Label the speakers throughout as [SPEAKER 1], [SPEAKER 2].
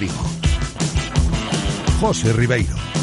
[SPEAKER 1] Vigo. José Ribeiro.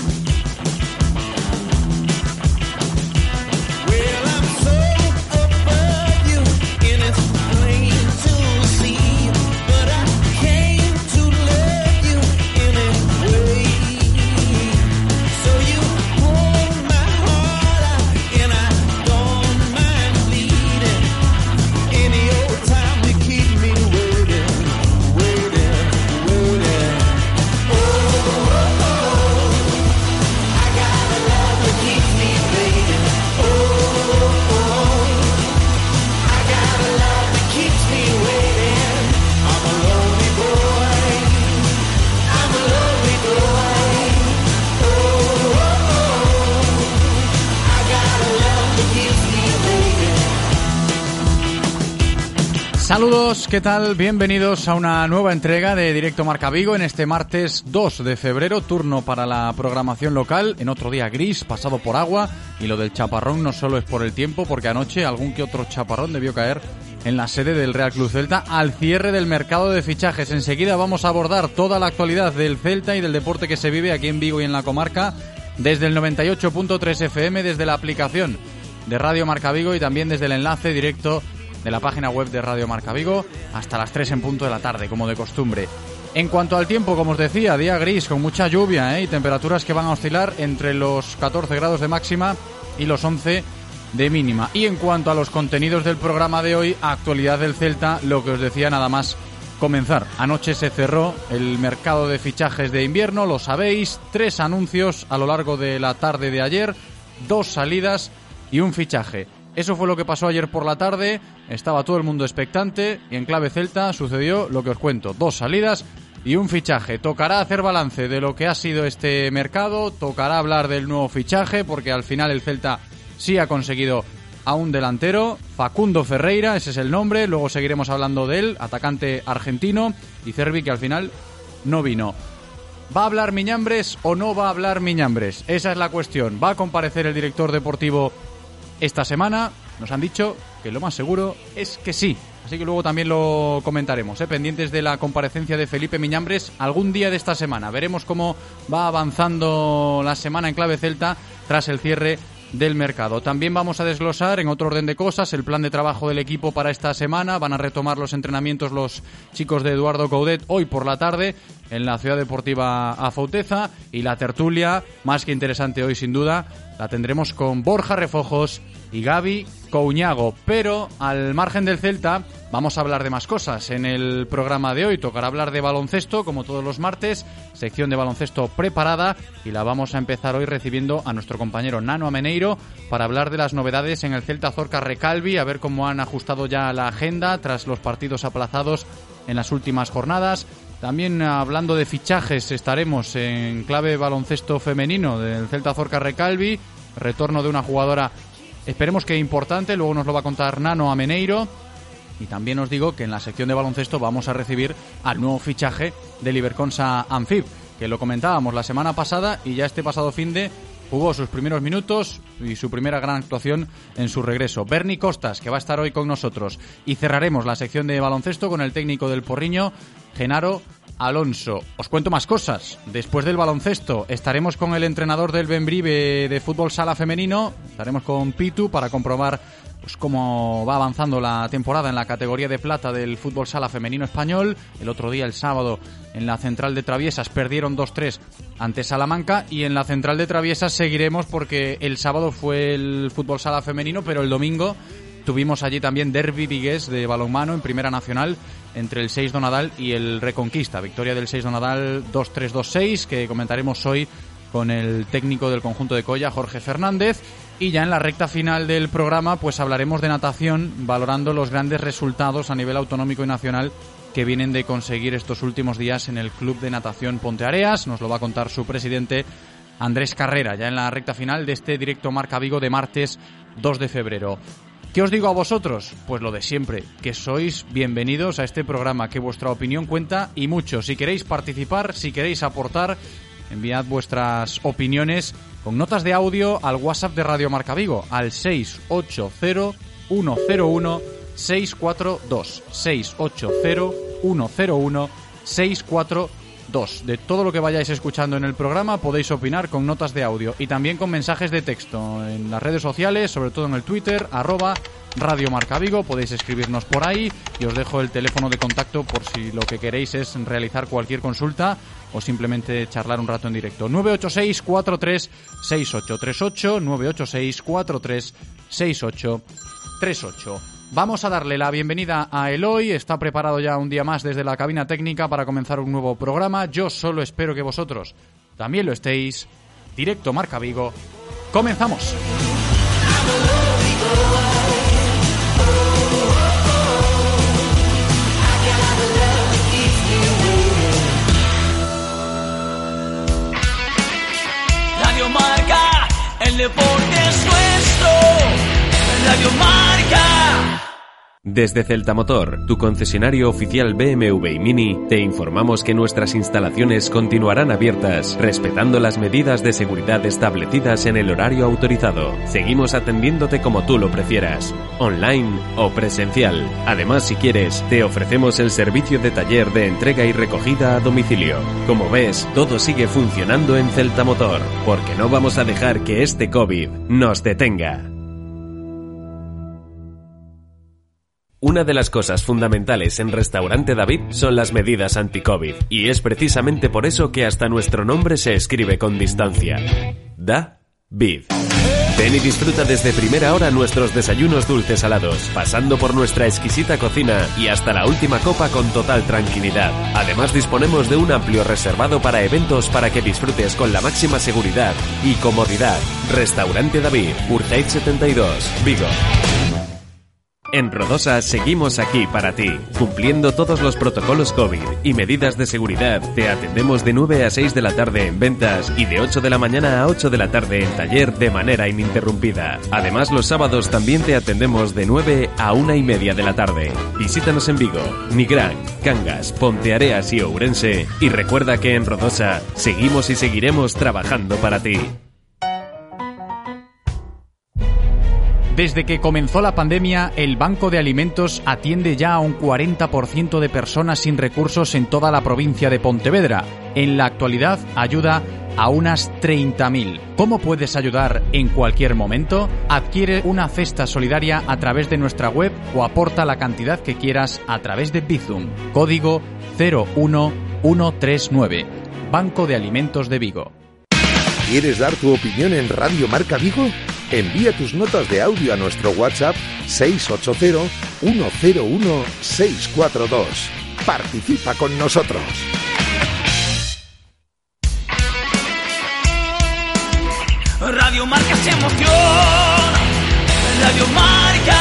[SPEAKER 2] ¿Qué tal? Bienvenidos a una nueva entrega de Directo Marca Vigo en este martes 2 de febrero, turno para la programación local, en otro día gris, pasado por agua, y lo del chaparrón no solo es por el tiempo, porque anoche algún que otro chaparrón debió caer en la sede del Real Club Celta al cierre del mercado de fichajes. Enseguida vamos a abordar toda la actualidad del Celta y del deporte que se vive aquí en Vigo y en la comarca desde el 98.3 FM, desde la aplicación de Radio Marca Vigo y también desde el enlace directo de la página web de Radio Marca Vigo hasta las 3 en punto de la tarde, como de costumbre. En cuanto al tiempo, como os decía, día gris con mucha lluvia ¿eh? y temperaturas que van a oscilar entre los 14 grados de máxima y los 11 de mínima. Y en cuanto a los contenidos del programa de hoy, actualidad del Celta, lo que os decía nada más comenzar. Anoche se cerró el mercado de fichajes de invierno, lo sabéis, tres anuncios a lo largo de la tarde de ayer, dos salidas y un fichaje. Eso fue lo que pasó ayer por la tarde, estaba todo el mundo expectante y en clave celta sucedió lo que os cuento, dos salidas y un fichaje. Tocará hacer balance de lo que ha sido este mercado, tocará hablar del nuevo fichaje porque al final el Celta sí ha conseguido a un delantero, Facundo Ferreira, ese es el nombre, luego seguiremos hablando de él, atacante argentino, y Cervi que al final no vino. ¿Va a hablar Miñambres o no va a hablar Miñambres? Esa es la cuestión. ¿Va a comparecer el director deportivo esta semana? Nos han dicho que lo más seguro es que sí. Así que luego también lo comentaremos, ¿eh? pendientes de la comparecencia de Felipe Miñambres algún día de esta semana. Veremos cómo va avanzando la semana en clave celta tras el cierre del mercado. También vamos a desglosar en otro orden de cosas el plan de trabajo del equipo para esta semana. Van a retomar los entrenamientos los chicos de Eduardo Coudet hoy por la tarde en la Ciudad Deportiva Afauteza y la tertulia, más que interesante hoy sin duda, la tendremos con Borja Refojos y Gaby Couñago. Pero al margen del Celta, vamos a hablar de más cosas. En el programa de hoy tocará hablar de baloncesto, como todos los martes, sección de baloncesto preparada, y la vamos a empezar hoy recibiendo a nuestro compañero Nano Ameneiro para hablar de las novedades en el Celta Zorca Recalvi, a ver cómo han ajustado ya la agenda tras los partidos aplazados en las últimas jornadas. También hablando de fichajes estaremos en clave baloncesto femenino del Celta Zorca Recalvi, retorno de una jugadora esperemos que importante, luego nos lo va a contar Nano Ameneiro. Y también os digo que en la sección de baloncesto vamos a recibir al nuevo fichaje de Iberconsa Amphib, que lo comentábamos la semana pasada y ya este pasado fin de jugó sus primeros minutos y su primera gran actuación en su regreso. Bernie Costas, que va a estar hoy con nosotros. Y cerraremos la sección de baloncesto con el técnico del Porriño, Genaro Alonso. Os cuento más cosas. Después del baloncesto estaremos con el entrenador del Benbrive de fútbol sala femenino. Estaremos con Pitu para comprobar pues, cómo va avanzando la temporada en la categoría de plata del fútbol sala femenino español. El otro día, el sábado, en la central de Traviesas perdieron 2-3 ante Salamanca y en la central de Traviesas seguiremos porque el sábado fue el fútbol sala femenino, pero el domingo Tuvimos allí también Derby Vigués de balonmano en Primera Nacional entre el 6 Donadal y el Reconquista. Victoria del 6 Donadal 2-3-2-6 que comentaremos hoy con el técnico del conjunto de Colla, Jorge Fernández. Y ya en la recta final del programa, pues hablaremos de natación, valorando los grandes resultados a nivel autonómico y nacional que vienen de conseguir estos últimos días en el Club de Natación Ponteareas. Nos lo va a contar su presidente Andrés Carrera, ya en la recta final de este directo Marca Vigo de martes 2 de febrero. ¿Qué os digo a vosotros? Pues lo de siempre, que sois bienvenidos a este programa, que vuestra opinión cuenta y mucho. Si queréis participar, si queréis aportar, enviad vuestras opiniones con notas de audio al WhatsApp de Radio Marca Vigo, al 680 101 642 680 101 642 De todo lo que vayáis escuchando en el programa podéis opinar con notas de audio y también con mensajes de texto en las redes sociales, sobre todo en el Twitter, arroba Radio Marca Vigo, podéis escribirnos por ahí y os dejo el teléfono de contacto por si lo que queréis es realizar cualquier consulta o simplemente charlar un rato en directo. 986 43 6838 986 43 6838. Vamos a darle la bienvenida a Eloy, está preparado ya un día más desde la cabina técnica para comenzar un nuevo programa. Yo solo espero que vosotros también lo estéis. Directo Marca Vigo. Comenzamos.
[SPEAKER 3] Radio Marca, el deporte.
[SPEAKER 4] Desde Celta Motor, tu concesionario oficial BMW y Mini, te informamos que nuestras instalaciones continuarán abiertas, respetando las medidas de seguridad establecidas en el horario autorizado. Seguimos atendiéndote como tú lo prefieras, online o presencial. Además, si quieres, te ofrecemos el servicio de taller de entrega y recogida a domicilio. Como ves, todo sigue funcionando en Celta Motor, porque no vamos a dejar que este COVID nos detenga. Una de las cosas fundamentales en Restaurante David son las medidas anti-COVID, y es precisamente por eso que hasta nuestro nombre se escribe con distancia. Da Vid. Ven y disfruta desde primera hora nuestros desayunos dulces salados, pasando por nuestra exquisita cocina y hasta la última copa con total tranquilidad. Además disponemos de un amplio reservado para eventos para que disfrutes con la máxima seguridad y comodidad. Restaurante David, Urgeit 72, Vigo. En Rodosa seguimos aquí para ti, cumpliendo todos los protocolos COVID y medidas de seguridad. Te atendemos de 9 a 6 de la tarde en ventas y de 8 de la mañana a 8 de la tarde en taller de manera ininterrumpida. Además, los sábados también te atendemos de 9 a 1 y media de la tarde. Visítanos en Vigo, Nigrán, Cangas, Ponteareas y Ourense. Y recuerda que en Rodosa seguimos y seguiremos trabajando para ti.
[SPEAKER 2] Desde que comenzó la pandemia, el Banco de Alimentos atiende ya a un 40% de personas sin recursos en toda la provincia de Pontevedra. En la actualidad ayuda a unas 30.000. ¿Cómo puedes ayudar en cualquier momento? Adquiere una cesta solidaria a través de nuestra web o aporta la cantidad que quieras a través de Bizum. Código 01139. Banco de Alimentos de Vigo.
[SPEAKER 1] ¿Quieres dar tu opinión en Radio Marca Vigo? Envía tus notas de audio a nuestro WhatsApp 680-101-642. Participa con nosotros.
[SPEAKER 3] Radio Marca se emoción. Radio Marca.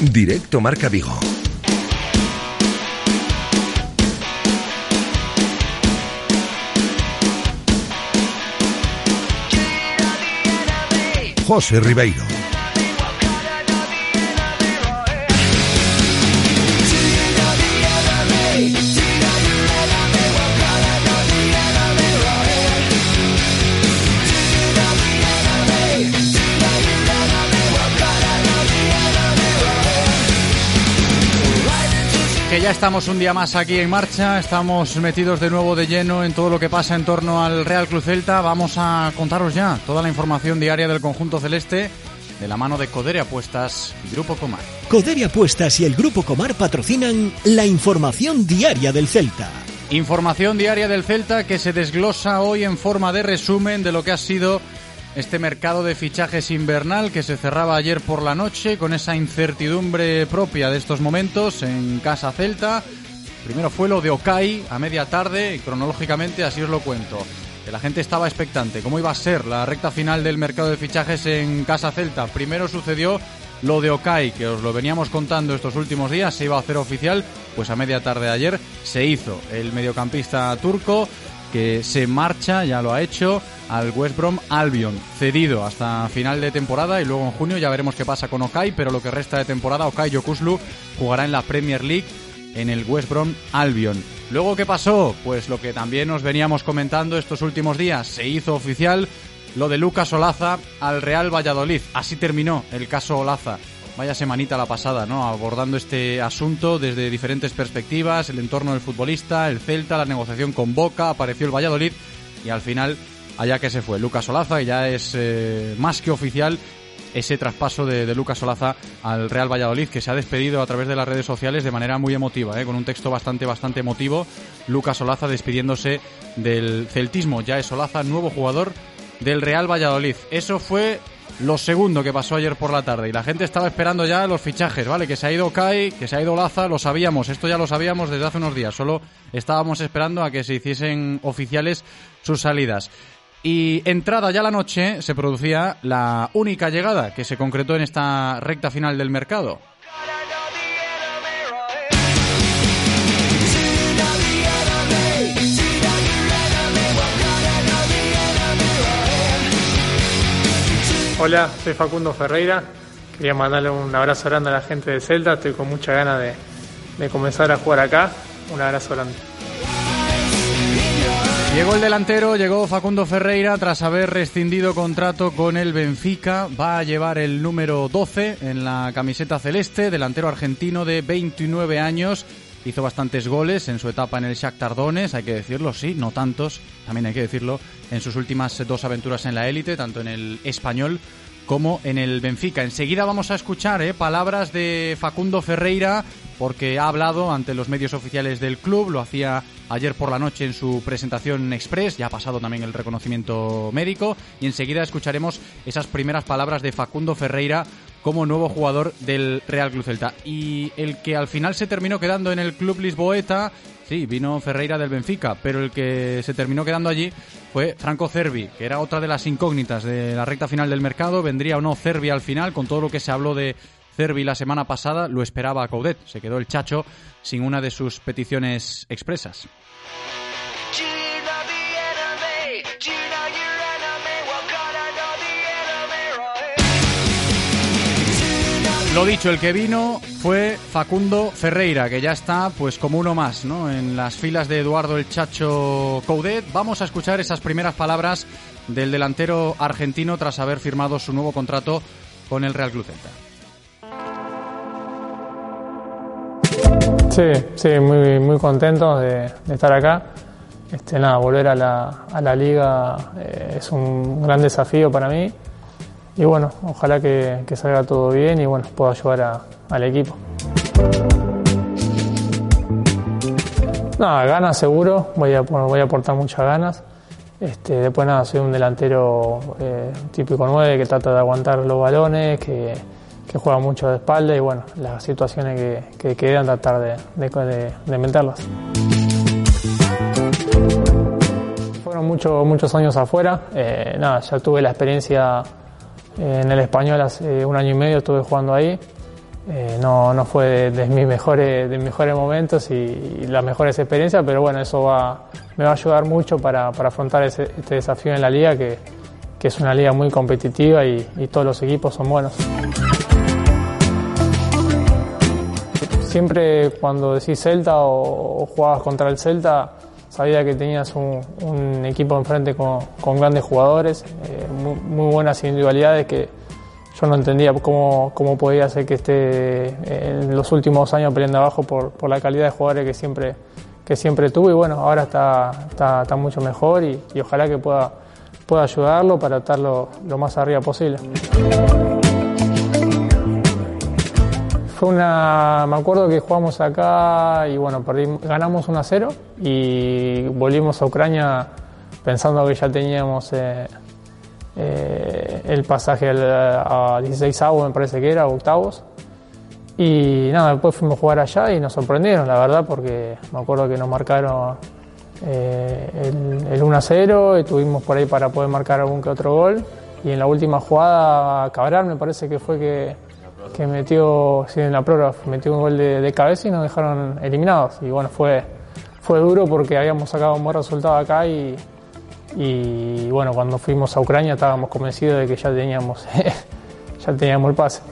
[SPEAKER 1] Directo Marca Vigo. José Ribeiro.
[SPEAKER 2] Que ya estamos un día más aquí en marcha, estamos metidos de nuevo de lleno en todo lo que pasa en torno al Real Club Celta. Vamos a contaros ya toda la información diaria del conjunto celeste de la mano de Codere Apuestas y Grupo Comar.
[SPEAKER 5] Codere Apuestas y el Grupo Comar patrocinan la información diaria del Celta.
[SPEAKER 2] Información diaria del Celta que se desglosa hoy en forma de resumen de lo que ha sido este mercado de fichajes invernal que se cerraba ayer por la noche con esa incertidumbre propia de estos momentos en Casa Celta. Primero fue lo de Okai a media tarde y cronológicamente así os lo cuento. Que la gente estaba expectante. ¿Cómo iba a ser la recta final del mercado de fichajes en Casa Celta? Primero sucedió lo de Okai, que os lo veníamos contando estos últimos días, se iba a hacer oficial, pues a media tarde de ayer se hizo. El mediocampista turco que se marcha, ya lo ha hecho, al West Brom Albion, cedido hasta final de temporada y luego en junio ya veremos qué pasa con Okai, pero lo que resta de temporada, Okai Yokuslu jugará en la Premier League en el West Brom Albion. Luego, ¿qué pasó? Pues lo que también nos veníamos comentando estos últimos días, se hizo oficial lo de Lucas Olaza al Real Valladolid. Así terminó el caso Olaza. Vaya semanita la pasada, ¿no? Abordando este asunto desde diferentes perspectivas, el entorno del futbolista, el Celta, la negociación con Boca, apareció el Valladolid y al final allá que se fue Lucas Olaza y ya es eh, más que oficial ese traspaso de, Lucas Olaza al Real Valladolid que se ha despedido a través de las redes sociales de manera muy emotiva, ¿eh? con un texto bastante bastante emotivo. Lucas Olaza despidiéndose del celtismo, ya es Olaza nuevo jugador del Real Valladolid. Eso fue lo segundo que pasó ayer por la tarde y la gente estaba esperando ya los fichajes, ¿vale? Que se ha ido Kai, que se ha ido Laza, lo sabíamos, esto ya lo sabíamos desde hace unos días, solo estábamos esperando a que se hiciesen oficiales sus salidas. Y entrada ya la noche se producía la única llegada que se concretó en esta recta final del mercado.
[SPEAKER 6] Hola, soy Facundo Ferreira. Quería mandarle un abrazo grande a la gente de Celta. Estoy con mucha ganas de, comenzar a jugar acá. Un abrazo grande.
[SPEAKER 2] Llegó el delantero, llegó Facundo Ferreira tras haber rescindido contrato con el Benfica. Va a llevar el número 12 en la camiseta celeste, delantero argentino de 29 años. Hizo bastantes goles en su etapa en el Shakhtar Donetsk, hay que decirlo, sí, no tantos, también hay que decirlo, en sus últimas dos aventuras en la élite, tanto en el español como en el Benfica. Enseguida vamos a escuchar eh, palabras de Facundo Ferreira porque ha hablado ante los medios oficiales del club, lo hacía ayer por la noche en su presentación express, ya ha pasado también el reconocimiento médico y enseguida escucharemos esas primeras palabras de Facundo Ferreira como nuevo jugador del Real Club Celta. Y el que al final se terminó quedando en el club lisboeta, sí, vino Ferreira del Benfica, pero el que se terminó quedando allí fue Franco Cervi, que era otra de las incógnitas de la recta final del mercado. Vendría o no Cervi al final, con todo lo que se habló de Cervi la semana pasada, lo esperaba a Coudet. Se quedó el Chacho sin una de sus peticiones expresas. Lo dicho, el que vino fue Facundo Ferreira, que ya está pues como uno más, ¿no? En las filas de Eduardo el Chacho Coudet. Vamos a escuchar esas primeras palabras del delantero argentino tras haber firmado su nuevo contrato con el Real Club Celta.
[SPEAKER 6] Sí, sí, muy, muy de, estar acá. Este, nada, volver a la, a la liga eh, es un gran desafío para mí y bueno, ojalá que, salga todo bien y bueno, pueda ayudar al equipo. Nada, ganas seguro, voy a, voy a aportar muchas ganas. Este, después nada, soy un delantero eh, típico 9 que trata de aguantar los balones, que, juega mucho de espalda y bueno, las situaciones que, quedan tratar de, de, meterlas. Fueron muchos muchos años afuera, eh, nada, ya tuve la experiencia en el español hace un año y medio estuve jugando ahí. Eh, no, no fue de, mis mejores, de mejores momentos y, las mejores experiencias, pero bueno, eso va, me va a ayudar mucho para, para afrontar este desafío en la liga, que, que, es una liga muy competitiva y, todos los equipos son buenos. Siempre cuando decís Celta o, jugabas contra el Celta, sabía que tenías un, equipo enfrente con, grandes jugadores, eh, muy, buenas individualidades que yo no entendía cómo, cómo podía ser que esté en los últimos años peleando abajo por, la calidad de jugadores que siempre, que siempre tuvo y bueno, ahora está, está, mucho mejor y, y, ojalá que pueda, pueda ayudarlo para estar lo, lo más arriba posible. Fue una, me acuerdo que jugamos acá y bueno, perdimos, ganamos 1 a 0 y volvimos a Ucrania pensando que ya teníamos eh, eh, el pasaje a 16 avos, me parece que era, octavos. Y nada, después fuimos a jugar allá y nos sorprendieron, la verdad, porque me acuerdo que nos marcaron eh, el, el 1 a 0, estuvimos por ahí para poder marcar algún que otro gol. Y en la última jugada, Cabral me parece que fue que, que metió, en la prórroga, metió un gol de, cabeza y nos dejaron eliminados. Y bueno, fue, fue duro porque habíamos sacado un buen resultado acá y, y bueno, cuando fuimos a Ucrania estábamos convencidos de que ya teníamos, ya teníamos el pase.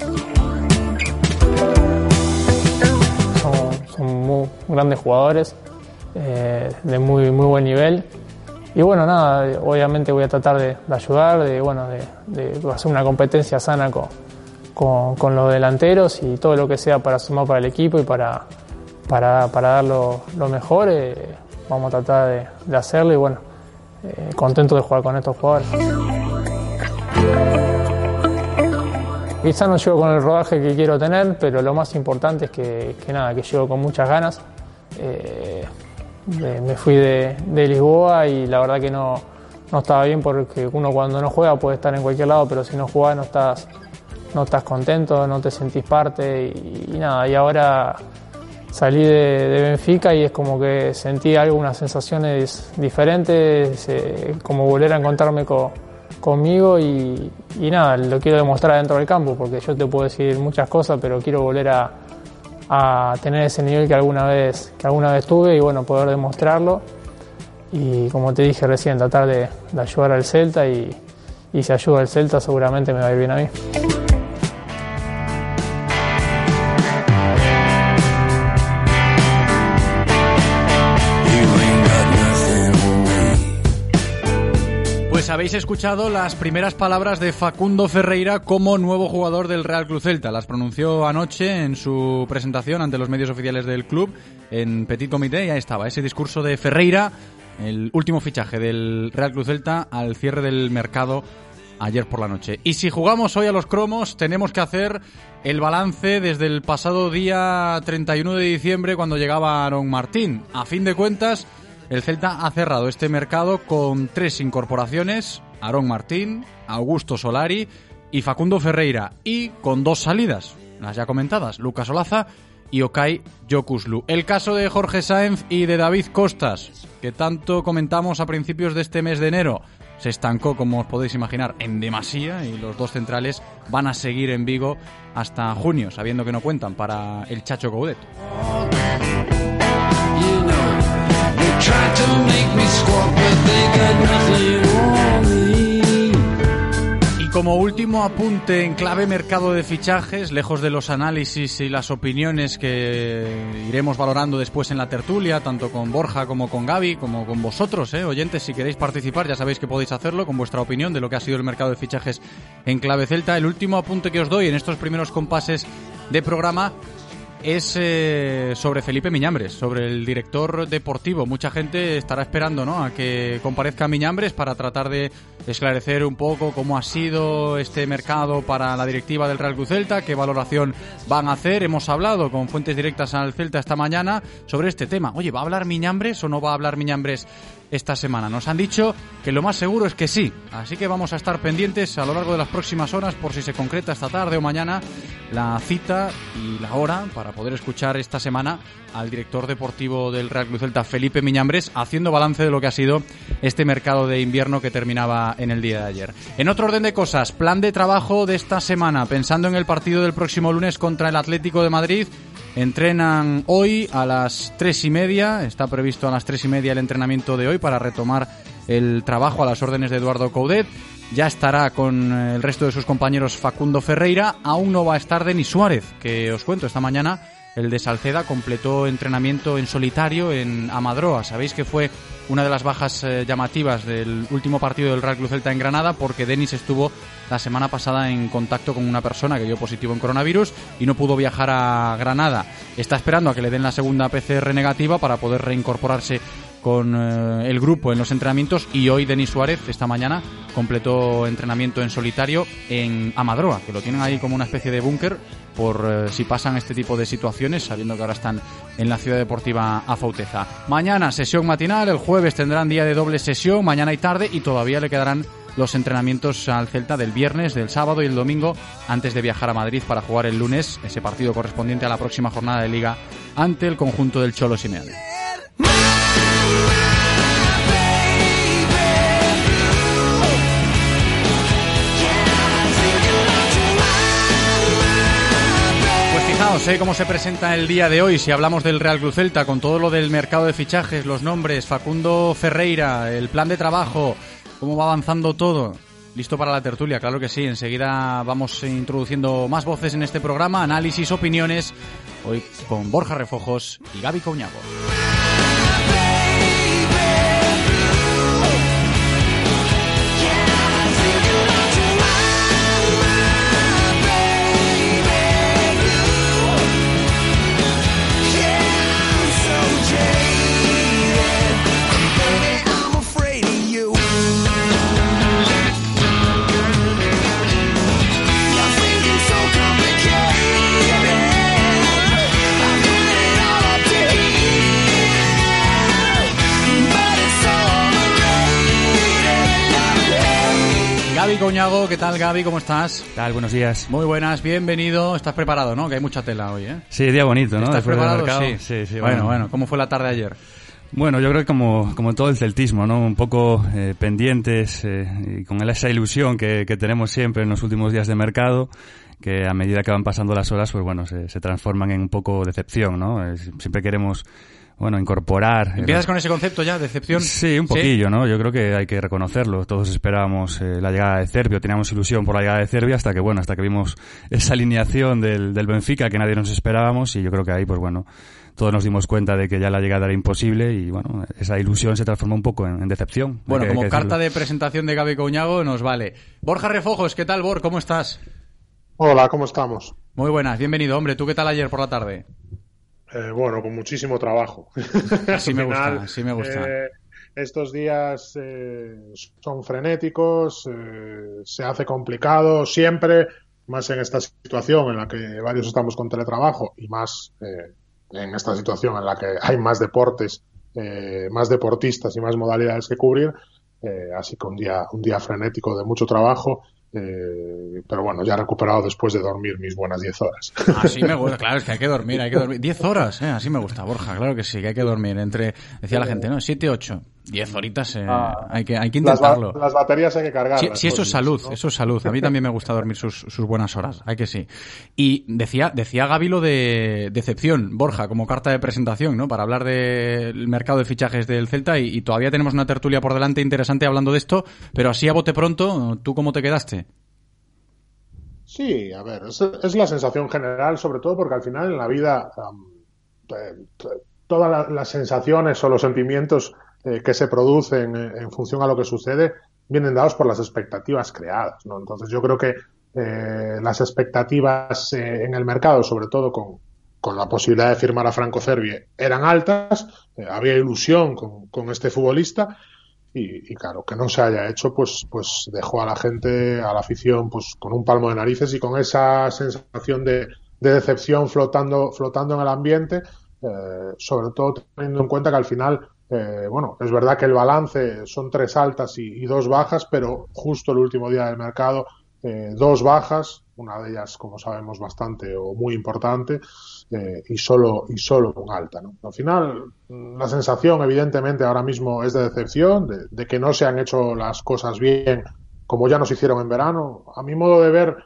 [SPEAKER 6] Son, muy grandes jugadores, eh, de muy, muy buen nivel. Y bueno, nada, obviamente voy a tratar de, de ayudar, de, bueno, de, de hacer una competencia sana con, con, los delanteros y todo lo que sea para sumar para el equipo y para, para, para dar lo, mejor, eh, vamos a tratar de, hacerlo y bueno, eh, contento de jugar con estos jugadores. Quizá no llego con el rodaje que quiero tener, pero lo más importante es que, que nada, que llego con muchas ganas. Eh, me, fui de, de Lisboa y la verdad que no, no estaba bien porque uno cuando no juega puede estar en cualquier lado, pero si no juegas no estás, no estás contento, no te sentís parte y, nada, y ahora salí de, Benfica y es como que sentí algunas sensaciones diferentes, eh, como volver a encontrarme co- conmigo y, nada, lo quiero demostrar dentro del campo, porque yo te puedo decir muchas cosas, pero quiero volver a, a tener ese nivel que alguna vez, que alguna vez tuve y bueno, poder demostrarlo. Y como te dije recién, tratar de, de ayudar al Celta y, y si ayuda al Celta seguramente me va a ir bien a mí.
[SPEAKER 2] Habéis escuchado las primeras palabras de Facundo Ferreira como nuevo jugador del Real Club Celta. Las pronunció anoche en su presentación ante los medios oficiales del club en Petit Comité y ahí estaba ese discurso de Ferreira, el último fichaje del Real Club Celta al cierre del mercado ayer por la noche. Y si jugamos hoy a los cromos, tenemos que hacer el balance desde el pasado día 31 de diciembre cuando llegaba Aaron Martín. A fin de cuentas, el Celta ha cerrado este mercado con tres incorporaciones, Aaron Martín, Augusto Solari y Facundo Ferreira, y con dos salidas, las ya comentadas, Lucas Olaza y Okai Yokuslu. El caso de Jorge Sáenz y de David Costas, que tanto comentamos a principios de este mes de enero, se estancó, como os podéis imaginar, en demasía y los dos centrales van a seguir en Vigo hasta junio, sabiendo que no cuentan para el Chacho Y como último apunte en clave mercado de fichajes, lejos de los análisis y las opiniones que iremos valorando después en la tertulia, tanto con Borja como con Gaby, como con vosotros, ¿eh? oyentes, si queréis participar, ya sabéis que podéis hacerlo con vuestra opinión de lo que ha sido el mercado de fichajes en clave celta. El último apunte que os doy en estos primeros compases de programa es eh, sobre Felipe Miñambres, sobre el director deportivo. Mucha gente estará esperando ¿no? a que comparezca Miñambres para tratar de esclarecer un poco cómo ha sido este mercado para la directiva del Real Cruz Celta, qué valoración van a hacer. Hemos hablado con fuentes directas al Celta esta mañana sobre este tema. Oye, ¿va a hablar Miñambres o no va a hablar Miñambres esta semana? Nos han dicho que lo más seguro es que sí. Así que vamos a estar pendientes a lo largo de las próximas horas por si se concreta esta tarde o mañana la cita y la hora para poder escuchar esta semana al director deportivo del Real Cruz Celta, Felipe Miñambres, haciendo balance de lo que ha sido este mercado de invierno que terminaba en el día de ayer. En otro orden de cosas, plan de trabajo de esta semana, pensando en el partido del próximo lunes contra el Atlético de Madrid. Entrenan hoy a las tres y media, está previsto a las tres y media el entrenamiento de hoy para retomar el trabajo a las órdenes de Eduardo Coudet. Ya estará con el resto de sus compañeros Facundo Ferreira. Aún no va a estar Denis Suárez, que os cuento esta mañana. El de Salceda completó entrenamiento en solitario en Amadroa. Sabéis que fue una de las bajas eh, llamativas del último partido del Real Cruz Celta en Granada porque Denis estuvo la semana pasada en contacto con una persona que dio positivo en coronavirus y no pudo viajar a Granada. Está esperando a que le den la segunda PCR negativa para poder reincorporarse con eh, el grupo en los entrenamientos y hoy Denis Suárez esta mañana completó entrenamiento en solitario en Amadroa, que lo tienen ahí como una especie de búnker por eh, si pasan este tipo de situaciones, sabiendo que ahora están en la ciudad deportiva Afauteza. Mañana sesión matinal, el jueves tendrán día de doble sesión, mañana y tarde, y todavía le quedarán los entrenamientos al Celta del viernes, del sábado y el domingo antes de viajar a Madrid para jugar el lunes ese partido correspondiente a la próxima jornada de liga ante el conjunto del Cholo Simeone. Pues fijaos ¿eh? cómo se presenta el día de hoy si hablamos del Real Cruz Celta con todo lo del mercado de fichajes, los nombres, Facundo Ferreira, el plan de trabajo, cómo va avanzando todo. Listo para la tertulia, claro que sí. Enseguida vamos introduciendo más voces en este programa, análisis, opiniones, hoy con Borja Refojos y Gaby Coñago. Gaby Coñago, ¿qué tal Gaby? ¿Cómo estás?
[SPEAKER 7] ¿Qué tal? Buenos días.
[SPEAKER 2] Muy buenas, bienvenido. ¿Estás preparado, no? Que hay mucha tela hoy, ¿eh?
[SPEAKER 7] Sí, día bonito, ¿no?
[SPEAKER 2] ¿Estás
[SPEAKER 7] Después
[SPEAKER 2] preparado? Sí.
[SPEAKER 7] sí, sí,
[SPEAKER 2] bueno, bueno, ¿cómo fue la tarde ayer?
[SPEAKER 7] Bueno, yo creo que como, como todo el celtismo, ¿no? Un poco eh, pendientes eh, y con esa ilusión que, que tenemos siempre en los últimos días de mercado, que a medida que van pasando las horas, pues bueno, se, se transforman en un poco decepción, ¿no? Eh, siempre queremos, bueno, incorporar...
[SPEAKER 2] ¿Empiezas con ese concepto ya, decepción?
[SPEAKER 7] Sí, un poquillo, ¿no? Yo creo que hay que reconocerlo. Todos esperábamos eh, la llegada de Cervio, teníamos ilusión por la llegada de Cervio hasta que, bueno, hasta que vimos esa alineación del, del Benfica que nadie nos esperábamos y yo creo que ahí, pues bueno, todos nos dimos cuenta de que ya la llegada era imposible y, bueno, esa ilusión se transformó un poco en, en decepción.
[SPEAKER 2] Bueno,
[SPEAKER 7] que-
[SPEAKER 2] como
[SPEAKER 7] que
[SPEAKER 2] carta
[SPEAKER 7] decirlo.
[SPEAKER 2] de presentación de Gaby Coñago nos vale. Borja Refojos, ¿qué tal, Bor? ¿Cómo estás?
[SPEAKER 8] Hola, ¿cómo estamos?
[SPEAKER 2] Muy buenas, bienvenido, hombre. ¿Tú qué tal ayer por la tarde?
[SPEAKER 8] Eh, bueno, con muchísimo trabajo.
[SPEAKER 2] Así me gusta,
[SPEAKER 8] final,
[SPEAKER 2] así me gusta.
[SPEAKER 8] eh, estos días eh, son frenéticos, eh, se hace complicado siempre, más en esta situación en la que varios estamos con teletrabajo y más eh, en esta situación en la que hay más deportes, más deportistas y más modalidades que cubrir. así que un día, un día frenético de mucho trabajo, eh, pero bueno, ya recuperado después de dormir mis buenas 10 horas.
[SPEAKER 2] Así me gusta, claro, es que hay que dormir, hay que dormir. 10 horas, ¿eh? Así me gusta, Borja, claro que sí, que hay que dormir. Entre, decía la gente, ¿no? 7, 8, 10 horitas, eh,
[SPEAKER 8] Ah,
[SPEAKER 2] hay, que, hay que intentarlo.
[SPEAKER 8] las baterías hay que cargarlas.
[SPEAKER 2] Sí, sí, eso es salud,
[SPEAKER 8] ¿no?
[SPEAKER 2] eso es salud. A mí también me gusta dormir sus, sus buenas horas, hay que sí. Y decía, decía Gaby lo de decepción, Borja, como carta de presentación, ¿no? Para hablar del mercado de fichajes del Celta y, y todavía tenemos una tertulia por delante interesante hablando de esto, pero así a bote pronto, ¿tú cómo te quedaste?
[SPEAKER 8] Sí, a ver, es, es la sensación general, sobre todo porque al final en la vida todas la- las sensaciones o los sentimientos eh, que se producen eh, en función a lo que sucede vienen dados por las expectativas creadas, ¿no? Entonces yo creo que eh, las expectativas en el mercado, sobre todo con, con la posibilidad de firmar a Franco Cervi, eran altas, había ilusión con, con este futbolista y, claro, que no se haya hecho, pues, pues dejó a la gente, a la afición, pues con un palmo de narices y con esa sensación de, de decepción flotando, flotando en el ambiente, sobre todo teniendo en cuenta que al final, eh, bueno, es verdad que el balance son tres altas y, dos bajas, pero justo el último día del mercado, eh, dos bajas, una de ellas, como sabemos, bastante o muy importante, eh, y solo y solo un alta. ¿no? Al final, la sensación, evidentemente, ahora mismo es de decepción, de, de que no se han hecho las cosas bien como ya nos hicieron en verano. A mi modo de ver,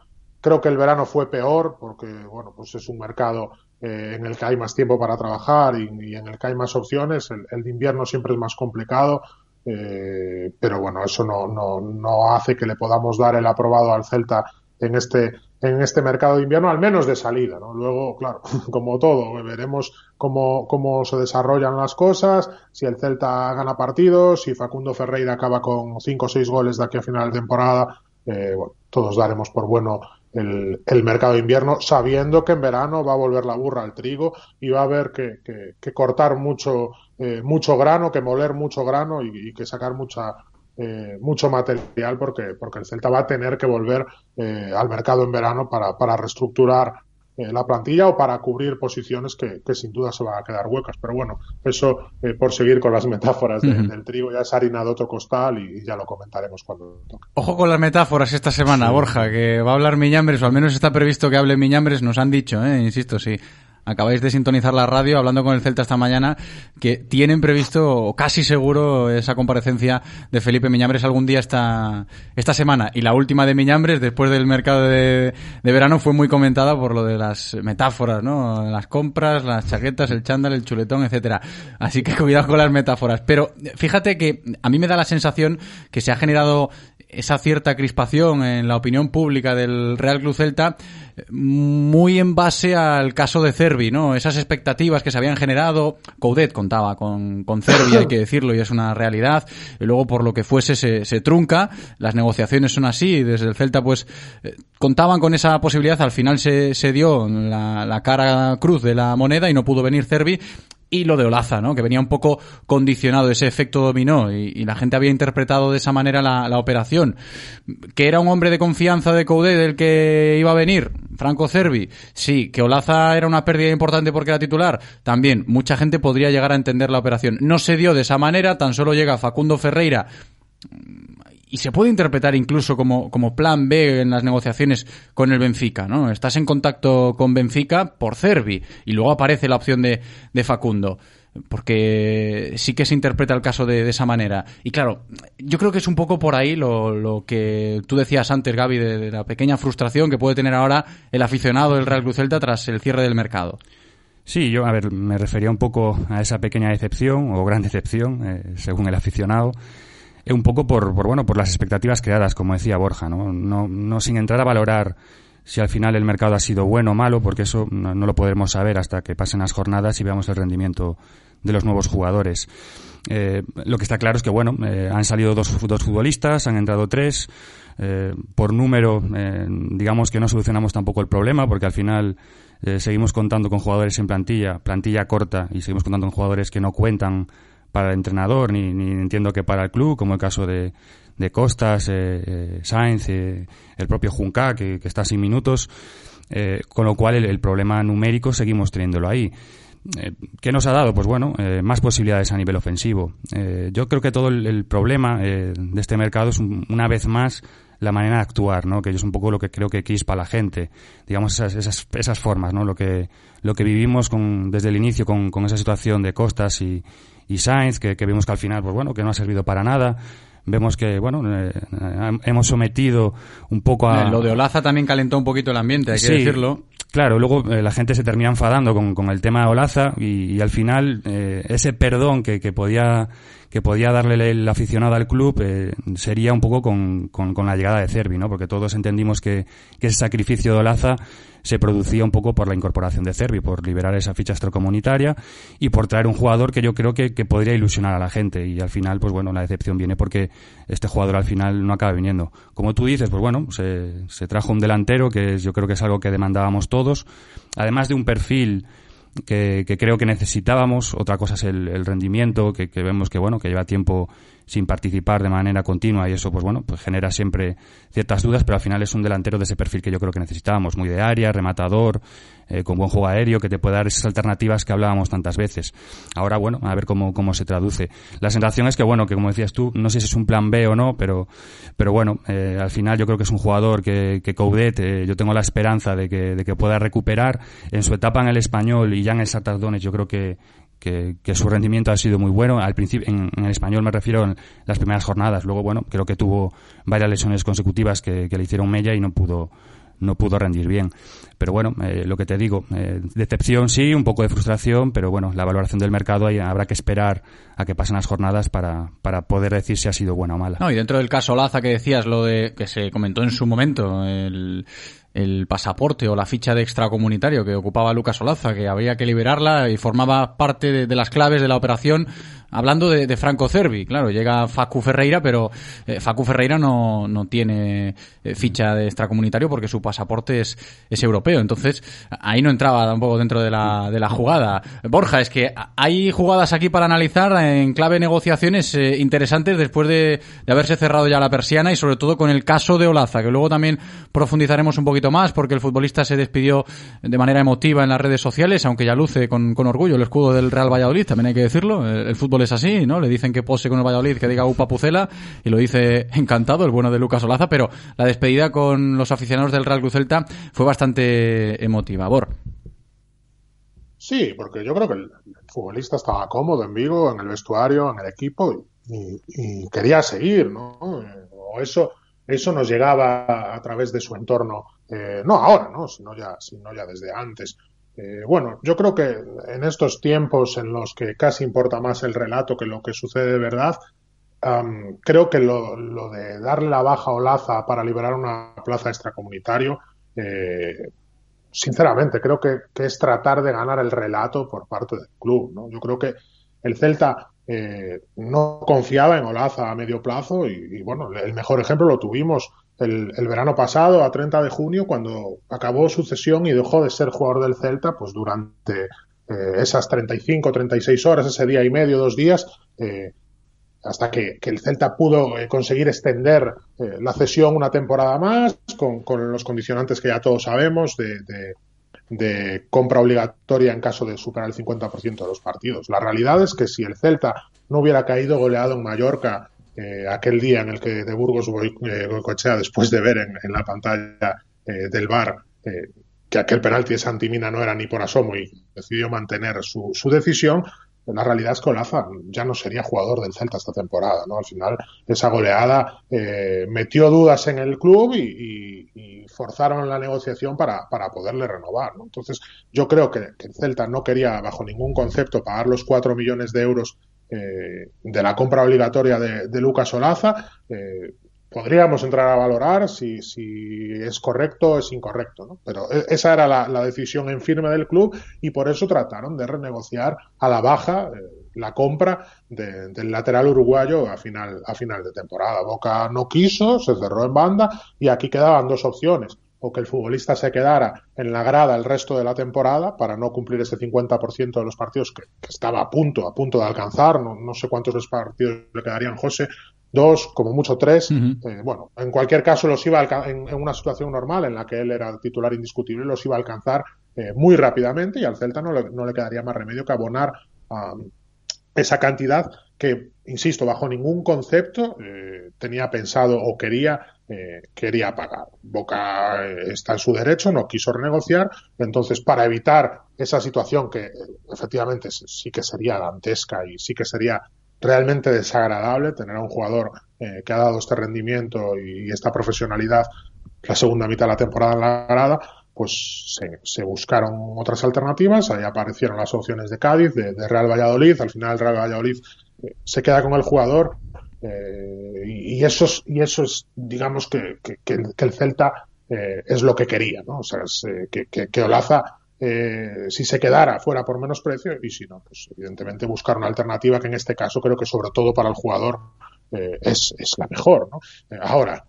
[SPEAKER 8] creo que el verano fue peor porque, bueno, pues es un mercado eh, en el que hay más tiempo para trabajar y, en el que hay más opciones. El, de invierno siempre es más complicado. Eh, pero bueno, eso no, no, no hace que le podamos dar el aprobado al Celta en este, en este mercado de invierno, al menos de salida. Luego, claro, como todo, veremos cómo, cómo se desarrollan las cosas, si el Celta gana partidos, si Facundo Ferreira acaba con cinco o seis goles de aquí a final de temporada, eh, bueno, todos daremos por bueno el, el mercado de invierno, sabiendo que en verano va a volver la burra al trigo y va a haber que, que, cortar mucho, eh, mucho grano, que moler mucho grano y, y que sacar mucha, eh, mucho material porque, porque el Celta va a tener que volver eh, al mercado en verano para, para reestructurar eh, la plantilla o para cubrir posiciones que, que, sin duda se van a quedar huecas. Pero bueno, eso eh, por seguir con las metáforas de, del trigo ya es harina de otro costal y, ya lo comentaremos cuando toque.
[SPEAKER 2] Ojo con las metáforas esta semana, Borja, que va a hablar Miñambres, o al menos está previsto que hable Miñambres, nos han dicho, eh, insisto, sí acabáis de sintonizar la radio hablando con el Celta esta mañana, que tienen previsto, o casi seguro, esa comparecencia de Felipe Miñambres algún día esta, esta semana. Y la última de Miñambres, después del mercado de, de verano, fue muy comentada por lo de las metáforas, ¿no? Las compras, las chaquetas, el chándal, el chuletón, etcétera. Así que cuidado con las metáforas. Pero fíjate que a mí me da la sensación que se ha generado esa cierta crispación en la opinión pública del Real Club Celta muy en base al caso de Cervi, ¿no? Esas expectativas que se habían generado, Coudet contaba con, con Cervi, hay que decirlo, y es una realidad, y luego por lo que fuese se, se trunca, las negociaciones son así, y desde el Celta pues eh, contaban con esa posibilidad, al final se, se dio la, la cara cruz de la moneda y no pudo venir Cervi, y lo de Olaza, ¿no? Que venía un poco condicionado ese efecto dominó y, la gente había interpretado de esa manera la, operación. Que era un hombre de confianza de Coudet del que iba a venir, Franco Cervi. Sí, que Olaza era una pérdida importante porque era titular. También, mucha gente podría llegar a entender la operación. No se dio de esa manera, tan solo llega Facundo Ferreira y se puede interpretar incluso como, como plan B en las negociaciones con el Benfica, ¿no? Estás en contacto con Benfica por Cervi y luego aparece la opción de, de Facundo. Porque sí que se interpreta el caso de, de, esa manera. Y claro, yo creo que es un poco por ahí lo, lo que tú decías antes, Gaby, de, de, la pequeña frustración que puede tener ahora el aficionado del Real Cruz Celta tras el cierre del mercado.
[SPEAKER 7] Sí, yo, a ver, me refería un poco a esa pequeña decepción, o gran decepción, eh, según el aficionado, un poco por, por, bueno, por las expectativas creadas, como decía Borja, ¿no? No, sin entrar a valorar si al final el mercado ha sido bueno o malo, porque eso no, lo podremos saber hasta que pasen las jornadas y veamos el rendimiento de los nuevos jugadores. Eh, lo que está claro es que, bueno, eh, han salido dos, dos, futbolistas, han entrado tres. Eh, por número, eh, digamos que no solucionamos tampoco el problema, porque al final eh, seguimos contando con jugadores en plantilla, plantilla corta, y seguimos contando con jugadores que no cuentan para el entrenador, ni, ni entiendo que para el club, como el caso de, de Costas, eh, eh, Sainz, eh, el propio Junca, que, está sin minutos, eh, con lo cual el, problema numérico seguimos teniéndolo ahí. Eh, ¿Qué nos ha dado? Pues bueno, más posibilidades a nivel ofensivo. yo creo que todo el, el problema de este mercado es un, una vez más la manera de actuar, ¿no? Que es un poco lo que creo que quispa la gente. Digamos, esas, esas, esas formas, ¿no? Lo que, lo que vivimos con, desde el inicio con, con esa situación de Costas y, y Sainz, que, que vimos que al final, pues bueno, que no ha servido para nada vemos que bueno eh, hemos sometido un poco a
[SPEAKER 2] lo de Olaza también calentó un poquito el ambiente hay que
[SPEAKER 7] sí,
[SPEAKER 2] decirlo
[SPEAKER 7] claro luego eh, la gente se termina enfadando con, con el tema de Olaza y, y al final eh, ese perdón que, que podía que podía darle el aficionado al club eh, sería un poco con, con, con, la llegada de Cervi, ¿no? Porque todos entendimos que, que ese sacrificio de Olaza se producía un poco por la incorporación de Cervi, por liberar esa ficha extracomunitaria y por traer un jugador que yo creo que, que, podría ilusionar a la gente. Y al final, pues bueno, la decepción viene porque este jugador al final no acaba viniendo. Como tú dices, pues bueno, se, se trajo un delantero que es, yo creo que es algo que demandábamos todos, además de un perfil que, que, creo que necesitábamos. Otra cosa es el, el rendimiento, que, que, vemos que bueno, que lleva tiempo sin participar de manera continua y eso pues bueno, pues genera siempre ciertas dudas, pero al final es un delantero de ese perfil que yo creo que necesitábamos, muy de área, rematador, eh, con buen juego aéreo, que te puede dar esas alternativas que hablábamos tantas veces. Ahora, bueno, a ver cómo, cómo se traduce. La sensación es que, bueno, que como decías tú, no sé si es un plan B o no, pero, pero bueno, eh, al final yo creo que es un jugador que, que Coudet, eh, yo tengo la esperanza de que, de que pueda recuperar en su etapa en el español y ya en el Sartardones, yo creo que, que, su rendimiento ha sido muy bueno. Al principio, en, el español me refiero en las primeras jornadas. Luego, bueno, creo que tuvo varias lesiones consecutivas que le hicieron mella y no pudo, no pudo rendir bien. Pero bueno, eh, lo que te digo, eh, decepción sí, un poco de frustración, pero bueno, la valoración del mercado ahí habrá que esperar a que pasen las jornadas para, para poder decir si ha sido buena o mala.
[SPEAKER 2] No, y dentro del caso Laza que decías, lo de que se comentó en su momento, el el pasaporte o la ficha de extracomunitario que ocupaba Lucas Olaza, que había que liberarla y formaba parte de, de las claves de la operación hablando de, Franco Cervi, claro, llega Facu Ferreira, pero eh, Facu Ferreira no, no tiene eh, ficha de extracomunitario porque su pasaporte es, es europeo. Entonces, ahí no entraba tampoco dentro de la, de la jugada. Borja, es que hay jugadas aquí para analizar en clave negociaciones eh, interesantes después de, de, haberse cerrado ya la persiana y sobre todo con el caso de Olaza, que luego también profundizaremos un poquito más porque el futbolista se despidió de manera emotiva en las redes sociales, aunque ya luce con, con orgullo el escudo del Real Valladolid, también hay que decirlo. el fútbol es así, ¿no? Le dicen que pose con el Valladolid, que diga Upa Pucela, y lo dice encantado, el bueno de Lucas Olaza, pero la despedida con los aficionados del Real Cruz Celta fue bastante emotiva. Bor.
[SPEAKER 8] Sí, porque yo creo que el futbolista estaba cómodo en Vigo, en el vestuario, en el equipo, y, quería seguir, ¿no? O eso, eso nos llegaba a través de su entorno, eh, no ahora, ¿no? Sino ya, sino ya desde antes. Eh, bueno, yo creo que en estos tiempos en los que casi importa más el relato que lo que sucede de verdad, creo que lo, de darle la baja o laza para liberar una plaza extracomunitario, eh, sinceramente, creo que, es tratar de ganar el relato por parte del club. ¿no? Yo creo que el Celta eh, no confiaba en Olaza a medio plazo y, bueno, el mejor ejemplo lo tuvimos el, verano pasado, a 30 de junio, cuando acabó su cesión y dejó de ser jugador del Celta, pues durante eh, esas 35, 36 horas, ese día y medio, dos días, eh, hasta que, el Celta pudo eh, conseguir extender la cesión una temporada más, con, los condicionantes que ya todos sabemos de, de compra obligatoria en caso de superar el 50% de los partidos. La realidad es que si el Celta no hubiera caído goleado en Mallorca eh, aquel día en el que de Burgos eh, Goicoechea, después de ver en, la pantalla eh, del bar que aquel penalti de Santimina no era ni por asomo y decidió mantener su, decisión, la realidad es que Olaza ya no sería jugador del Celta esta temporada, ¿no? Al final, esa goleada metió dudas en el club y, forzaron la negociación para, poderle renovar, Entonces, yo creo que, el Celta no quería, bajo ningún concepto, pagar los cuatro millones de euros eh, de la compra obligatoria de, Lucas Olaza, eh, podríamos entrar a valorar si, si es correcto o es incorrecto, ¿no? Pero e, esa era la, decisión en firme del club y por eso trataron de renegociar a la baja eh, la compra del lateral uruguayo a final, a final de temporada. Boca no quiso, se cerró en banda y aquí quedaban dos opciones o que el futbolista se quedara en la grada el resto de la temporada para no cumplir ese 50% de los partidos que, estaba a punto, a punto de alcanzar. No, sé cuántos partidos le quedarían José, dos, como mucho tres. Eh, bueno, en cualquier caso los iba a en, una situación normal en la que él era titular indiscutible, los iba a alcanzar eh, muy rápidamente y al Celta no le, no le quedaría más remedio que abonar esa cantidad que, insisto, bajo ningún concepto eh, tenía pensado o quería eh, quería pagar. Boca eh, está en su derecho, no quiso renegociar, entonces para evitar esa situación que eh, efectivamente sí que sería dantesca y sí que sería realmente desagradable tener a un jugador que ha dado este rendimiento y, esta profesionalidad la segunda mitad de la temporada en la grada, pues se, buscaron otras alternativas, ahí aparecieron las opciones de Cádiz, de, Real Valladolid, al final Real Valladolid se queda con el jugador eh, y, eso es, y eso es, digamos, que, que, el Celta eh, es lo que quería, ¿no? O sea, eh, que, que, Olaza, si se quedara, fuera por menos precio, y si no, pues evidentemente buscar una alternativa que en este caso creo que sobre todo para el jugador es, es, la mejor, ¿no? ahora,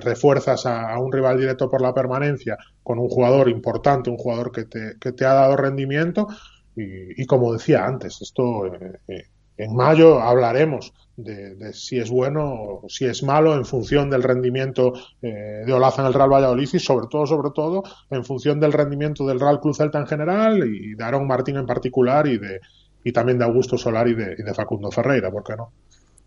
[SPEAKER 8] refuerzas a, un rival directo por la permanencia con un jugador importante, un jugador que te, que te ha dado rendimiento, y, y como decía antes, esto en mayo hablaremos de, si es bueno o si es malo en función del rendimiento eh, de Olaza en el Real Valladolid y sobre todo, sobre todo, en función del rendimiento del Real Cruz Celta en general y de Aaron Martín en particular y de y también de Augusto Solar y de, Facundo Ferreira, ¿por qué no?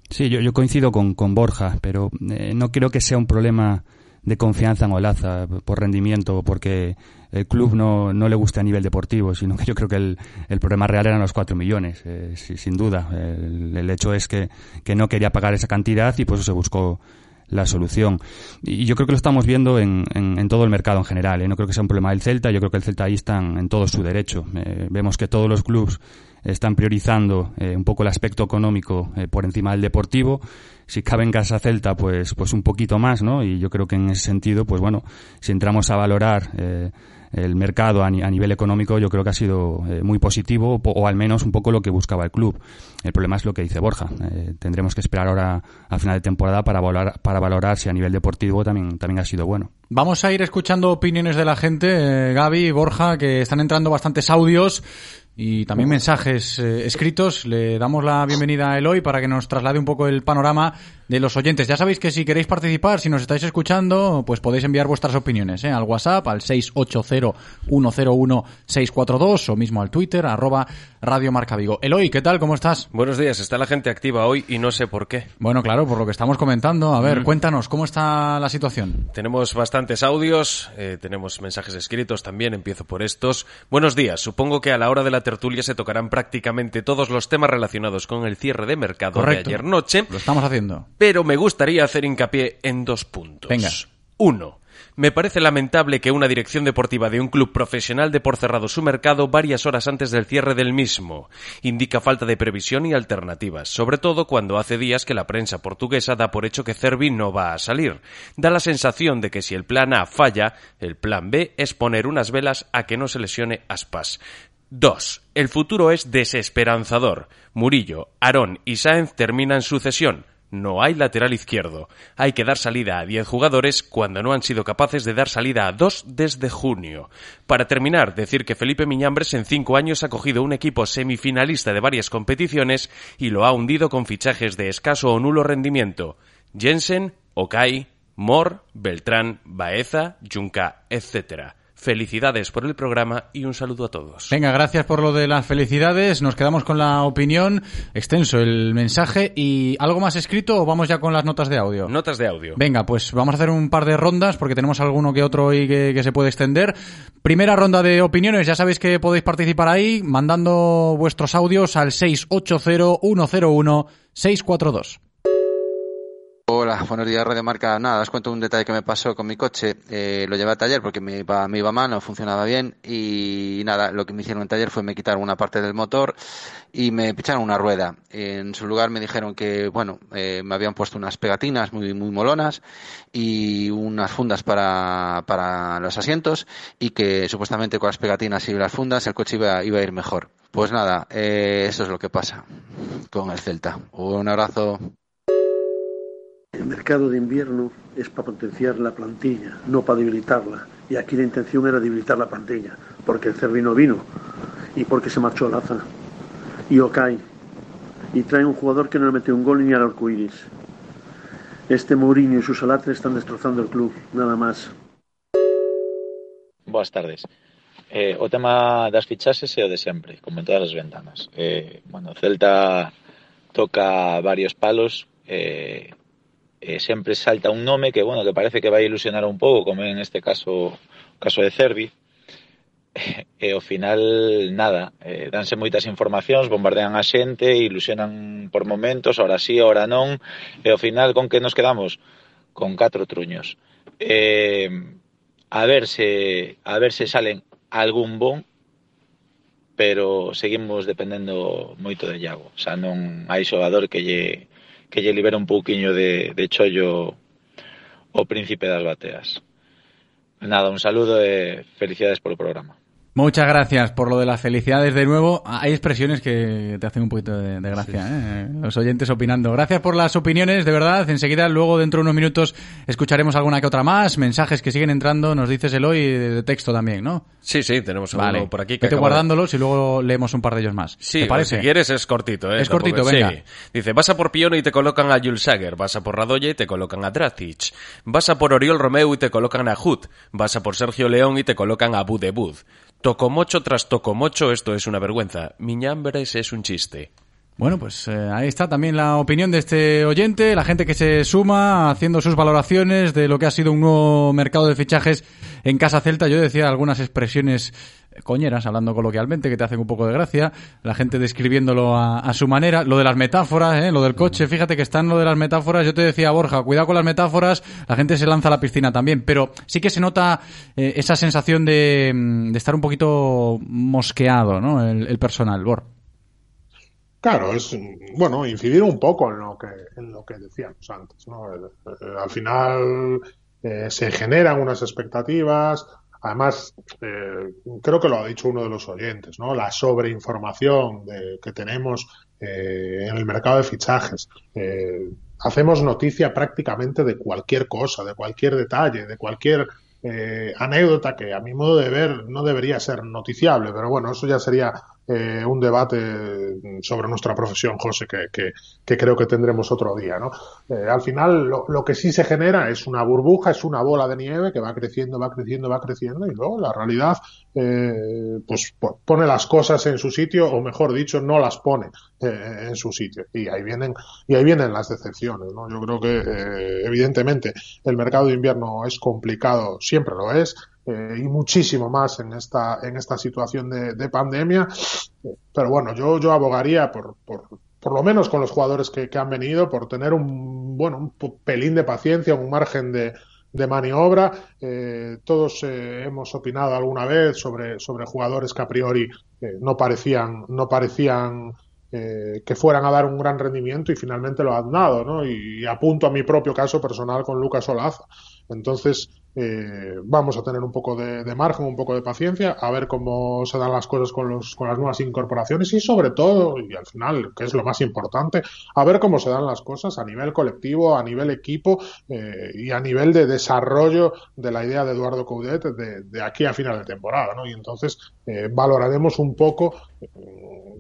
[SPEAKER 7] Sí, yo, yo coincido con, con Borja, pero eh, no creo que sea un problema de confianza en Olaza por rendimiento, porque el club no, no le gusta a nivel deportivo, sino que yo creo que el, el problema real eran los cuatro millones, eh, sin duda. El, hecho es que, que, no quería pagar esa cantidad y por eso se buscó la solución. Y yo creo que lo estamos viendo en, en, todo el mercado en general. ¿eh? No creo que sea un problema del Celta, yo creo que el Celta ahí está en, todo su derecho. Eh, vemos que todos los clubes están priorizando eh, un poco el aspecto económico eh, por encima del deportivo. Si cabe en casa Celta, pues, pues un poquito más, ¿no? Y yo creo que en ese sentido, pues bueno, si entramos a valorar eh, el mercado a, nivel económico yo creo que ha sido muy positivo o, al menos un poco lo que buscaba el club. El problema es lo que dice Borja. Tendremos que esperar ahora al final de temporada para valorar, para valorar si a nivel deportivo también, también ha sido bueno.
[SPEAKER 2] Vamos a ir escuchando opiniones de la gente, Gaby y Borja, que están entrando bastantes audios y también mensajes escritos. Le damos la bienvenida a Eloy para que nos traslade un poco el panorama de los oyentes. Ya sabéis que si queréis participar, si nos estáis escuchando, pues podéis enviar vuestras opiniones ¿eh? al WhatsApp, al 680-101-642 o mismo al Twitter, arroba Radio Marca Vigo. Eloy, ¿qué tal? ¿Cómo estás?
[SPEAKER 4] Buenos días. Está la gente activa hoy y no sé por qué.
[SPEAKER 2] Bueno, claro, por lo que estamos comentando. A ver, mm. cuéntanos, ¿cómo está la situación?
[SPEAKER 4] Tenemos bastantes audios, eh, tenemos mensajes escritos también, empiezo por estos. Buenos días. Supongo que a la hora de la tertulia se tocarán prácticamente todos los temas relacionados con el cierre de mercado de ayer noche.
[SPEAKER 2] Lo estamos haciendo
[SPEAKER 4] pero me gustaría hacer hincapié en dos puntos.
[SPEAKER 2] Venga.
[SPEAKER 4] Uno. Me parece lamentable que una dirección deportiva de un club profesional dé por cerrado su mercado varias horas antes del cierre del mismo. Indica falta de previsión y alternativas, sobre todo cuando hace días que la prensa portuguesa da por hecho que Cervi no va a salir. Da la sensación de que si el plan A falla, el plan B es poner unas velas a que no se lesione Aspas. 2. El futuro es desesperanzador. Murillo, Arón y Sáenz terminan su cesión. No hay lateral izquierdo. Hay que dar salida a 10 jugadores cuando no han sido capaces de dar salida a 2 desde junio. Para terminar, decir que Felipe Miñambres en 5 años ha cogido un equipo semifinalista de varias competiciones y lo ha hundido con fichajes de escaso o nulo rendimiento. Jensen, Okai, Mor, Beltrán, Baeza, Junca, etc. Felicidades por el programa y un saludo a todos.
[SPEAKER 2] Venga, gracias por lo de las felicidades. Nos quedamos con la opinión, extenso el mensaje y algo más escrito o vamos ya con las notas de audio.
[SPEAKER 4] Notas de audio.
[SPEAKER 2] Venga, pues vamos a hacer un par de rondas porque tenemos alguno que otro hoy que, que se puede extender. Primera ronda de opiniones, ya sabéis que podéis participar ahí mandando vuestros audios al 680 101 642.
[SPEAKER 9] Hola, buenos días, Radio Marca. Nada, os cuento un detalle que me pasó con mi coche. Eh, lo llevé a taller porque me iba, me iba mal, no funcionaba bien. Y nada, lo que me hicieron en taller fue me quitaron una parte del motor y me picharon una rueda. En su lugar me dijeron que, bueno, eh, me habían puesto unas pegatinas muy, muy molonas y unas fundas para, para los asientos y que supuestamente con las pegatinas y las fundas el coche iba, iba a ir mejor. Pues nada, eh, eso es lo que pasa con el Celta. Un abrazo.
[SPEAKER 10] El mercado de invierno es para potenciar la plantilla, no para debilitarla. Y aquí la intención era debilitar la plantilla, porque el Cervino vino y porque se marchó Laza y Okai. Y trae un jugador que no le metió un gol ni al arcoiris. Este Mourinho y sus alatres están destrozando el club, nada más.
[SPEAKER 11] Boas tardes. Eh, o tema das fichases é o de sempre, como en todas as ventanas. Eh, bueno, Celta toca varios palos, eh, eh, sempre salta un nome que, bueno, que parece que vai ilusionar un pouco, como en este caso caso de Cervi, eh, e ao final nada, eh, danse moitas informacións, bombardean a xente, ilusionan por momentos, ora sí, ora non, e ao final con que nos quedamos? Con catro truños. Eh, a ver se a ver se salen algún bon, pero seguimos dependendo moito de Iago, xa non hai xogador que lle que lle libera un pouquiño de, de chollo o príncipe das bateas. Nada, un saludo e felicidades polo programa.
[SPEAKER 2] Muchas gracias por lo de las felicidades de nuevo. Hay expresiones que te hacen un poquito de, gracia, ¿eh? los oyentes opinando. Gracias por las opiniones, de verdad. Enseguida, luego dentro de unos minutos, escucharemos alguna que otra más. Mensajes que siguen entrando, nos dices el hoy de texto también, ¿no?
[SPEAKER 4] Sí, sí, tenemos
[SPEAKER 2] uno
[SPEAKER 4] por aquí.
[SPEAKER 2] Que Vete guardándolos y luego leemos un par de ellos más.
[SPEAKER 4] Sí,
[SPEAKER 2] ¿Te parece?
[SPEAKER 4] si quieres es cortito, ¿eh?
[SPEAKER 2] Es cortito, venga.
[SPEAKER 4] Dice, vas a por Piono y te colocan a Jules Sager, vas a por Radoya y te colocan a Dracic, vas a por Oriol Romeu y te colocan a Hood, vas a por Sergio León y te colocan a Budebud. Tocomocho tras tocomocho, esto es una vergüenza. Miñambres es un chiste.
[SPEAKER 2] Bueno, pues eh, ahí está también la opinión de este oyente, la gente que se suma haciendo sus valoraciones de lo que ha sido un nuevo mercado de fichajes en Casa Celta. Yo decía algunas expresiones coñeras, hablando coloquialmente, que te hacen un poco de gracia, la gente describiéndolo a, su manera, lo de las metáforas, ¿eh? lo del coche, fíjate que están lo de las metáforas, yo te decía, Borja, cuidado con las metáforas, la gente se lanza a la piscina también, pero sí que se nota eh, esa sensación de, mm, de, estar un poquito mosqueado, ¿no? El, el personal, Bor.
[SPEAKER 8] Claro, es bueno incidir un poco en lo que en lo que decíamos antes, ¿no? Eh, eh, al final eh, se generan unas expectativas, además eh, creo que lo ha dicho uno de los oyentes, ¿no? La sobreinformación de, que tenemos eh, en el mercado de fichajes. Hacemos noticia prácticamente de cualquier cosa, de cualquier detalle, de cualquier anécdota que a mi modo de ver no debería ser noticiable, pero bueno, eso ya sería eh, un debate sobre nuestra profesión, José, que, que, creo que tendremos otro día, ¿no? Eh, al final, lo, lo, que sí se genera es una burbuja, es una bola de nieve que va creciendo, va creciendo, va creciendo, y luego la realidad, eh, pues pone las cosas en su sitio, o mejor dicho, no las pone eh, en su sitio. Y ahí vienen, y ahí vienen las decepciones, ¿no? Yo creo que, eh, evidentemente, el mercado de invierno es complicado, siempre lo es, eh, y muchísimo más en esta, en esta situación de, de pandemia. Pero bueno, yo, yo abogaría por, por, por lo menos con los jugadores que, que, han venido, por tener un, bueno, un pelín de paciencia, un margen de, de maniobra. Eh, todos eh, hemos opinado alguna vez sobre, sobre jugadores que a priori no parecían, no parecían que fueran a dar un gran rendimiento y finalmente lo han dado, ¿no? Y, y apunto a mi propio caso personal con Lucas Olaza. Entonces, eh, vamos a tener un poco de, margen, un poco de paciencia, a ver cómo se dan las cosas con, los, con las nuevas incorporaciones y sobre todo, y al final, que es lo más importante, a ver cómo se dan las cosas a nivel colectivo, a nivel equipo eh, y a nivel de desarrollo de la idea de Eduardo Coudet de, aquí a final de temporada, ¿no? Y entonces eh, valoraremos un poco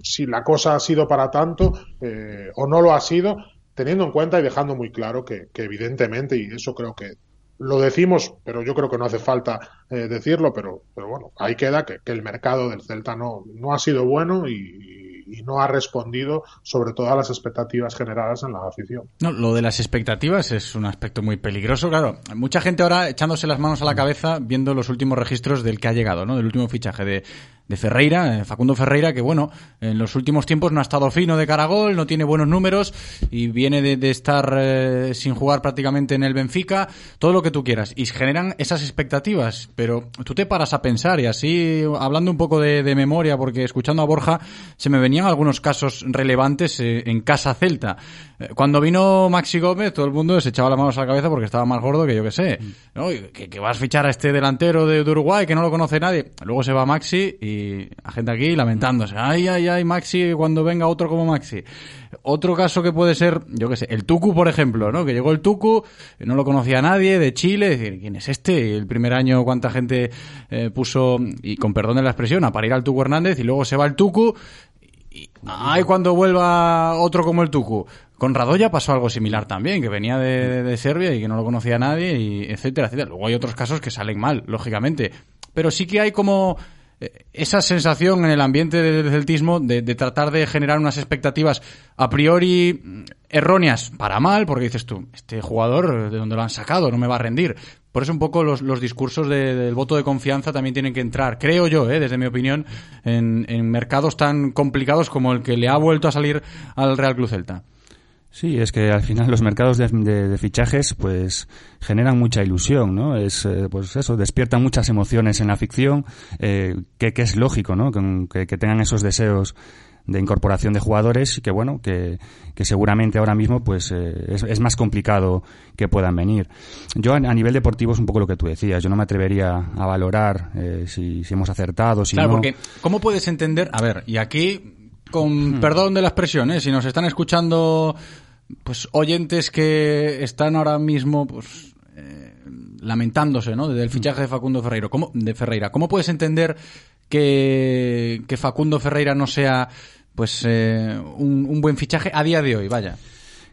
[SPEAKER 8] si la cosa ha sido para tanto eh, o no lo ha sido, teniendo en cuenta y dejando muy claro que evidentemente, y eso creo que lo decimos, pero yo creo que no hace falta eh, decirlo, pero, pero bueno, ahí queda que, el mercado del Celta no, no ha sido bueno y, y, no ha respondido sobre todo a las expectativas generadas en la afición.
[SPEAKER 2] No, lo de las expectativas es un aspecto muy peligroso, claro. Mucha gente ahora echándose las manos a la cabeza viendo los últimos registros del que ha llegado, ¿no? Del último fichaje de, de Ferreira, Facundo Ferreira, que bueno, en los últimos tiempos no ha estado fino de caragol, no tiene buenos números y viene de, de estar eh, sin jugar prácticamente en el Benfica, todo lo que tú quieras. Y generan esas expectativas, pero tú te paras a pensar y así, hablando un poco de, de memoria, porque escuchando a Borja, se me venían algunos casos relevantes eh, en Casa Celta. Eh, cuando vino Maxi Gómez, todo el mundo se echaba las manos a la cabeza porque estaba más gordo que yo que sé. ¿no? Que, que, vas a fichar a este delantero de, de Uruguay que no lo conoce nadie. Luego se va Maxi y a gente aquí lamentándose. Ay, ay, ay, Maxi, cuando venga otro como Maxi. Otro caso que puede ser, yo qué sé, el Tucu, por ejemplo, ¿no? Que llegó el Tucu, no lo conocía nadie, de Chile, decir, ¿quién es este? El primer año, cuánta gente eh, puso, y con perdón de la expresión, a parir al Tucu Hernández, y luego se va el Tucu, y, ay, cuando vuelva otro como el Tucu. Con Radoya pasó algo similar también, que venía de, de, de Serbia y que no lo conocía nadie, y etcétera, etcétera. Luego hay otros casos que salen mal, lógicamente. Pero sí que hay como esa sensación en el ambiente del celtismo de, tratar de generar unas expectativas a priori erróneas para mal, porque dices tú, este jugador, ¿de dónde lo han sacado? No me va a rendir. Por eso un poco los, los discursos de, del voto de confianza también tienen que entrar, creo yo, ¿eh? desde mi opinión, en, en mercados tan complicados como el que le ha vuelto a salir al Real Club Celta.
[SPEAKER 7] Sí, es que al final los mercados de, de, de fichajes pues generan mucha ilusión, ¿no? Es eh, pues eso, despiertan muchas emociones en la ficción, eh, que, que, es lógico, ¿no? Que, que, tengan esos deseos de incorporación de jugadores y que bueno, que, que seguramente ahora mismo pues eh, es, es, más complicado que puedan venir. Yo a, a, nivel deportivo es un poco lo que tú decías, yo no me atrevería a valorar eh, si, si hemos acertado, si
[SPEAKER 2] claro,
[SPEAKER 7] no.
[SPEAKER 2] porque ¿cómo puedes entender? A ver, y aquí con hmm. perdón de la expresión, ¿eh? si nos están escuchando pues oyentes que están ahora mismo pues eh, lamentándose ¿no? del fichaje de Facundo Ferreira. ¿Cómo, de Ferreira. ¿Cómo puedes entender que, que Facundo Ferreira no sea pues eh, un, un buen fichaje a día de hoy? Vaya.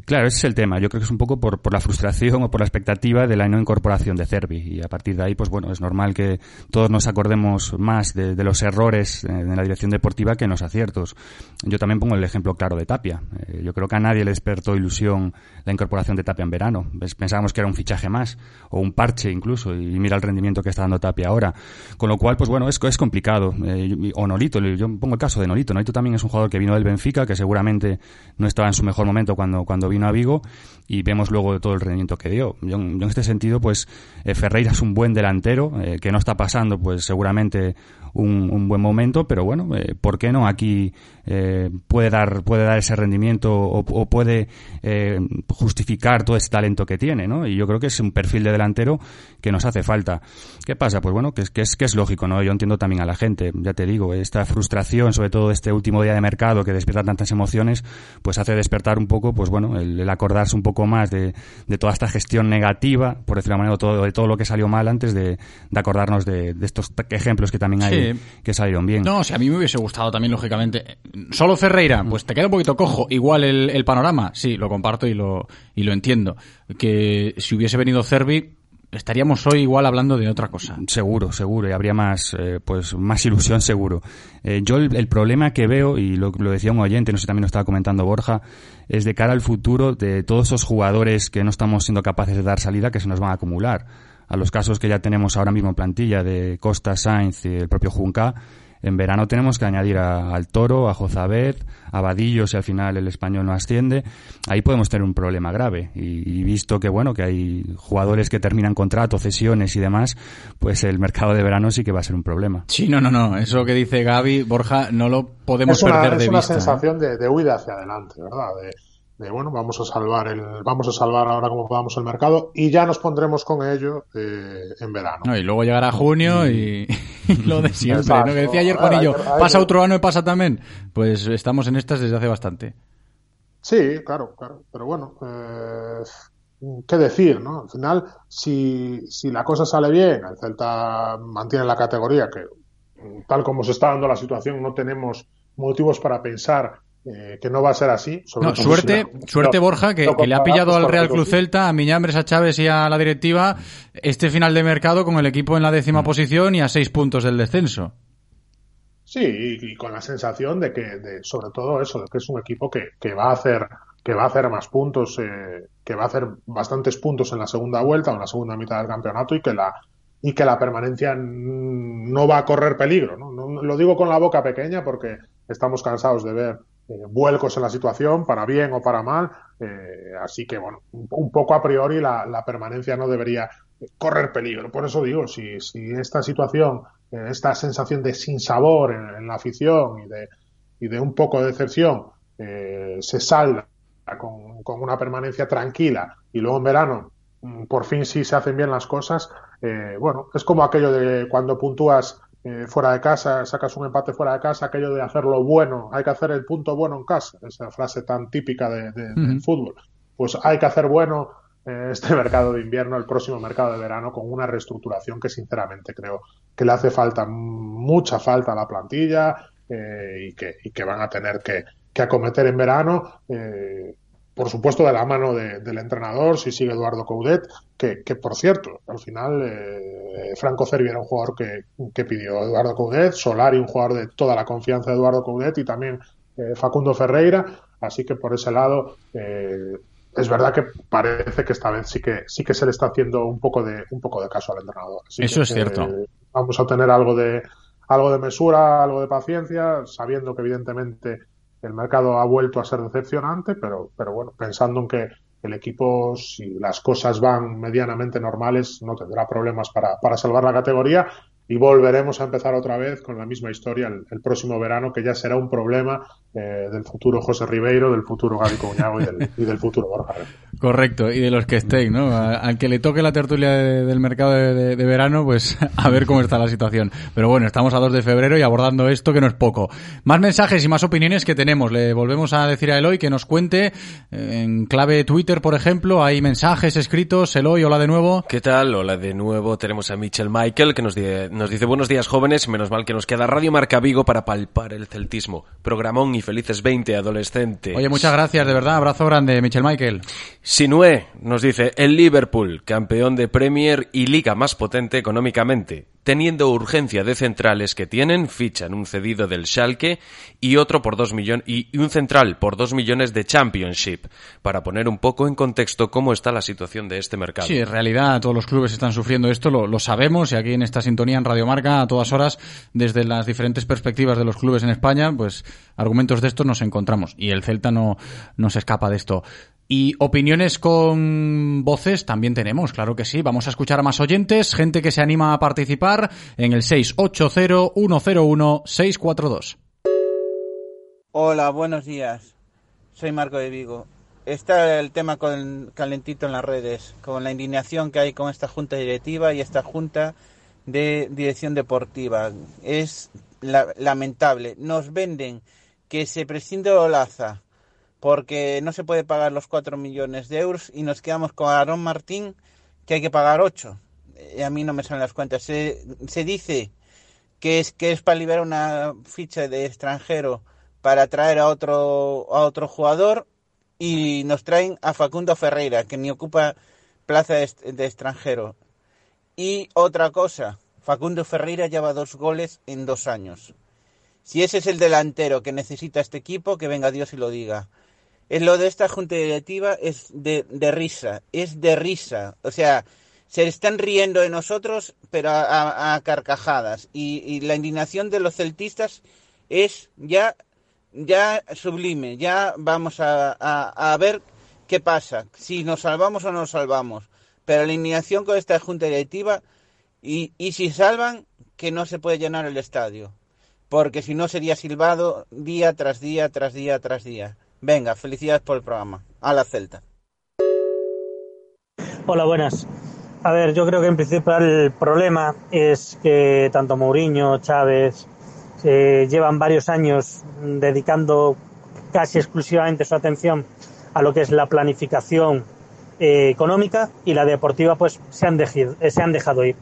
[SPEAKER 7] Claro, ese es el tema. Yo creo que es un poco por, la frustración o por la expectativa de la no incorporación de Cervi. Y a partir de ahí, pues bueno, es normal que todos nos acordemos más de, los errores en la dirección deportiva que en los aciertos. Yo también pongo el ejemplo claro de Tapia. Eh, yo creo que a nadie le despertó ilusión la incorporación de Tapia en verano. Pensábamos que era un fichaje más, o un parche incluso, y mira el rendimiento que está dando Tapia ahora. Con lo cual, pues bueno, es, es complicado. Eh, o Nolito, yo pongo el caso de Nolito. Nolito también es un jugador que vino del Benfica, que seguramente no estaba en su mejor momento cuando, cuando vino a Vigo y vemos luego todo el rendimiento que dio. Yo, en este sentido, pues eh, Ferreira es un buen delantero, eh, que no está pasando, pues seguramente un, buen momento, pero bueno, eh, ¿por qué no? Aquí eh, puede dar puede dar ese rendimiento o, puede eh, justificar todo ese talento que tiene, ¿no? Y yo creo que es un perfil de delantero que nos hace falta. ¿Qué pasa? Pues bueno, que es, que es, que es lógico, ¿no? Yo entiendo también a la gente, ya te digo, esta frustración, sobre todo este último día de mercado que despierta tantas emociones, pues hace despertar un poco, pues bueno, el, acordarse un poco más de, de, toda esta gestión negativa, por decirlo de manera, todo, de todo lo que salió mal antes de, de acordarnos de, de, estos ejemplos que también hay que salieron bien.
[SPEAKER 2] No, si a mí me hubiese gustado también, lógicamente. Solo Ferreira, pues te queda un poquito cojo. Igual el, panorama, sí, lo comparto y lo, y lo entiendo. Que si hubiese venido Cervi, estaríamos hoy igual hablando de otra cosa.
[SPEAKER 7] Seguro, seguro, y habría más, eh, pues, más ilusión seguro. Eh, yo el, problema que veo, y lo, lo, decía un oyente, no sé también lo estaba comentando Borja, es de cara al futuro de todos esos jugadores que no estamos siendo capaces de dar salida que se nos van a acumular a los casos que ya tenemos ahora mismo en plantilla de Costa, Sainz y el propio Junca, en verano tenemos que añadir al Toro, a Jozabed, a Vadillo si al final el español no asciende. Ahí podemos tener un problema grave. Y, visto que bueno que hay jugadores que terminan contrato, cesiones y demás, pues el mercado de verano sí que va a ser un problema.
[SPEAKER 2] Sí, no, no, no. Eso que dice Gaby, Borja, no lo podemos perder de
[SPEAKER 8] vista.
[SPEAKER 2] Es
[SPEAKER 8] una ¿eh? sensación de, de, huida hacia adelante, ¿verdad? De, de bueno, vamos a salvar el, vamos a salvar ahora como podamos el mercado y ya nos pondremos con ello eh, en verano.
[SPEAKER 2] y luego llegará junio y, lo de siempre, ¿no? Que decía ayer Juanillo, pasa otro año y pasa también. Pues estamos en estas desde hace bastante.
[SPEAKER 8] Sí, claro, claro. Pero bueno, eh, qué decir, ¿no? Al final, si, si la cosa sale bien, el Celta mantiene la categoría, que tal como se está dando la situación, no tenemos motivos para pensar eh, que no va a ser así.
[SPEAKER 2] suerte, suerte Borja, que, le ha pillado al Real Cruz Celta, a Miñambres, a Chávez y a la directiva este final de mercado con el equipo en la décima mm. posición y a seis puntos del descenso.
[SPEAKER 8] Sí, y, con la sensación de que, de, sobre todo eso, de que es un equipo que, que va a hacer que va a hacer más puntos, eh, que va a hacer bastantes puntos en la segunda vuelta o en la segunda mitad del campeonato y que la y que la permanencia no va a correr peligro. ¿no? lo digo con la boca pequeña porque estamos cansados de ver eh, vuelcos en la situación, para bien o para mal. Eh, así que, bueno, un poco a priori la, permanencia no debería correr peligro. Por eso digo, si, si esta situación, eh, esta sensación de sinsabor en, en la afición y de, y de un poco de decepción se salda con, con, una permanencia tranquila y luego en verano mm, por fin sí se hacen bien las cosas, bueno, es como aquello de cuando puntúas eh, fuera de casa, sacas un empate fuera de casa, aquello de hacerlo bueno, hay que hacer el punto bueno en casa, esa frase tan típica de, del fútbol. Pues hay que hacer bueno eh, este mercado de invierno, el próximo mercado de verano, con una reestructuración que sinceramente creo que le hace falta, mucha falta a la plantilla eh, y, que, y que van a tener que, que acometer en verano por supuesto de la mano del entrenador, si sigue Eduardo Coudet, que, que por cierto, al final eh, Franco Cervi era un jugador que, que, pidió Eduardo Coudet, Solari un jugador de toda la confianza de Eduardo Coudet y también eh, Facundo Ferreira, así que por ese lado eh, es verdad que parece que esta vez sí que sí que se le está haciendo un poco de un poco de caso al entrenador.
[SPEAKER 2] Eso es cierto.
[SPEAKER 8] vamos a tener algo de algo de mesura, algo de paciencia, sabiendo que evidentemente el mercado ha vuelto a ser decepcionante, pero, pero bueno, pensando en que el equipo, si las cosas van medianamente normales, no tendrá problemas para, para salvar la categoría y volveremos a empezar otra vez con la misma historia el, próximo verano, que ya será un problema eh, del futuro José Ribeiro, del futuro Gaby Cuñago y del, y del futuro Borja.
[SPEAKER 2] Correcto, y de los que estén, ¿no? Al que le toque la tertulia del mercado de, verano, pues a ver cómo está la situación. Pero bueno, estamos a 2 de febrero y abordando esto que no es poco. Más mensajes y más opiniones que tenemos. Le volvemos a decir a Eloy que nos cuente eh, en clave Twitter, por ejemplo, hay mensajes escritos. Eloy, hola de nuevo.
[SPEAKER 4] ¿Qué tal? Hola de nuevo. Tenemos a Mitchell Michael que nos dice nos dice buenos días jóvenes, menos mal que nos queda Radio Marca Vigo para palpar el celtismo. Programón y felices 20 adolescentes.
[SPEAKER 2] Oye, muchas gracias, de verdad, abrazo grande, Michel Michael.
[SPEAKER 4] Sinue nos dice, el Liverpool, campeón de Premier y liga más potente económicamente teniendo urgencia de centrales que tienen, fichan un cedido del Schalke y otro por dos millones y un central por dos millones de Championship, para poner un poco en contexto cómo está la situación de este mercado.
[SPEAKER 2] Sí, en realidad todos los clubes están sufriendo esto, lo, sabemos, y aquí en esta sintonía en Radio Marca, a todas horas, desde las diferentes perspectivas de los clubes en España, pues argumentos de estos nos encontramos, y el Celta no, no se escapa de esto. Y opiniones con voces también tenemos, claro que sí. Vamos a escuchar a más oyentes, gente que se anima a participar en el 680-101-642.
[SPEAKER 12] Hola, buenos días. Soy Marco de Vigo. Está el tema con calentito en las redes, con la indignación que hay con esta junta directiva y esta junta de dirección deportiva. Es lamentable. Nos venden que se prescinde Olaza porque no se puede pagar los 4 millones de euros y nos quedamos con Aaron Martín que hay que pagar 8. Y a mí no me salen las cuentas. Se, se dice que es, que es para liberar una ficha de extranjero para traer a otro, a otro jugador y nos traen a Facundo Ferreira, que ni ocupa plaza de, de extranjero. Y otra cosa, Facundo Ferreira lleva dos goles en dos años. Si ese es el delantero que necesita este equipo, que venga Dios y lo diga. Lo de esta junta directiva es de, risa, es de risa. O sea, se están riendo de nosotros, pero a, carcajadas. Y, la indignación de los celtistas es ya, ya sublime. Ya vamos a, a, ver qué pasa, si nos salvamos o no nos salvamos. Pero la indignación con esta junta directiva, y, y si salvan, que no se puede llenar el estadio. Porque si no sería silbado día tras día, tras día, tras día. Venga, felicidades por el programa. A la Celta.
[SPEAKER 13] Hola, buenas. A ver, yo creo que en principio el problema es que tanto Mourinho, Chávez, eh, llevan varios años dedicando casi exclusivamente su atención a lo que es la planificación eh, económica y la deportiva pues se han, dejado, se han dejado ir.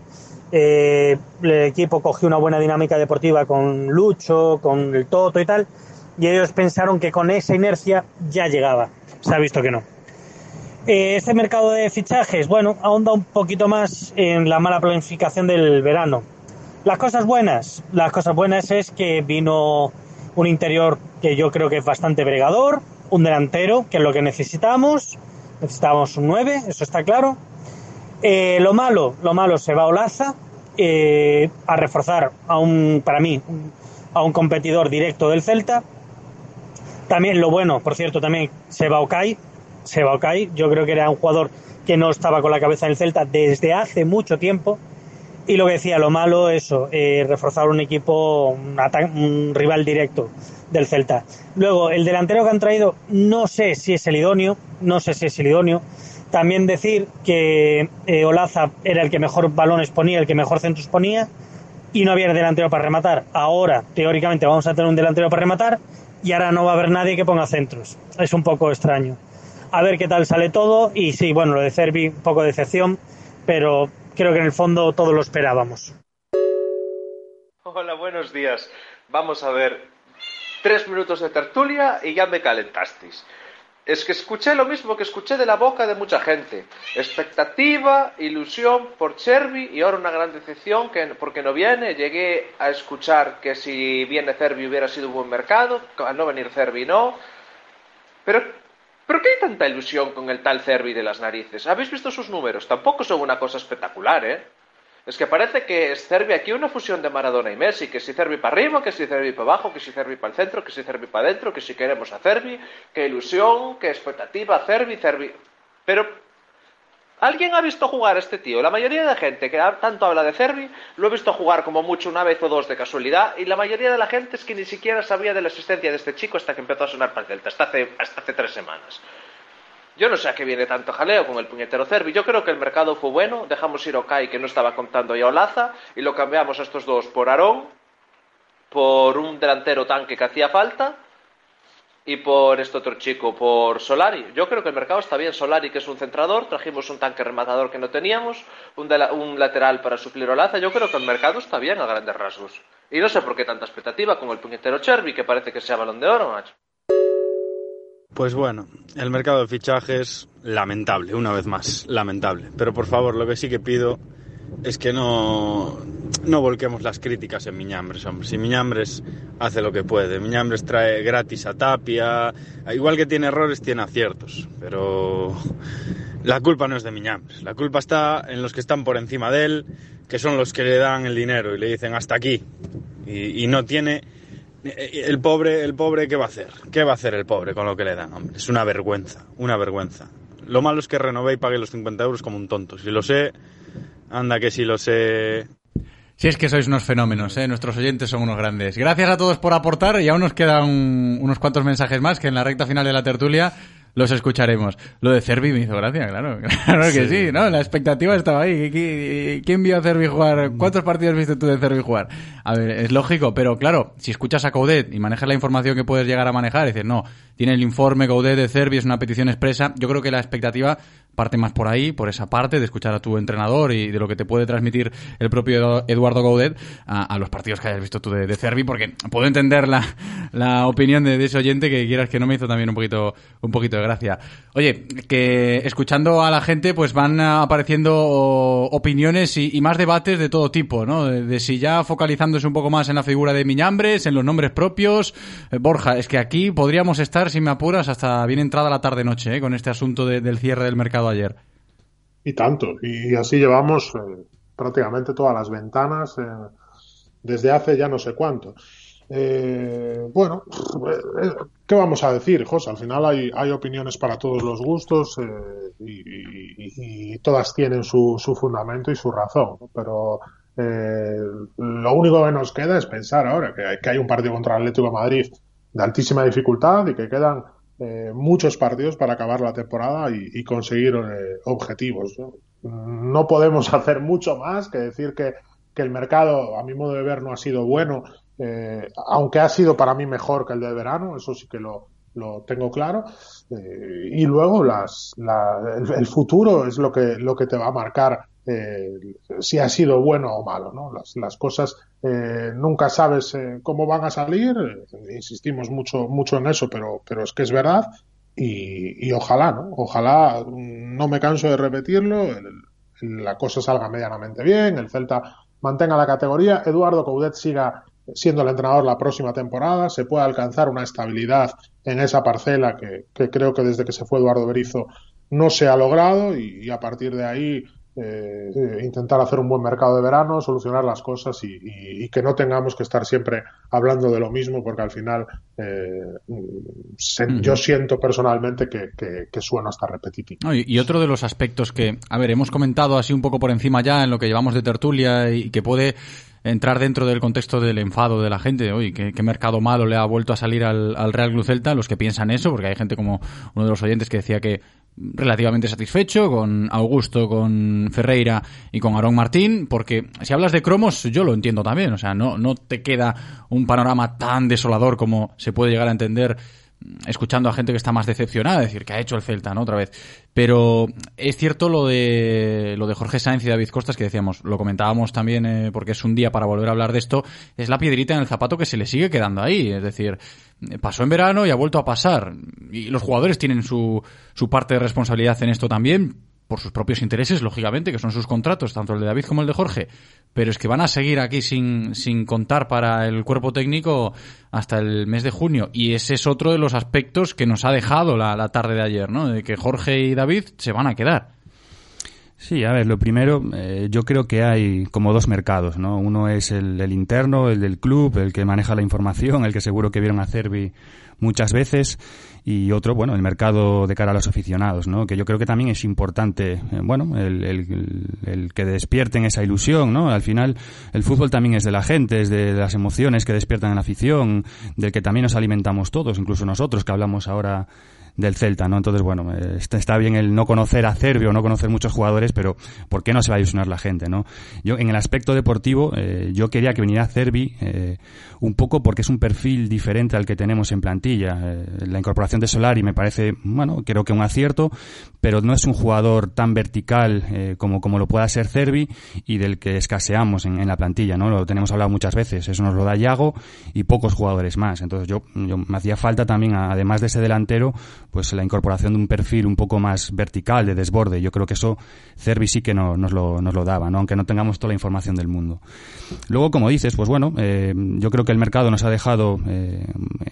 [SPEAKER 13] Eh, el equipo cogió una buena dinámica deportiva con Lucho, con el Toto y tal, y ellos pensaron que con esa inercia ya llegaba. Se ha visto que no. Eh, este mercado de fichajes, bueno, ahonda un poquito más en la mala planificación del verano. Las cosas buenas, las cosas buenas es que vino un interior que yo creo que es bastante bregador, un delantero, que es lo que necesitamos, necesitamos un 9, eso está claro. Eh, lo malo, lo malo se va Olaza eh, a reforzar a un, para mí, a un competidor directo del Celta. También lo bueno, por cierto, también se va Okai, se va Okai, yo creo que era un jugador que no estaba con la cabeza en el Celta desde hace mucho tiempo. Y lo que decía, lo malo, eso, eh, reforzar un equipo, un, un, rival directo del Celta. Luego, el delantero que han traído, no sé si es el idóneo, no sé si es el idóneo. También decir que eh, Olaza era el que mejor balones ponía, el que mejor centros ponía, y no había delantero para rematar. Ahora, teóricamente, vamos a tener un delantero para rematar, y ahora no va a haber nadie que ponga centros. Es un poco extraño. A ver qué tal sale todo, y sí, bueno, lo de Cervi, un poco de decepción, pero creo que en el fondo todo lo esperábamos.
[SPEAKER 14] Hola, buenos días. Vamos a ver, tres minutos de tertulia y ya me calentasteis. Es que escuché lo mismo que escuché de la boca de mucha gente. Expectativa, ilusión por Cervi y ahora una gran decepción que porque no viene. Llegué a escuchar que si viene Cervi hubiera sido un buen mercado, al no venir Cervi no. Pero ¿Pero qué hay tanta ilusión con el tal Cervi de las narices? ¿Habéis visto sus números? Tampoco son una cosa espectacular, ¿eh? Es que parece que Cervi aquí una fusión de Maradona y Messi, que si Cervi para arriba, que si Cervi para abajo, que si Cervi para el centro, que si Cervi para adentro, que si queremos a Cervi, que ilusión, que expectativa, Cervi, Cervi... Pero, ¿alguien ha visto jugar a este tío? La mayoría de la gente que tanto habla de Cervi lo he visto jugar como mucho una vez o dos de casualidad y la mayoría de la gente es que ni siquiera sabía de la existencia de este chico hasta que empezó a sonar para el Celta, hasta hace, hasta hace tres semanas. Yo no sé a qué viene tanto jaleo con el puñetero Cervi. Yo creo que el mercado fue bueno. Dejamos ir Okai, que no estaba contando ya Olaza, y lo cambiamos a estos dos por Aarón, por un delantero tanque que hacía falta, y por este otro chico, por Solari. Yo creo que el mercado está bien. Solari, que es un centrador, trajimos un tanque rematador que no teníamos, un, un lateral para suplir Olaza. Yo creo que el mercado está bien a grandes rasgos. Y no sé por qué tanta expectativa con el puñetero Chervi, que parece que sea balón de oro, macho.
[SPEAKER 15] Pues bueno, el mercado de fichajes, lamentable, una vez más, lamentable. Pero por favor, lo que sí que pido es que no, no volquemos las críticas en Miñambres, hombre. Si Miñambres hace lo que puede, Miñambres trae gratis a Tapia, igual que tiene errores, tiene aciertos. Pero la culpa no es de Miñambres, la culpa está en los que están por encima de él, que son los que le dan el dinero y le dicen hasta aquí. Y, y no tiene El pobre, el pobre, ¿qué va a hacer? ¿Qué va a hacer el pobre con lo que le dan? Hombre, es una vergüenza, una vergüenza. Lo malo es que renové y pague los 50 euros como un tonto. Si lo sé, anda que si lo sé.
[SPEAKER 2] Si es que sois unos fenómenos, ¿eh? nuestros oyentes son unos grandes. Gracias a todos por aportar y aún nos quedan unos cuantos mensajes más que en la recta final de la tertulia los escucharemos. Lo de Cervi me hizo gracia, claro. Claro que sí, ¿no? La expectativa estaba ahí. ¿Qui- ¿Quién vio a Cervi jugar? ¿Cuántos partidos viste tú de Cervi jugar? A ver, es lógico, pero claro, si escuchas a Coudet y manejas la información que puedes llegar a manejar, dices, no, tiene el informe Coudet de Cervi, es una petición expresa, yo creo que la expectativa parte más por ahí, por esa parte de escuchar a tu entrenador y de lo que te puede transmitir el propio Eduardo Gaudet a, los partidos que hayas visto tú de, de Cervi, porque puedo entender la, la opinión de, ese oyente que quieras que no me hizo también un poquito, un poquito de gracia. Oye, que escuchando a la gente, pues van apareciendo opiniones y, más debates de todo tipo, ¿no? De, si ya focalizándose un poco más en la figura de Miñambres, en los nombres propios. Eh, Borja, es que aquí podríamos estar, si me apuras, hasta bien entrada la tarde-noche, ¿eh? con este asunto de- del cierre del mercado ayer.
[SPEAKER 8] Y tanto. Y así llevamos eh, prácticamente todas las ventanas eh, desde hace ya no sé cuánto. Eh, bueno, eh, ¿qué vamos a decir, José? Al final hay, hay opiniones para todos los gustos y, todas tienen su, su fundamento y su razón. Pero lo único que nos queda es pensar ahora que que hay un partido contra el Atlético de Madrid de altísima dificultad y que quedan eh, muchos partidos para acabar la temporada y, conseguir eh, objetivos. ¿no? Podemos hacer mucho más que decir que, el mercado, a mi modo de ver, no ha sido bueno, eh, aunque ha sido para mí mejor que el de verano, eso sí que lo, lo tengo claro. Y luego las, la- el, el futuro es lo que, lo que te va a marcar eh, si ha sido bueno o malo. ¿no? Las, las cosas eh, nunca sabes eh, cómo van a salir, insistimos mucho, mucho en eso, pero, pero es que es verdad. Y, y ojalá, ¿no? Ojalá, mm, no me canso de repetirlo, la cosa salga medianamente bien, el Celta mantenga la categoría, Eduardo Coudet siga siendo el entrenador la próxima temporada, se pueda alcanzar una estabilidad en esa parcela que, que creo que desde que se fue Eduardo Berizo no se ha logrado y a partir de ahí eh, intentar hacer un buen mercado de verano, solucionar las cosas y, y- y que no tengamos que estar siempre hablando de lo mismo porque al final eh, se- yo siento personalmente que, que, que suena hasta repetitivo.
[SPEAKER 2] No, y, y otro de los aspectos que, a ver, hemos comentado así un poco por encima ya en lo que llevamos de tertulia y que puede entrar dentro del contexto del enfado de la gente. Oye, ¿qué, qué mercado malo le ha vuelto a salir al, al Real Club Celta? Los que piensan eso, porque hay gente como uno de los oyentes que decía que relativamente satisfecho con Augusto, con Ferreira y con Aarón Martín, porque si hablas de cromos yo lo entiendo también, o sea, no, no te queda un panorama tan desolador como se puede llegar a entender escuchando a gente que está más decepcionada, decir, que ha hecho el Celta, ¿no? Otra vez. Pero es cierto lo de lo de Jorge Sáenz y David Costas que decíamos, lo comentábamos también eh, porque es un día para volver a hablar de esto, es la piedrita en el zapato que se le sigue quedando ahí, es decir, eh, pasó en verano y ha vuelto a pasar y los jugadores tienen su su parte de responsabilidad en esto también por sus propios intereses, lógicamente, que son sus contratos, tanto el de David como el de Jorge, pero es que van a seguir aquí sin, sin contar para el cuerpo técnico hasta el mes de junio. Y ese es otro de los aspectos que nos ha dejado la, la tarde de ayer, ¿no? De que Jorge y David se van a quedar.
[SPEAKER 7] Sí, a ver, lo primero, eh, yo creo que hay como dos mercados, ¿no? Uno es el, el interno, el del club, el que maneja la información, el que seguro que vieron a Cervi muchas veces, y otro, bueno, el mercado de cara a los aficionados, ¿no? Que yo creo que también es importante, eh, bueno, el, el- el que despierten esa ilusión, ¿no? Al final, el fútbol también es de la gente, es de las emociones que despiertan en la afición, del que también nos alimentamos todos, incluso nosotros que hablamos ahora del Celta, ¿no? Entonces, bueno, está, bien el no conocer a Cervio, o no conocer muchos jugadores, pero ¿por qué no se va a ilusionar la gente, no? Yo, en el aspecto deportivo, eh, yo quería que viniera Cervi eh, un poco porque es un perfil diferente al que tenemos en plantilla. Eh, la incorporación de Solari me parece, bueno, creo que un acierto, pero no es un jugador tan vertical como, como lo pueda ser Cervi y del que escaseamos en, en la plantilla, ¿no? Lo tenemos hablado muchas veces, eso nos lo da Yago y pocos jugadores más. Entonces yo, yo me hacía falta también, además de ese delantero, pues la incorporación de un perfil un poco más vertical, de desborde. Yo creo que eso Cervi sí que no, nos, lo, nos lo daba, ¿no? aunque no tengamos toda la información del mundo. Luego, como dices, pues bueno, eh, yo creo que el mercado nos ha dejado eh,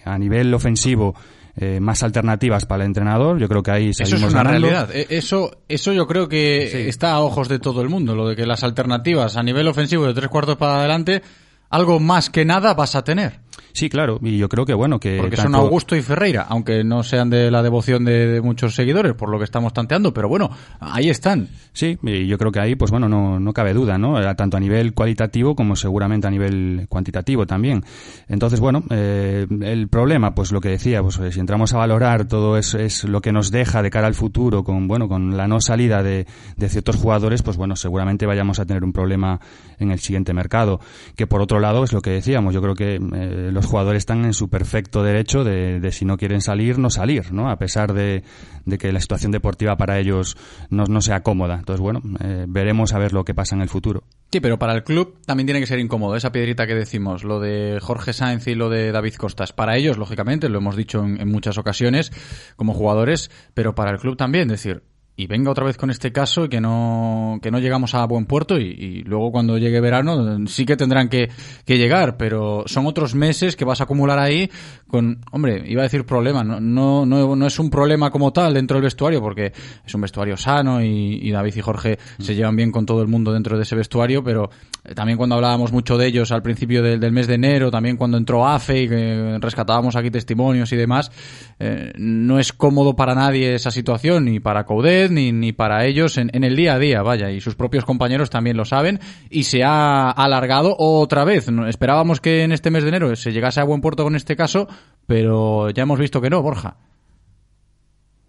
[SPEAKER 7] a nivel ofensivo eh, más alternativas para el entrenador. Yo creo que ahí
[SPEAKER 2] Eso
[SPEAKER 7] salimos
[SPEAKER 2] es una
[SPEAKER 7] ganando.
[SPEAKER 2] realidad. E- Eso, eso yo creo que está a ojos de todo el mundo, lo de que las alternativas a nivel ofensivo de tres cuartos para adelante, algo más que nada vas a tener.
[SPEAKER 7] Sí, claro, y yo creo que bueno, que...
[SPEAKER 2] Porque son Augusto y Ferreira, aunque no sean de la devoción de, muchos seguidores, por lo que estamos tanteando, pero bueno, ahí están.
[SPEAKER 7] Sí, y yo creo que ahí, pues bueno, no, no cabe duda, ¿no? Tanto a nivel cualitativo como seguramente a nivel cuantitativo también. Entonces, bueno, eh, el problema, pues lo que decía, pues si entramos a valorar todo eso es lo que nos deja de cara al futuro con, bueno, con la no salida de, de ciertos jugadores, pues bueno, seguramente vayamos a tener un problema en el siguiente mercado. Que por otro lado, es lo que decíamos, yo creo que eh, los jugadores están en su perfecto derecho de, si no quieren salir, no salir, ¿no? A pesar de, de que la situación deportiva para ellos no, no sea cómoda. Entonces, bueno, eh, veremos a ver lo que pasa en el futuro.
[SPEAKER 2] Sí, pero para el club también tiene que ser incómodo esa piedrita que decimos, lo de Jorge Sáenz y lo de David Costas. Para ellos, lógicamente, lo hemos dicho en, en muchas ocasiones como jugadores, pero para el club también, decir, y venga otra vez con este caso y que no, que no llegamos a buen puerto y, luego cuando llegue verano sí que tendrán que, que, llegar, pero son otros meses que vas a acumular ahí con, hombre, iba a decir problema, no, no, no, no es un problema como tal dentro del vestuario porque es un vestuario sano y, David y Jorge se llevan bien con todo el mundo dentro de ese vestuario, pero también cuando hablábamos mucho de ellos al principio del, del mes de enero, también cuando entró AFE y que rescatábamos aquí testimonios y demás, eh, no es cómodo para nadie esa situación, ni para Coudet, ni, ni para ellos en, el día a día, vaya, y sus propios compañeros también lo saben, y se ha alargado otra vez. Esperábamos que en este mes de enero se llegase a buen puerto con este caso, pero ya hemos visto que no, Borja.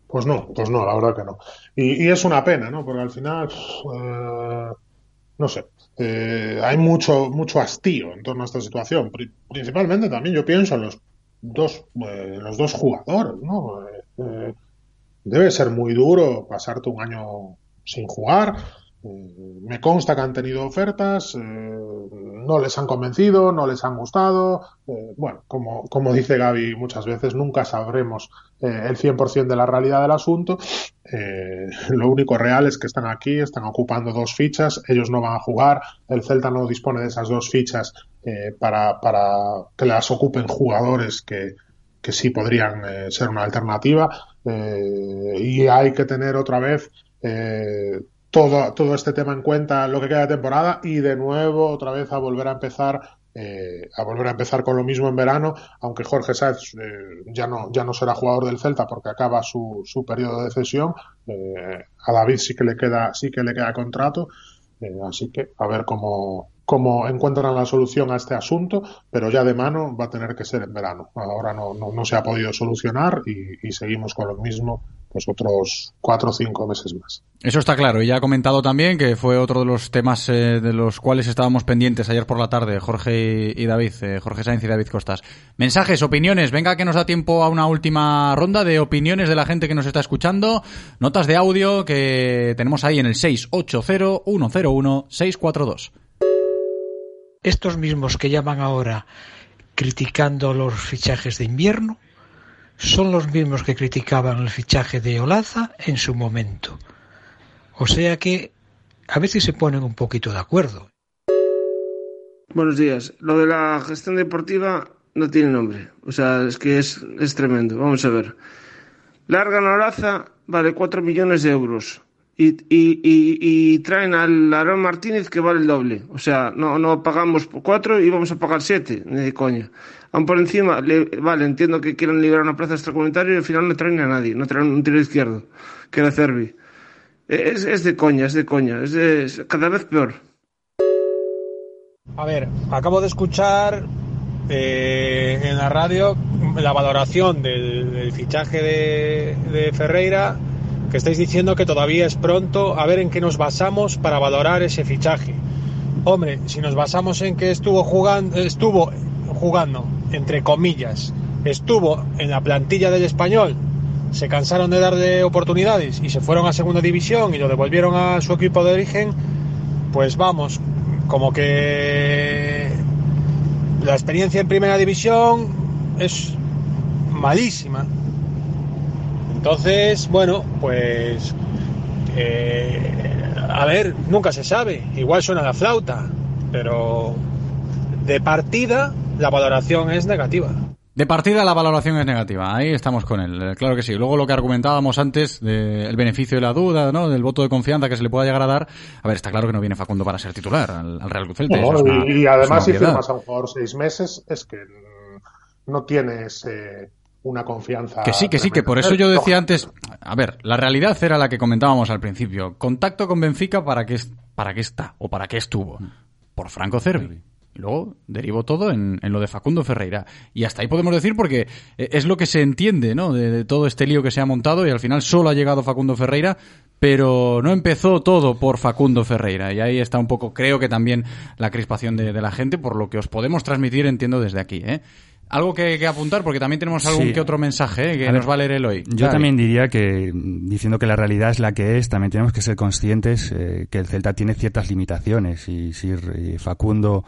[SPEAKER 8] Pues no, pues no, la verdad que no. Y, es una pena, ¿no? Porque al final, eh, no sé, eh, hay mucho, mucho hastío en torno a esta situación. Principalmente también yo pienso en los dos, eh, los dos jugadores, ¿no? Debe ser muy duro pasarte un año sin jugar. Eh, me consta que han tenido ofertas, eh, no les han convencido, no les han gustado. Eh, bueno, como, como dice Gaby muchas veces, nunca sabremos el 100% de la realidad del asunto. lo único real es que están aquí, están ocupando dos fichas, ellos no van a jugar, el Celta no dispone de esas dos fichas para, para que las ocupen jugadores que, que sí podrían ser una alternativa. Y hay que tener otra vez todo, todo este tema en cuenta lo que queda de temporada y de nuevo otra vez a volver a empezar eh, a volver a empezar con lo mismo en verano, aunque Jorge Sáez eh, ya no ya no será jugador del Celta porque acaba su, su periodo de cesión, eh, a David sí que le queda sí que le queda contrato, eh, así que a ver cómo cómo encuentran la solución a este asunto, pero ya de mano va a tener que ser en verano. Ahora no, se ha podido solucionar y, seguimos con lo mismo pues otros cuatro o cinco meses más.
[SPEAKER 2] Eso está claro. Y ya ha comentado también que fue otro de los temas eh, de los cuales estábamos pendientes ayer por la tarde, Jorge y, David, eh, Jorge Sainz y David Costas. Mensajes, opiniones. Venga que nos da tiempo a una última ronda de opiniones de la gente que nos está escuchando. Notas de audio que tenemos ahí en el 680-101-642.
[SPEAKER 16] Estos mismos que llaman ahora criticando los fichajes de invierno son los mismos que criticaban el fichaje de Olaza en su momento. O sea que a veces se ponen un poquito de acuerdo.
[SPEAKER 17] Buenos días. Lo de la gestión deportiva no tiene nombre. O sea, es que es, es tremendo. Vamos a ver. Largan Olaza, vale 4 millones de euros. Y, y, y, y, traen al Aaron Martínez que vale el doble. O sea, no, no pagamos cuatro y vamos a pagar siete, ni de coña. Aún por encima, le, vale, entiendo que quieran liberar una plaza extracomunitaria y al final no traen a nadie, no traen un tiro izquierdo, que era Cervi. Es, es de coña, es de coña, es, de, es cada vez peor.
[SPEAKER 18] A ver, acabo de escuchar eh, en la radio la valoración del, del fichaje de, de Ferreira que estáis diciendo que todavía es pronto a ver en qué nos basamos para valorar ese fichaje. Hombre, si nos basamos en que estuvo jugando, estuvo jugando, entre comillas, estuvo en la plantilla del español, se cansaron de darle oportunidades y se fueron a segunda división y lo devolvieron a su equipo de origen, pues vamos, como que la experiencia en primera división es malísima. Entonces, bueno, pues eh, a ver, nunca se sabe, igual suena la flauta, pero de partida la valoración es negativa.
[SPEAKER 2] De partida la valoración es negativa, ahí estamos con él, eh, claro que sí. Luego lo que argumentábamos antes del beneficio de la duda, ¿no? del voto de confianza que se le pueda llegar a dar, a ver, está claro que no viene Facundo para ser titular al, al Real Cruz Celta.
[SPEAKER 8] No, y, y, además si firmas a un jugador seis meses, es que no tienes eh, una confianza.
[SPEAKER 2] Que sí, que sí, que por eso yo decía antes, a ver, la realidad era la que comentábamos al principio. Contacto con Benfica para qué, para qué está o para qué estuvo. Por Franco Cervi. Y luego derivó todo en, en, lo de Facundo Ferreira. Y hasta ahí podemos decir porque es lo que se entiende, ¿no? De, de, todo este lío que se ha montado y al final solo ha llegado Facundo Ferreira, pero no empezó todo por Facundo Ferreira. Y ahí está un poco, creo que también la crispación de, de la gente, por lo que os podemos transmitir, entiendo, desde aquí, ¿eh? Algo que, que, apuntar, porque también tenemos algún
[SPEAKER 7] Sí.
[SPEAKER 2] que otro mensaje ¿eh? que
[SPEAKER 7] A ver,
[SPEAKER 2] nos va a leer el hoy.
[SPEAKER 7] Yo también diría que, diciendo que la realidad es la que es, también tenemos que ser conscientes eh, que el Celta tiene ciertas limitaciones. Y si Facundo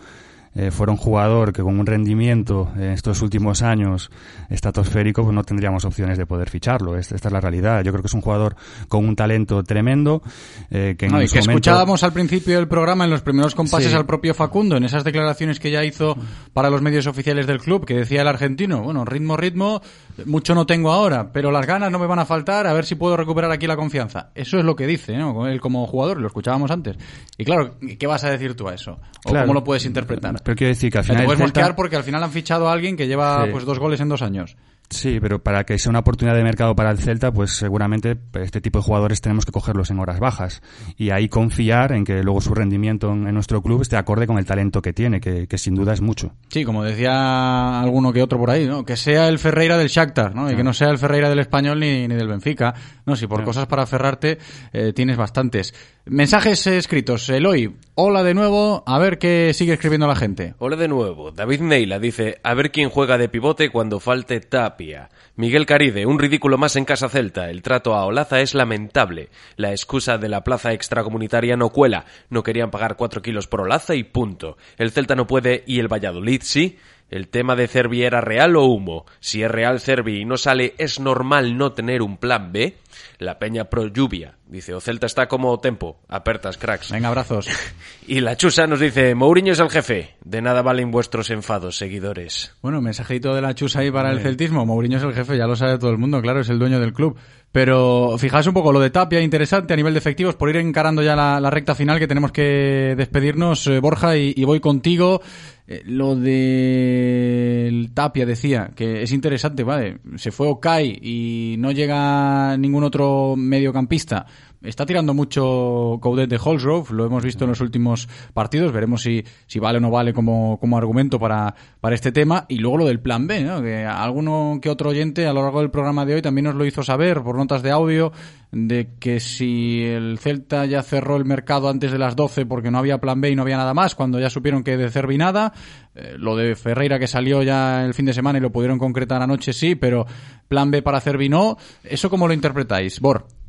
[SPEAKER 7] eh, fuera un jugador que con un rendimiento en estos últimos años estratosférico, pues no tendríamos opciones de poder ficharlo. Esta, esta es la realidad. Yo creo que es un jugador con un talento tremendo. eh, que en
[SPEAKER 2] No, y que
[SPEAKER 7] momento-
[SPEAKER 2] escuchábamos al principio del programa, en los primeros compases,
[SPEAKER 7] Sí.
[SPEAKER 2] al propio Facundo, en esas declaraciones que ya hizo para los medios oficiales del club, que decía el argentino, bueno, ritmo, ritmo, mucho no tengo ahora, pero las ganas no me van a faltar, a ver si puedo recuperar aquí la confianza. Eso es lo que dice, ¿no? Él como jugador, lo escuchábamos antes. Y claro, ¿qué vas a decir tú a eso? ¿O
[SPEAKER 7] Claro.
[SPEAKER 2] cómo lo puedes interpretar?
[SPEAKER 7] Pero quiero decir que al final
[SPEAKER 2] te puedes
[SPEAKER 7] el Celta-
[SPEAKER 2] mosquear porque al final han fichado a alguien que lleva
[SPEAKER 7] Sí.
[SPEAKER 2] pues dos goles en dos años.
[SPEAKER 7] Sí, pero para que sea una oportunidad de mercado para el Celta, pues seguramente este tipo de jugadores tenemos que cogerlos en horas bajas y ahí confiar en que luego su rendimiento en, nuestro club esté acorde con el talento que tiene, que, que sin duda es mucho.
[SPEAKER 2] Sí, como decía alguno que otro por ahí, ¿no? Que sea el Ferreira del Shakhtar, ¿no? Y que no sea el Ferreira del Español ni, ni del Benfica. No, si por
[SPEAKER 7] Claro.
[SPEAKER 2] cosas para aferrarte eh, tienes bastantes. Mensajes eh, escritos. Eloy, hola de nuevo. A ver qué sigue escribiendo la gente.
[SPEAKER 4] Hola de nuevo. David Neila dice, a ver quién juega de pivote cuando falte Tapia. Miguel Caride, un ridículo más en Casa Celta. El trato a Olaza es lamentable. La excusa de la plaza extracomunitaria no cuela. No querían pagar cuatro kilos por Olaza y punto. El Celta no puede y el Valladolid sí. ¿El tema de Cervi era real o humo? Si es real Cervi y no sale, ¿es normal no tener un plan B? La peña pro lluvia. Dice, o Celta está como tempo. Apertas, cracks.
[SPEAKER 2] Venga, abrazos.
[SPEAKER 4] Y la chusa nos dice, Mourinho es el jefe. De nada valen vuestros enfados, seguidores.
[SPEAKER 2] Bueno, mensajito de la chusa ahí para el celtismo. Mourinho es el jefe, ya lo sabe todo el mundo, claro, es el dueño del club. Pero fijaos un poco lo de Tapia, interesante a nivel de efectivos, por ir encarando ya la, recta final que tenemos que despedirnos, eh, Borja, y, y voy contigo. Eh, lo de Tapia decía que es interesante, vale, se fue Okai y no llega ningún otro mediocampista. Está tirando mucho Coudet de Holsgrove, lo hemos visto en los últimos partidos, veremos si, si vale o no vale como, como argumento para, para este tema. Y luego lo del plan B, ¿no? que alguno que otro oyente a lo largo del programa de hoy también nos lo hizo saber por notas de audio, de que si el Celta ya cerró el mercado antes de las 12 porque no había plan B y no había nada más, cuando ya supieron que de Cervi nada, eh, lo de Ferreira que salió ya el fin de semana y lo pudieron concretar anoche sí, pero plan B para Cervi no, ¿eso cómo lo interpretáis? Bor.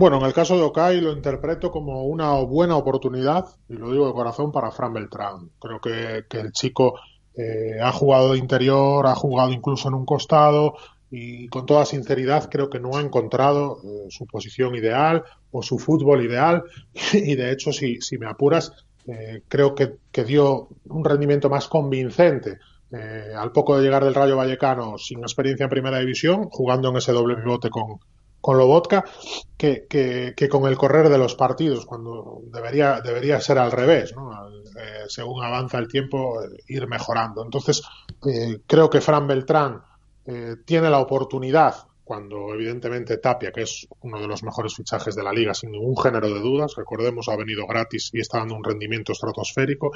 [SPEAKER 8] Bueno, en el caso de Okai lo interpreto como una buena oportunidad, y lo digo de corazón, para Fran Beltrán. Creo que, el chico eh, ha jugado de interior, ha jugado incluso en un costado, y con toda sinceridad creo que no ha encontrado eh, su posición ideal o su fútbol ideal, y de hecho, si, si me apuras, eh, creo que, que dio un rendimiento más convincente eh, al poco de llegar del Rayo Vallecano sin experiencia en primera división, jugando en ese doble pivote con, con Lobotka, que, que, que, con el correr de los partidos, cuando debería, debería ser al revés, ¿no? eh, según avanza el tiempo, eh, ir mejorando. Entonces, eh, creo que Fran Beltrán tiene la oportunidad, cuando evidentemente Tapia, que es uno de los mejores fichajes de la liga, sin ningún género de dudas, recordemos, ha venido gratis y está dando un rendimiento estratosférico,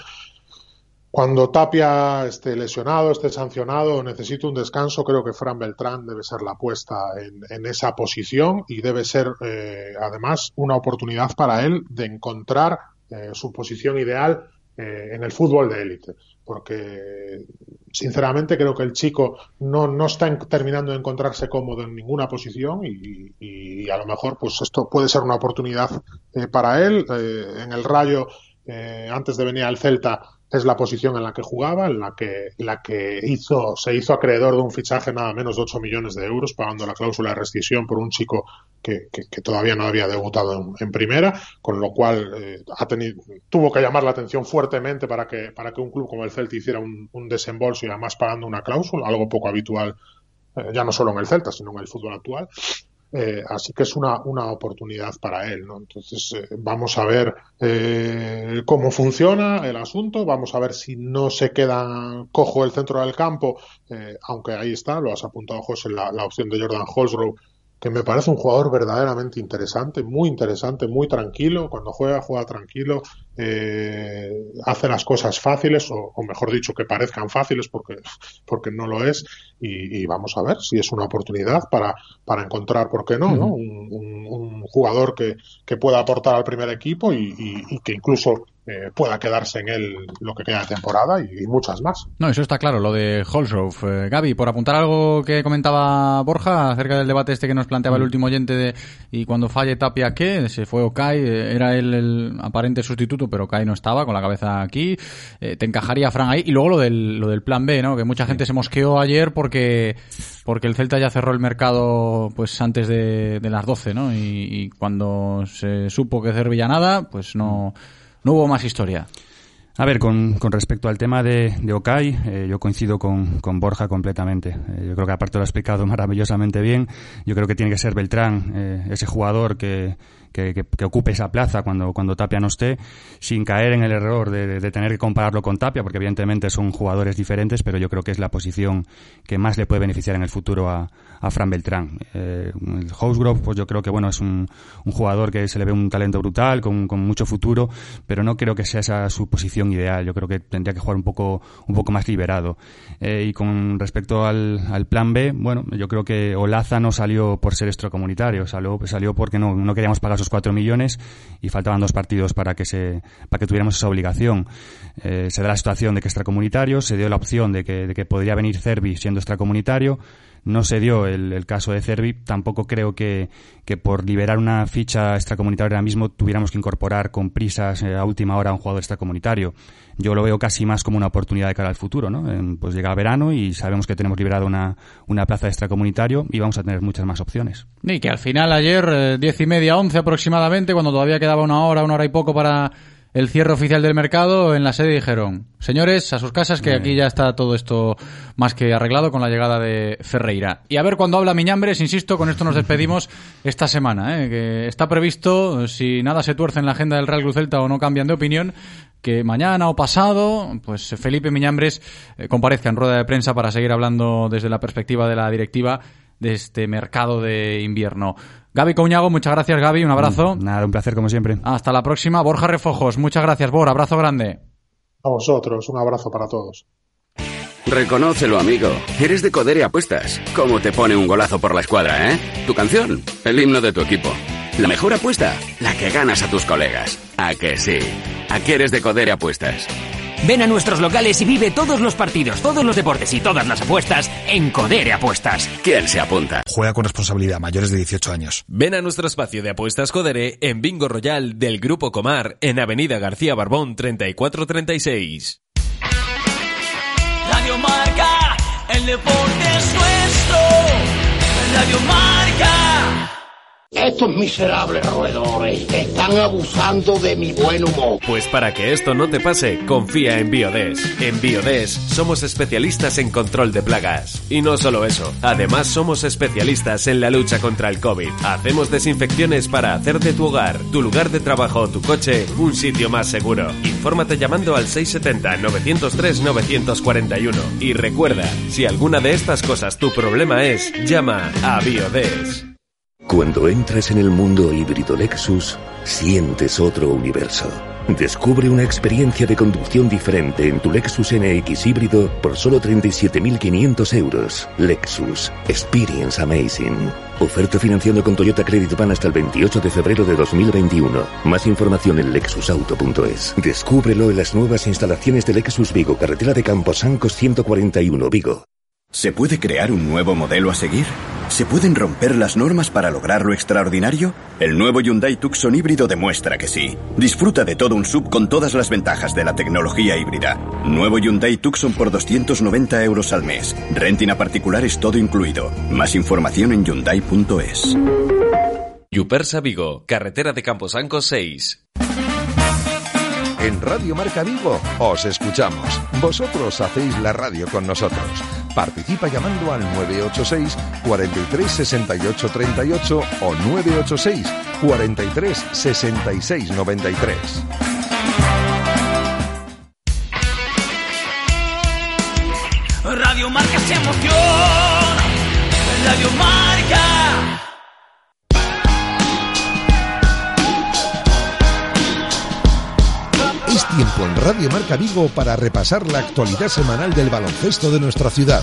[SPEAKER 8] cuando Tapia esté lesionado, esté sancionado necesite un descanso, creo que Fran Beltrán debe ser la apuesta en, en esa posición y debe ser eh, además una oportunidad para él de encontrar eh, su posición ideal eh, en el fútbol de élite. Porque sinceramente creo que el chico no, no está terminando de encontrarse cómodo en ninguna posición y, y, y, a lo mejor pues esto puede ser una oportunidad eh, para él. Eh, en el Rayo, eh, antes de venir al Celta, es la posición en la que jugaba, en la que, la que hizo, se hizo acreedor de un fichaje nada menos de 8 millones de euros, pagando la cláusula de rescisión por un chico que, que, todavía no había debutado en, en primera, con lo cual eh, ha tenido, tuvo que llamar la atención fuertemente para que, para que un club como el Celta hiciera un, un desembolso y además pagando una cláusula, algo poco habitual, eh, ya no solo en el Celta, sino en el fútbol actual. Eh, así que es una, una oportunidad para él, ¿no? Entonces, eh, vamos a ver eh, cómo funciona el asunto, vamos a ver si no se queda cojo el centro del campo, eh, aunque ahí está, lo has apuntado, José, la, opción de Jordan Holsgrove, que me parece un jugador verdaderamente interesante, muy interesante, muy tranquilo, cuando juega, juega tranquilo, eh, hace las cosas fáciles, o, o, mejor dicho, que parezcan fáciles porque, porque no lo es, y, y vamos a ver si es una oportunidad para, para encontrar, ¿por qué no? ¿no? Un, un, un, jugador que, que, pueda aportar al primer equipo y, y, y que incluso eh, pueda quedarse en él lo que queda de temporada y, y, muchas más.
[SPEAKER 2] No, eso está claro, lo de Holsgrove. Eh, Gaby, por apuntar algo que comentaba Borja acerca del debate este que nos planteaba el último oyente de y cuando falle Tapia, ¿qué? Se fue Okai, eh, era él el aparente sustituto, pero Okai no estaba con la cabeza aquí. Eh, te encajaría Fran ahí. Y luego lo del, lo del plan B, ¿no? Que mucha gente se mosqueó ayer porque, porque el Celta ya cerró el mercado pues antes de, de las 12, ¿no? Y, y, cuando se supo que Cervilla nada, pues no no hubo más historia.
[SPEAKER 7] A ver, con, con, respecto al tema de, de Okai, eh, yo coincido con, con Borja completamente. Eh, yo creo que aparte lo ha explicado maravillosamente bien. Yo creo que tiene que ser Beltrán, eh, ese jugador que, que, que, que, ocupe esa plaza cuando, cuando Tapia no esté, sin caer en el error de, de, tener que compararlo con Tapia, porque evidentemente son jugadores diferentes, pero yo creo que es la posición que más le puede beneficiar en el futuro a, a Fran Beltrán. Eh, el Housegrove, pues yo creo que bueno, es un, un, jugador que se le ve un talento brutal, con, con mucho futuro, pero no creo que sea esa su posición ideal. Yo creo que tendría que jugar un poco, un poco más liberado. Eh, y con respecto al, al, plan B, bueno, yo creo que Olaza no salió por ser extracomunitario, salió, salió porque no, no queríamos pagar esos cuatro millones y faltaban dos partidos para que se, para que tuviéramos esa obligación. Eh, se da la situación de que extracomunitario, se dio la opción de que, de que podría venir Cervi siendo extracomunitario, no se dio el, el caso de Cervi. Tampoco creo que, que, por liberar una ficha extracomunitaria ahora mismo tuviéramos que incorporar con prisas eh, a última hora a un jugador extracomunitario. Yo lo veo casi más como una oportunidad de cara al futuro, ¿no? Pues llega verano y sabemos que tenemos liberado una, una plaza de extracomunitario y vamos a tener muchas más opciones.
[SPEAKER 2] Y que al final ayer, eh, diez y media, once aproximadamente, cuando todavía quedaba una hora, una hora y poco para el cierre oficial del mercado, en la sede dijeron, señores, a sus casas, que aquí ya está todo esto más que arreglado con la llegada de Ferreira. Y a ver cuando habla Miñambres, insisto, con esto nos despedimos esta semana, ¿eh? que está previsto, si nada se tuerce en la agenda del Real Cruz Celta o no cambian de opinión, que mañana o pasado, pues Felipe Miñambres eh, comparezca en rueda de prensa para seguir hablando desde la perspectiva de la directiva de este mercado de invierno. Gaby Couñago, muchas gracias Gaby, un abrazo.
[SPEAKER 7] Nada, un placer como siempre.
[SPEAKER 2] Hasta la próxima. Borja Refojos, muchas gracias Bor, abrazo grande.
[SPEAKER 8] A vosotros, un abrazo para todos.
[SPEAKER 19] Reconócelo, amigo. Eres de Codere Apuestas. ¿Cómo te pone un golazo por la escuadra, eh? Tu canción, el himno de tu equipo. La mejor apuesta, la que ganas a tus colegas. ¿A que sí? ¿A qué eres de Codere Apuestas?
[SPEAKER 20] Ven a nuestros locales y vive todos los partidos, todos los deportes y todas las apuestas en Codere Apuestas.
[SPEAKER 19] ¿Quién se apunta?
[SPEAKER 21] Juega con responsabilidad, mayores de 18 años.
[SPEAKER 4] Ven a nuestro espacio de apuestas Codere en Bingo Royal del Grupo Comar en Avenida García Barbón 3436.
[SPEAKER 3] Radio Marca, el deporte es nuestro. Radio Marca.
[SPEAKER 22] Estos miserables roedores están abusando de mi buen humor.
[SPEAKER 4] Pues para que esto no te pase, confía en Biodes. En Biodes somos especialistas en control de plagas. Y no solo eso, además somos especialistas en la lucha contra el COVID. Hacemos desinfecciones para hacer de tu hogar, tu lugar de trabajo o tu coche un sitio más seguro. Infórmate llamando al 670-903-941. Y recuerda, si alguna de estas cosas tu problema es, llama a Biodes.
[SPEAKER 1] Cuando entras en el mundo híbrido Lexus, sientes otro universo. Descubre una experiencia de conducción diferente en tu Lexus NX híbrido por solo 37.500 euros. Lexus. Experience Amazing. Oferta financiando con Toyota Credit Ban hasta el 28 de febrero de 2021. Más información en lexusauto.es. Descúbrelo en las nuevas instalaciones de Lexus Vigo, carretera de Camposancos 141 Vigo.
[SPEAKER 23] ¿Se puede crear un nuevo modelo a seguir? ¿Se pueden romper las normas para lograr lo extraordinario? El nuevo Hyundai Tucson híbrido demuestra que sí. Disfruta de todo un sub con todas las ventajas de la tecnología híbrida. Nuevo Hyundai Tucson por 290 euros al mes. Renting a particulares todo incluido. Más información en Hyundai.es.
[SPEAKER 4] Yupersa Vigo, carretera de Camposanco 6.
[SPEAKER 1] En Radio Marca Vigo os escuchamos. Vosotros hacéis la radio con nosotros.
[SPEAKER 24] Participa llamando al 986 43 68 38 o 986 43 66 93.
[SPEAKER 3] Radio Marca se emoción. Radio Marca.
[SPEAKER 21] Tiempo en Radio Marca Vigo para repasar la actualidad semanal del baloncesto de nuestra ciudad.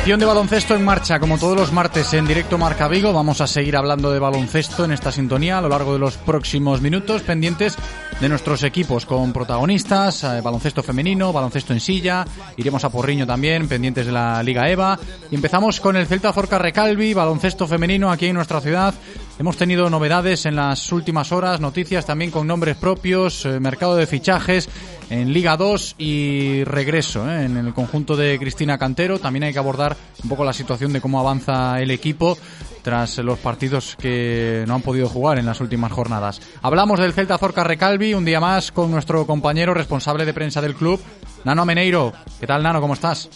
[SPEAKER 2] Sección de baloncesto en marcha, como todos los martes en directo Marca Vigo. Vamos a seguir hablando de baloncesto en esta sintonía a lo largo de los próximos minutos, pendientes de nuestros equipos con protagonistas, eh, baloncesto femenino, baloncesto en silla, iremos a Porriño también, pendientes de la Liga EVA. Y empezamos con el Celta Zorca Recalvi, baloncesto femenino aquí en nuestra ciudad. Hemos tenido novedades en las últimas horas, noticias también con nombres propios, eh, mercado de fichajes en Liga 2 y regreso eh, en el conjunto de Cristina Cantero. También hay que abordar un poco la situación de cómo avanza el equipo tras los partidos que no han podido jugar en las últimas jornadas. Hablamos del Celta Zorca Recalvi un día más con nuestro compañero responsable de prensa del club, Nano Ameneiro. ¿Qué tal, Nano? ¿Cómo estás?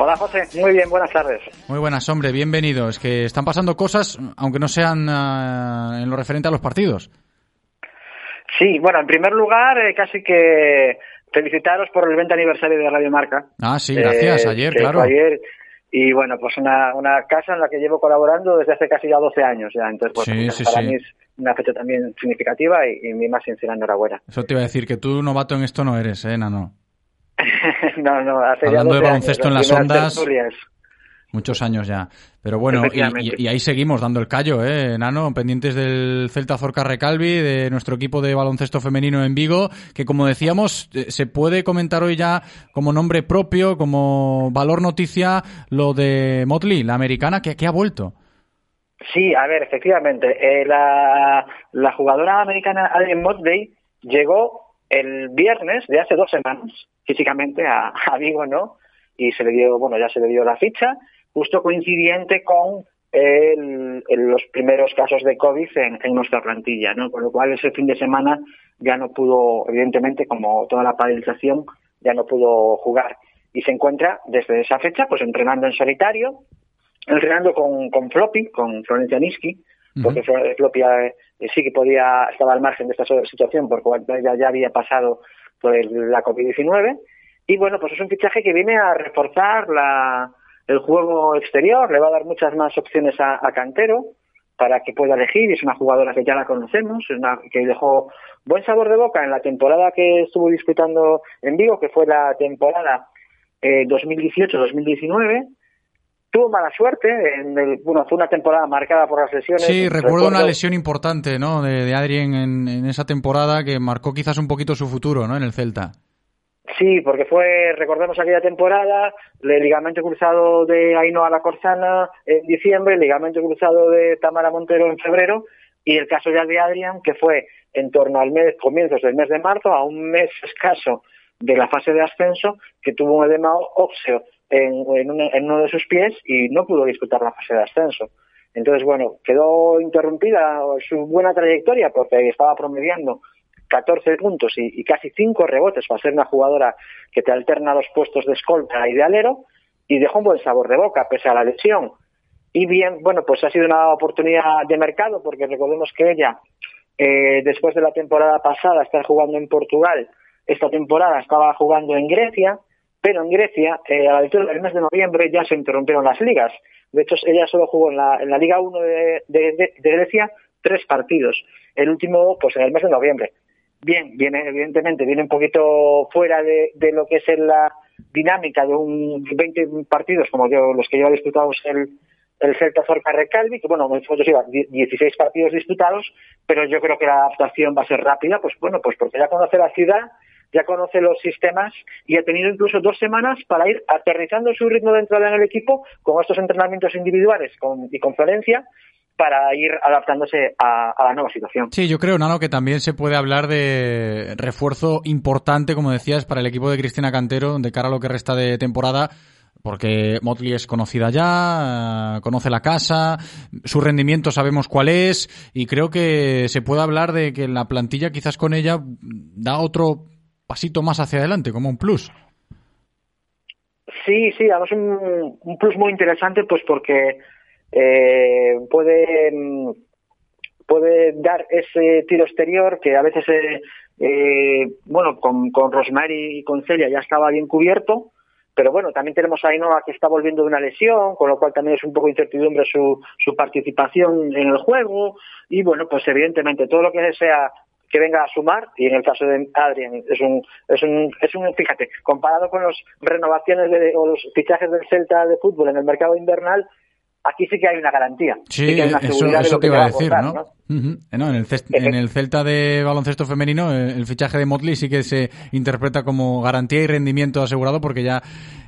[SPEAKER 25] Hola José, muy bien, buenas tardes.
[SPEAKER 2] Muy buenas, hombre, bienvenido. Es que están pasando cosas, aunque no sean uh, en lo referente a los partidos.
[SPEAKER 25] Sí, bueno, en primer lugar, eh, casi que felicitaros por el 20 aniversario de Radio Marca.
[SPEAKER 2] Ah, sí, gracias,
[SPEAKER 25] eh,
[SPEAKER 2] ayer, claro.
[SPEAKER 25] ayer y bueno, pues una, una casa en la que llevo colaborando desde hace casi ya 12 años ya. Entonces, pues,
[SPEAKER 2] Sí, sí,
[SPEAKER 25] para
[SPEAKER 2] sí.
[SPEAKER 25] mí es una fecha también significativa y, y mi más sincera enhorabuena.
[SPEAKER 2] Eso te iba a decir, que tú novato en esto no eres, ¿eh, Nano?
[SPEAKER 25] no, no, hace ya
[SPEAKER 2] Hablando de
[SPEAKER 25] 12
[SPEAKER 2] baloncesto en las ondas.
[SPEAKER 25] tertulias.
[SPEAKER 2] Muchos años ya. Pero bueno, y,
[SPEAKER 25] Efectivamente.
[SPEAKER 2] y- y ahí seguimos dando el callo, ¿eh, Nano? Pendientes del Celta Zorca Recalvi, de nuestro equipo de baloncesto femenino en Vigo, que como decíamos, eh, se puede comentar hoy ya como nombre propio, como valor noticia, lo de Motley, la americana, que, que ha vuelto.
[SPEAKER 25] Sí, a ver, efectivamente. eh, la, la jugadora americana Adrienne Motley llegó el viernes de hace dos semanas, físicamente, a, Vigo, ¿no? Y se le dio, bueno, ya se le dio la ficha, justo coincidente con los primeros casos de COVID en, en nuestra plantilla, ¿no? Con lo cual ese fin de semana ya no pudo, evidentemente, como toda la paralización, ya no pudo jugar. Y se encuentra desde esa fecha, pues entrenando en solitario, entrenando con, con Floppy, con Florencia Niski, porque Floppy eh, sí que podía, estaba al margen de esta situación porque ya, ya había pasado por el- la COVID-19. Y bueno, pues es un fichaje que viene a reforzar la, el juego exterior, le va a dar muchas más opciones a, a Cantero para que pueda elegir. Es una jugadora que ya la conocemos, es una que dejó buen sabor de boca en la temporada que estuvo disputando en Vigo, que fue la temporada eh, 2018-2019 tuvo mala suerte. En el, bueno, fue una temporada marcada por las lesiones.
[SPEAKER 2] Sí, recuerdo una lesión importante, ¿no? De, de Adrien en, en esa temporada que marcó quizás un poquito su futuro, ¿no? En el Celta.
[SPEAKER 25] Sí, porque fue, recordemos aquella temporada, el ligamento cruzado de Ainhoa La Corzana en diciembre, el ligamento cruzado de Tamara Montero en febrero y el caso ya de Adrian, que fue en torno al mes, comienzos del mes de marzo, a un mes escaso de la fase de ascenso, que tuvo un edema óseo en, uno, de sus pies y no pudo disputar la fase de ascenso. Entonces, bueno, quedó interrumpida su buena trayectoria porque estaba promediando 14 puntos y, y, casi 5 rebotes para ser una jugadora que te alterna los puestos de escolta y de alero y dejó un buen sabor de boca pese a la lesión. Y bien, bueno, pues ha sido una oportunidad de mercado porque recordemos que ella, eh, después de la temporada pasada, está jugando en Portugal, esta temporada estaba jugando en Grecia, pero en Grecia, eh, a la altura del mes de noviembre, ya se interrumpieron las ligas. De hecho, ella solo jugó en la, Liga 1 de, Grecia tres partidos. El último, pues en el mes de noviembre bien, viene, evidentemente, viene un poquito fuera de, lo que es la dinámica de un 20 partidos como los que lleva disputados el, el Celta Zorca Recalvi, que bueno, nosotros lleva 16 partidos disputados, pero yo creo que la adaptación va a ser rápida, pues bueno, pues porque ya conoce la ciudad, ya conoce los sistemas y ha tenido incluso dos semanas para ir aterrizando su ritmo de entrada en el equipo con estos entrenamientos individuales con, y conferencia para ir adaptándose a, a, la nueva situación.
[SPEAKER 2] Sí, yo creo, Nano, que también se puede hablar de refuerzo importante, como decías, para el equipo de Cristina Cantero de cara a lo que resta de temporada, porque Motley es conocida ya, conoce la casa, su rendimiento sabemos cuál es y creo que se puede hablar de que la plantilla quizás con ella da otro pasito más hacia adelante, como un plus.
[SPEAKER 25] Sí, sí, además un, un plus muy interesante pues porque eh, puede mm, puede dar ese tiro exterior que a veces eh, eh, bueno con, con Rosemary y con Celia ya estaba bien cubierto pero bueno, también tenemos a Ainhoa que está volviendo de una lesión, con lo cual también es un poco incertidumbre su, su participación en el juego. Y bueno, pues evidentemente todo lo que sea que venga a sumar, y en el caso de Adrian es un, es un, es un fíjate, comparado con las renovaciones de, o los fichajes del Celta de fútbol en el mercado invernal, aquí sí que hay una garantía.
[SPEAKER 2] Sí,
[SPEAKER 25] que hay una
[SPEAKER 2] eso,
[SPEAKER 25] de lo
[SPEAKER 2] te
[SPEAKER 25] que
[SPEAKER 2] iba a decir. Eh, no, en, el en el Celta de baloncesto femenino, eh, el fichaje de Motley sí que se interpreta como garantía y rendimiento asegurado porque ya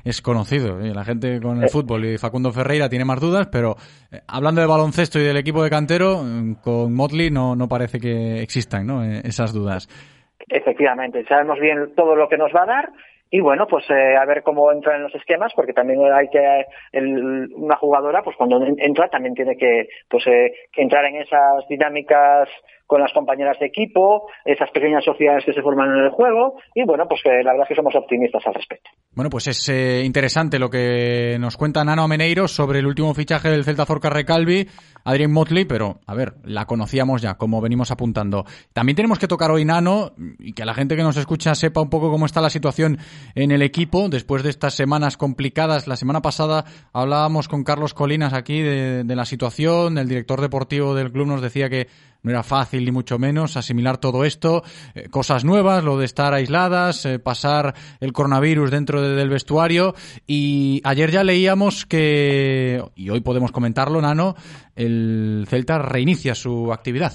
[SPEAKER 2] es conocido. ¿eh? La gente con el fútbol y Facundo Ferreira tiene más dudas, pero eh, hablando de baloncesto y del equipo de cantero, eh, con Motley no, no parece que existan ¿no? Eh, esas dudas.
[SPEAKER 25] Efectivamente, sabemos bien todo lo que nos va a dar y bueno, pues eh, a ver cómo entra en los esquemas, porque también hay que una jugadora, pues cuando en- entra también tiene que pues eh, entrar en esas dinámicas con las compañeras de equipo, esas pequeñas sociedades que se forman en el juego y bueno, pues que la verdad es que somos optimistas al respecto.
[SPEAKER 2] Bueno, pues es eh, interesante lo que nos cuenta Nano Meneiro sobre el último fichaje del Celta Zorca Recalvi, Adrien Motley, pero a ver, la conocíamos ya, como venimos apuntando. También tenemos que tocar hoy Nano y que la gente que nos escucha sepa un poco cómo está la situación en el equipo después de estas semanas complicadas. La semana pasada hablábamos con Carlos Colinas aquí de, de la situación, el director deportivo del club nos decía que no era fácil ni mucho menos asimilar todo esto, eh, cosas nuevas, lo de estar aisladas, eh, pasar el coronavirus dentro de- del vestuario y ayer ya leíamos que, y hoy podemos comentarlo, Nano, el Celta reinicia su actividad.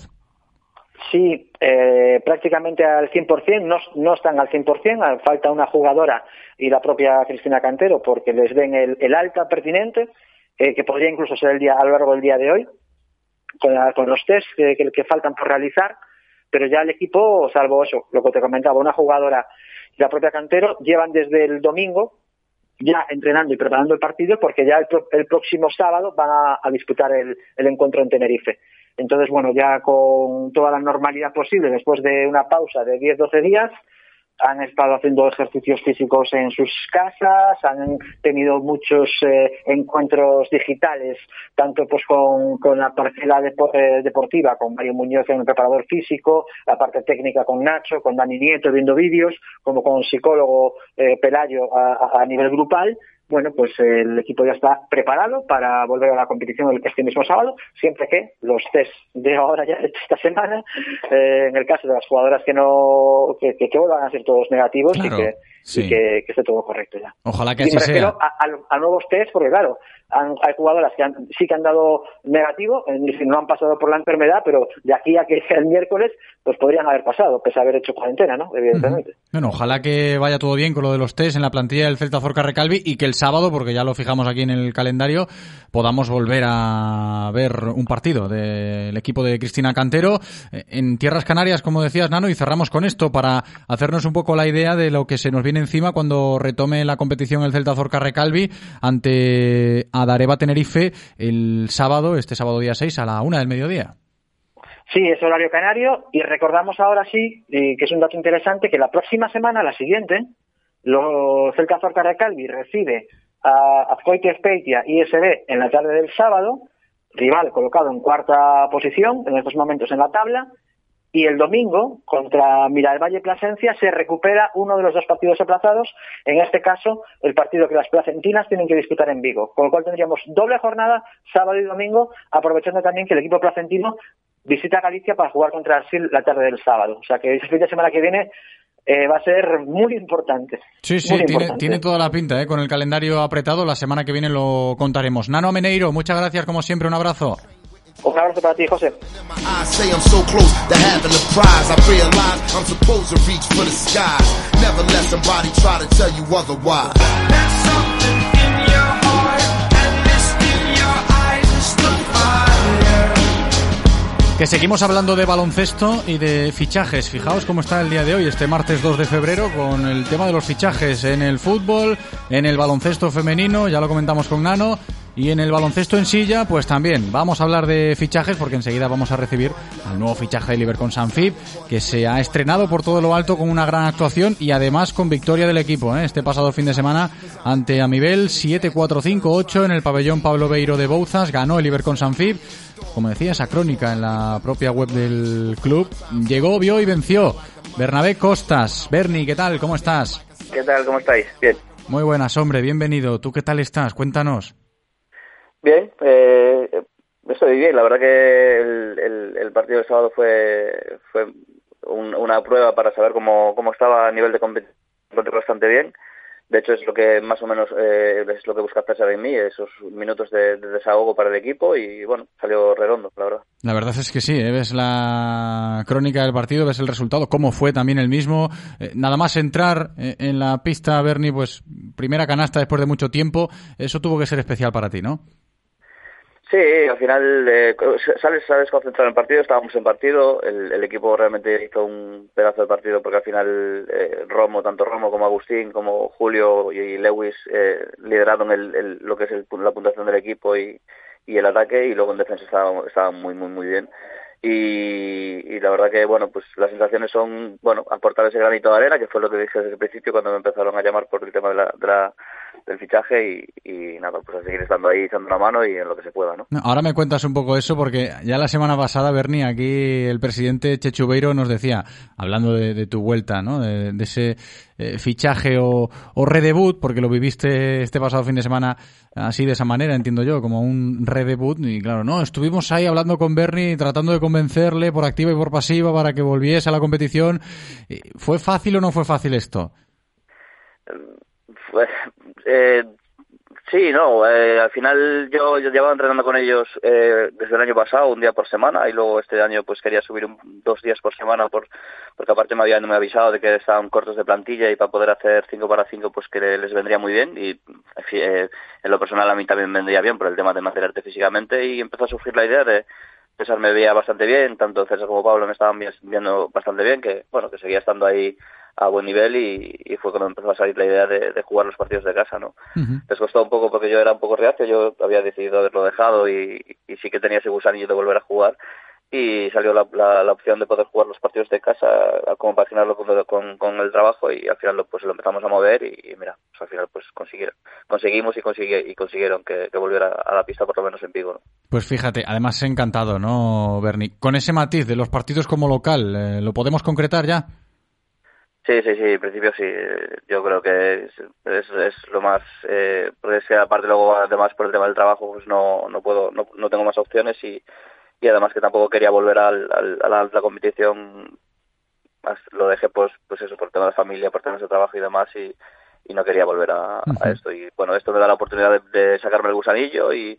[SPEAKER 25] Sí, eh, prácticamente al 100%, no, no están al 100%, ah, falta una jugadora y la propia Cristina Cantero porque les den el, el alta pertinente, eh, que podría incluso ser el día, a lo largo del día de hoy, con, la- con los test que, que- faltan por realizar, pero ya el equipo, salvo eso, lo que te comentaba, una jugadora y la propia Cantero, llevan desde el domingo ya entrenando y preparando el partido porque ya el, el próximo sábado van a, disputar el encuentro en Tenerife. Entonces, bueno, ya con toda la normalidad posible, después de una pausa de 10-12 días, han estado haciendo ejercicios físicos en sus casas, han tenido muchos eh, encuentros digitales, tanto pues con, la parcela depo- eh, deportiva, con Mario Muñoz en el preparador físico, la parte técnica con Nacho, con Dani Nieto viendo vídeos, como con psicólogo eh, Pelayo a nivel grupal. Bueno, pues el equipo ya está preparado para volver a la competición este mismo sábado, siempre que los test de ahora ya de esta semana, eh, en el caso de las jugadoras que no que, que, que vuelvan a ser todos negativos
[SPEAKER 2] Claro,
[SPEAKER 25] y, que,
[SPEAKER 2] sí.
[SPEAKER 25] y que, que esté todo correcto ya.
[SPEAKER 2] Ojalá que
[SPEAKER 25] y
[SPEAKER 2] así
[SPEAKER 25] me refiero
[SPEAKER 2] sea.
[SPEAKER 25] a, a- a nuevos test, porque claro, han- hay jugadoras que han- sí que han dado negativo, decir, no han pasado por la enfermedad, pero de aquí a que sea el miércoles, pues podrían haber pasado, pese a haber hecho cuarentena, ¿no? Evidentemente.
[SPEAKER 2] Bueno, ojalá que vaya todo bien con lo de los test en la plantilla del Celta Zorca Recalvi y que el sábado, porque ya lo fijamos aquí en el calendario, podamos volver a ver un partido del equipo de Cristina Cantero eh, en Tierras Canarias, como decías, Nano, y cerramos con esto para hacernos un poco la idea de lo que se nos viene encima cuando retome la competición el Celta Zorca Recalvi ante Adareva Tenerife el sábado, este sábado día 6 a la una del mediodía.
[SPEAKER 25] Sí, es horario canario y recordamos ahora sí, eh, que es un dato interesante, que la próxima semana, la siguiente, los Celta Zorca Recalvi recibe a Azcoite Speitia ISB en la tarde del sábado, rival colocado en cuarta posición en estos momentos en la tabla, y el domingo contra Miralvalle Plasencia se recupera uno de los dos partidos aplazados, en este caso el partido que las placentinas tienen que disputar en Vigo, con lo cual tendríamos doble jornada sábado y domingo, aprovechando también que el equipo placentino visita Galicia para jugar contra el SIL la tarde del sábado, o sea que ese fin de semana que viene eh, va a ser muy importante.
[SPEAKER 2] Sí, sí, tiene,
[SPEAKER 25] importante.
[SPEAKER 2] tiene toda la pinta, ¿eh? con el calendario apretado. La semana que viene lo contaremos. Nano Meneiro, muchas gracias como siempre, un abrazo.
[SPEAKER 25] Un abrazo para ti, José.
[SPEAKER 3] I say I'm so close to having the prize. I realize I'm supposed to reach for the skies. Never let somebody try to tell you otherwise. There's something in your heart, and this in your eyes is the fire.
[SPEAKER 2] Que seguimos hablando de baloncesto y de fichajes. Fijaos cómo está el día de hoy, este martes 2 de febrero, con el tema de los fichajes en el fútbol, en el baloncesto femenino, ya lo comentamos con Nano, y en el baloncesto en silla, pues también vamos a hablar de fichajes porque enseguida vamos a recibir al nuevo fichaje de Liverpool Sanfib, que se ha estrenado por todo lo alto con una gran actuación y además con victoria del equipo. ¿eh? Este pasado fin de semana ante Amibel 7-4-5-8 en el pabellón Pablo Beiro de Bouzas, ganó el Liverpool Sanfib como decía esa crónica en la propia web del club, llegó, vio y venció. Bernabé Costas. Berni, ¿qué tal? ¿Cómo estás?
[SPEAKER 26] ¿Qué tal? ¿Cómo estáis? Bien.
[SPEAKER 2] Muy buenas, hombre, bienvenido. ¿Tú qué tal estás? Cuéntanos.
[SPEAKER 26] Bien, eh, estoy bien. La verdad que el, partido del sábado fue, fue una prueba para saber cómo, cómo estaba a nivel de competición bastante bien de hecho es lo que más o menos eh, es lo que busca César en esos minutos de, desahogo para el equipo y bueno, salió redondo, la verdad.
[SPEAKER 2] La verdad es que sí, ¿eh? ves la crónica del partido, ves el resultado, cómo fue también el mismo. Eh, nada más entrar en la pista, Bernie, pues primera canasta después de mucho tiempo, eso tuvo que ser especial para ti, ¿no?
[SPEAKER 26] Sí, al final eh, sales, sales concentrado en el partido, estábamos en partido, el, equipo realmente hizo un pedazo de partido porque al final eh, Romo, tanto Romo como Agustín, como Julio y Lewis eh, lideraron el, lo que es la puntuación del equipo y, y, el ataque y luego en defensa estaba, estaba muy, muy, muy bien. Y, y, la verdad que, bueno, pues las sensaciones son, bueno, aportar ese granito de arena, que fue lo que dije desde el principio cuando me empezaron a llamar por el tema de la, de la del fichaje y, nada, pues a seguir estando ahí echando una mano y en lo que se pueda, ¿no?
[SPEAKER 2] Ahora me cuentas un poco eso porque ya la semana pasada, Bernie, aquí el presidente Chechubeiro nos decía, hablando de, tu vuelta, ¿no? De, ese eh, fichaje o, o redebut, porque lo viviste este pasado fin de semana así de esa manera, entiendo yo, como un redebut y claro, no, estuvimos ahí hablando con Bernie tratando de convencerle por activa y por pasiva para que volviese a la competición. ¿Fue fácil o no fue fácil esto?
[SPEAKER 26] Pues, eh, sí, no, eh, al final yo, yo, llevaba entrenando con ellos eh, desde el año pasado, un día por semana, y luego este año pues quería subir dos días por semana por, porque aparte me habían me avisado de que estaban cortos de plantilla y para poder hacer 5 para 5 pues que les vendría muy bien y eh, en lo personal a mí también vendría bien por el tema de materialarte físicamente y empezó a surgir la idea de César me veía bastante bien, tanto César como Pablo me estaban viendo bastante bien, que bueno, que seguía estando ahí a buen nivel y, fue cuando empezó a salir la idea de, jugar los partidos de casa, ¿no? Les costó un poco porque yo era un poco reacio, yo había decidido haberlo dejado y, y sí que tenía ese gusanillo de volver a jugar y salió la, la, opción de poder jugar los partidos de casa, compaginarlo con, con, con el trabajo y al final pues lo empezamos a mover y, mira, pues al final pues consiguieron, conseguimos y, consigue, y consiguieron que, volviera a la pista por lo menos en Vigo. ¿no?
[SPEAKER 2] Pues fíjate, además encantado, ¿no, Bernie? Con ese matiz de los partidos como local, eh, ¿lo podemos concretar ya?
[SPEAKER 26] Sí, sí, sí, en principio sí. Yo creo que es, es, lo más. Eh, porque es que aparte luego, además por el tema del trabajo, pues no, no puedo, no, no tengo más opciones y, y además que tampoco quería volver al, a la alta competición. Lo dejé, pues, pues eso, por tema de familia, por temas de trabajo y demás y, y no quería volver a, esto. Y bueno, esto me da la oportunidad de sacarme el gusanillo y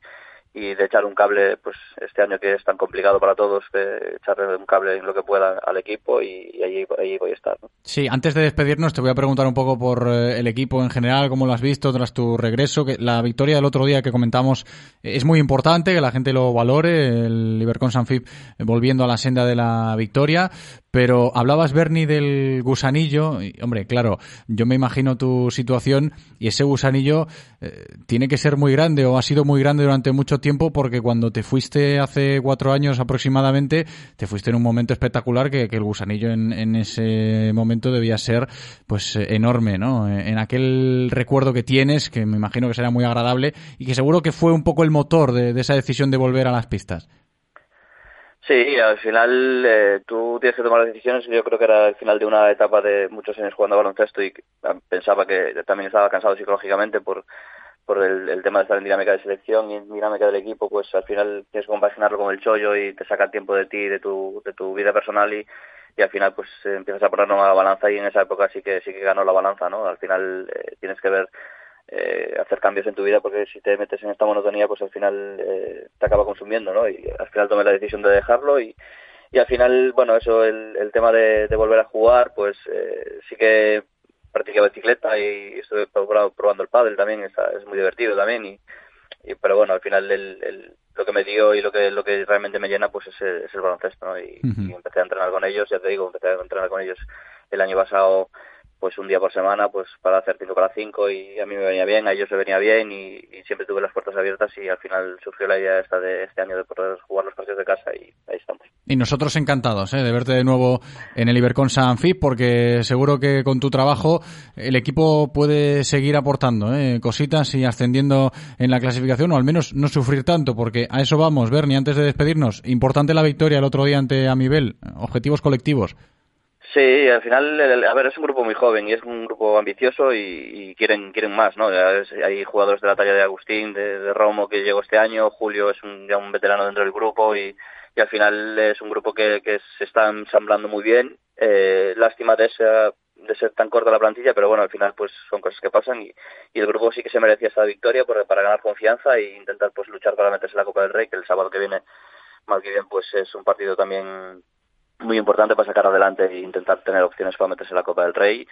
[SPEAKER 26] y de echar un cable, pues este año que es tan complicado para todos, de echarle un cable en lo que pueda al equipo y, allí, voy a estar.
[SPEAKER 2] Sí, antes de despedirnos te voy a preguntar un poco por eh, el equipo en general, cómo lo has visto tras tu regreso. Que la victoria del otro día que comentamos es muy importante, que la gente lo valore, el Libercon Sanfib volviendo a la senda de la victoria, pero hablabas, Bernie, del gusanillo. Y, hombre, claro, yo me imagino tu situación y ese gusanillo eh, tiene que ser muy grande o ha sido muy grande durante mucho tiempo porque cuando te fuiste hace cuatro años aproximadamente, te fuiste en un momento espectacular que, el gusanillo en, ese momento debía ser pues enorme, ¿no? En aquel recuerdo que tienes, que me imagino que será muy agradable y que seguro que fue un poco el motor de esa decisión de volver a las pistas.
[SPEAKER 26] Sí, al final eh, tú tienes que tomar decisiones. Yo creo que era el final de una etapa de muchos años jugando baloncesto y ah, pensaba que también estaba cansado psicológicamente por, por el, tema de estar en dinámica de selección y en dinámica del equipo. Pues al final tienes que compaginarlo con el chollo y te saca tiempo de ti, de tu, de tu vida personal y, y al final pues empiezas a ponerlo a la balanza y en esa época sí que sí que ganó la balanza, ¿no? Al final eh, tienes que ver eh, hacer cambios en tu vida porque si te metes en esta monotonía pues al final eh, te acaba consumiendo no y al final tomé la decisión de dejarlo y, y al final bueno eso el, el tema de, volver a jugar pues eh, sí que practiqué bicicleta y estuve probando el pádel también es muy divertido también y y, pero bueno, al final el, lo que me dio y lo que lo que realmente me llena pues es el, es el baloncesto, ¿no? Y, y empecé a entrenar con ellos, ya te digo, empecé a entrenar con ellos el año pasado pues un día por semana pues para hacer 5 para 5 y a mí me venía bien, a ellos se venía bien y, y, siempre tuve las puertas abiertas y al final surgió la idea esta de este año de poder jugar los partidos de casa y ahí estamos.
[SPEAKER 2] Y nosotros encantados ¿eh? de verte de nuevo en el Ibercon Sanfib porque seguro que con tu trabajo el equipo puede seguir aportando ¿eh? cositas y ascendiendo en la clasificación o al menos no sufrir tanto porque a eso vamos, Bernie, antes de despedirnos. Importante la victoria el otro día ante Amibel, objetivos colectivos.
[SPEAKER 26] Sí, al final, a ver, es un grupo muy joven y es un grupo ambicioso y, y quieren quieren más, ¿no? Hay jugadores de la talla de Agustín, de, Romo que llegó este año, Julio es un, ya un veterano dentro del grupo y, y al final es un grupo que, que se está ensamblando muy bien. Eh, lástima de, esa, de ser tan corta la plantilla, pero bueno, al final pues son cosas que pasan y, y el grupo sí que se merecía esta victoria por, para ganar confianza e intentar pues luchar para meterse en la Copa del Rey, que el sábado que viene, más que bien, pues es un partido también muy importante para sacar adelante e intentar tener opciones para meterse en la Copa del Rey.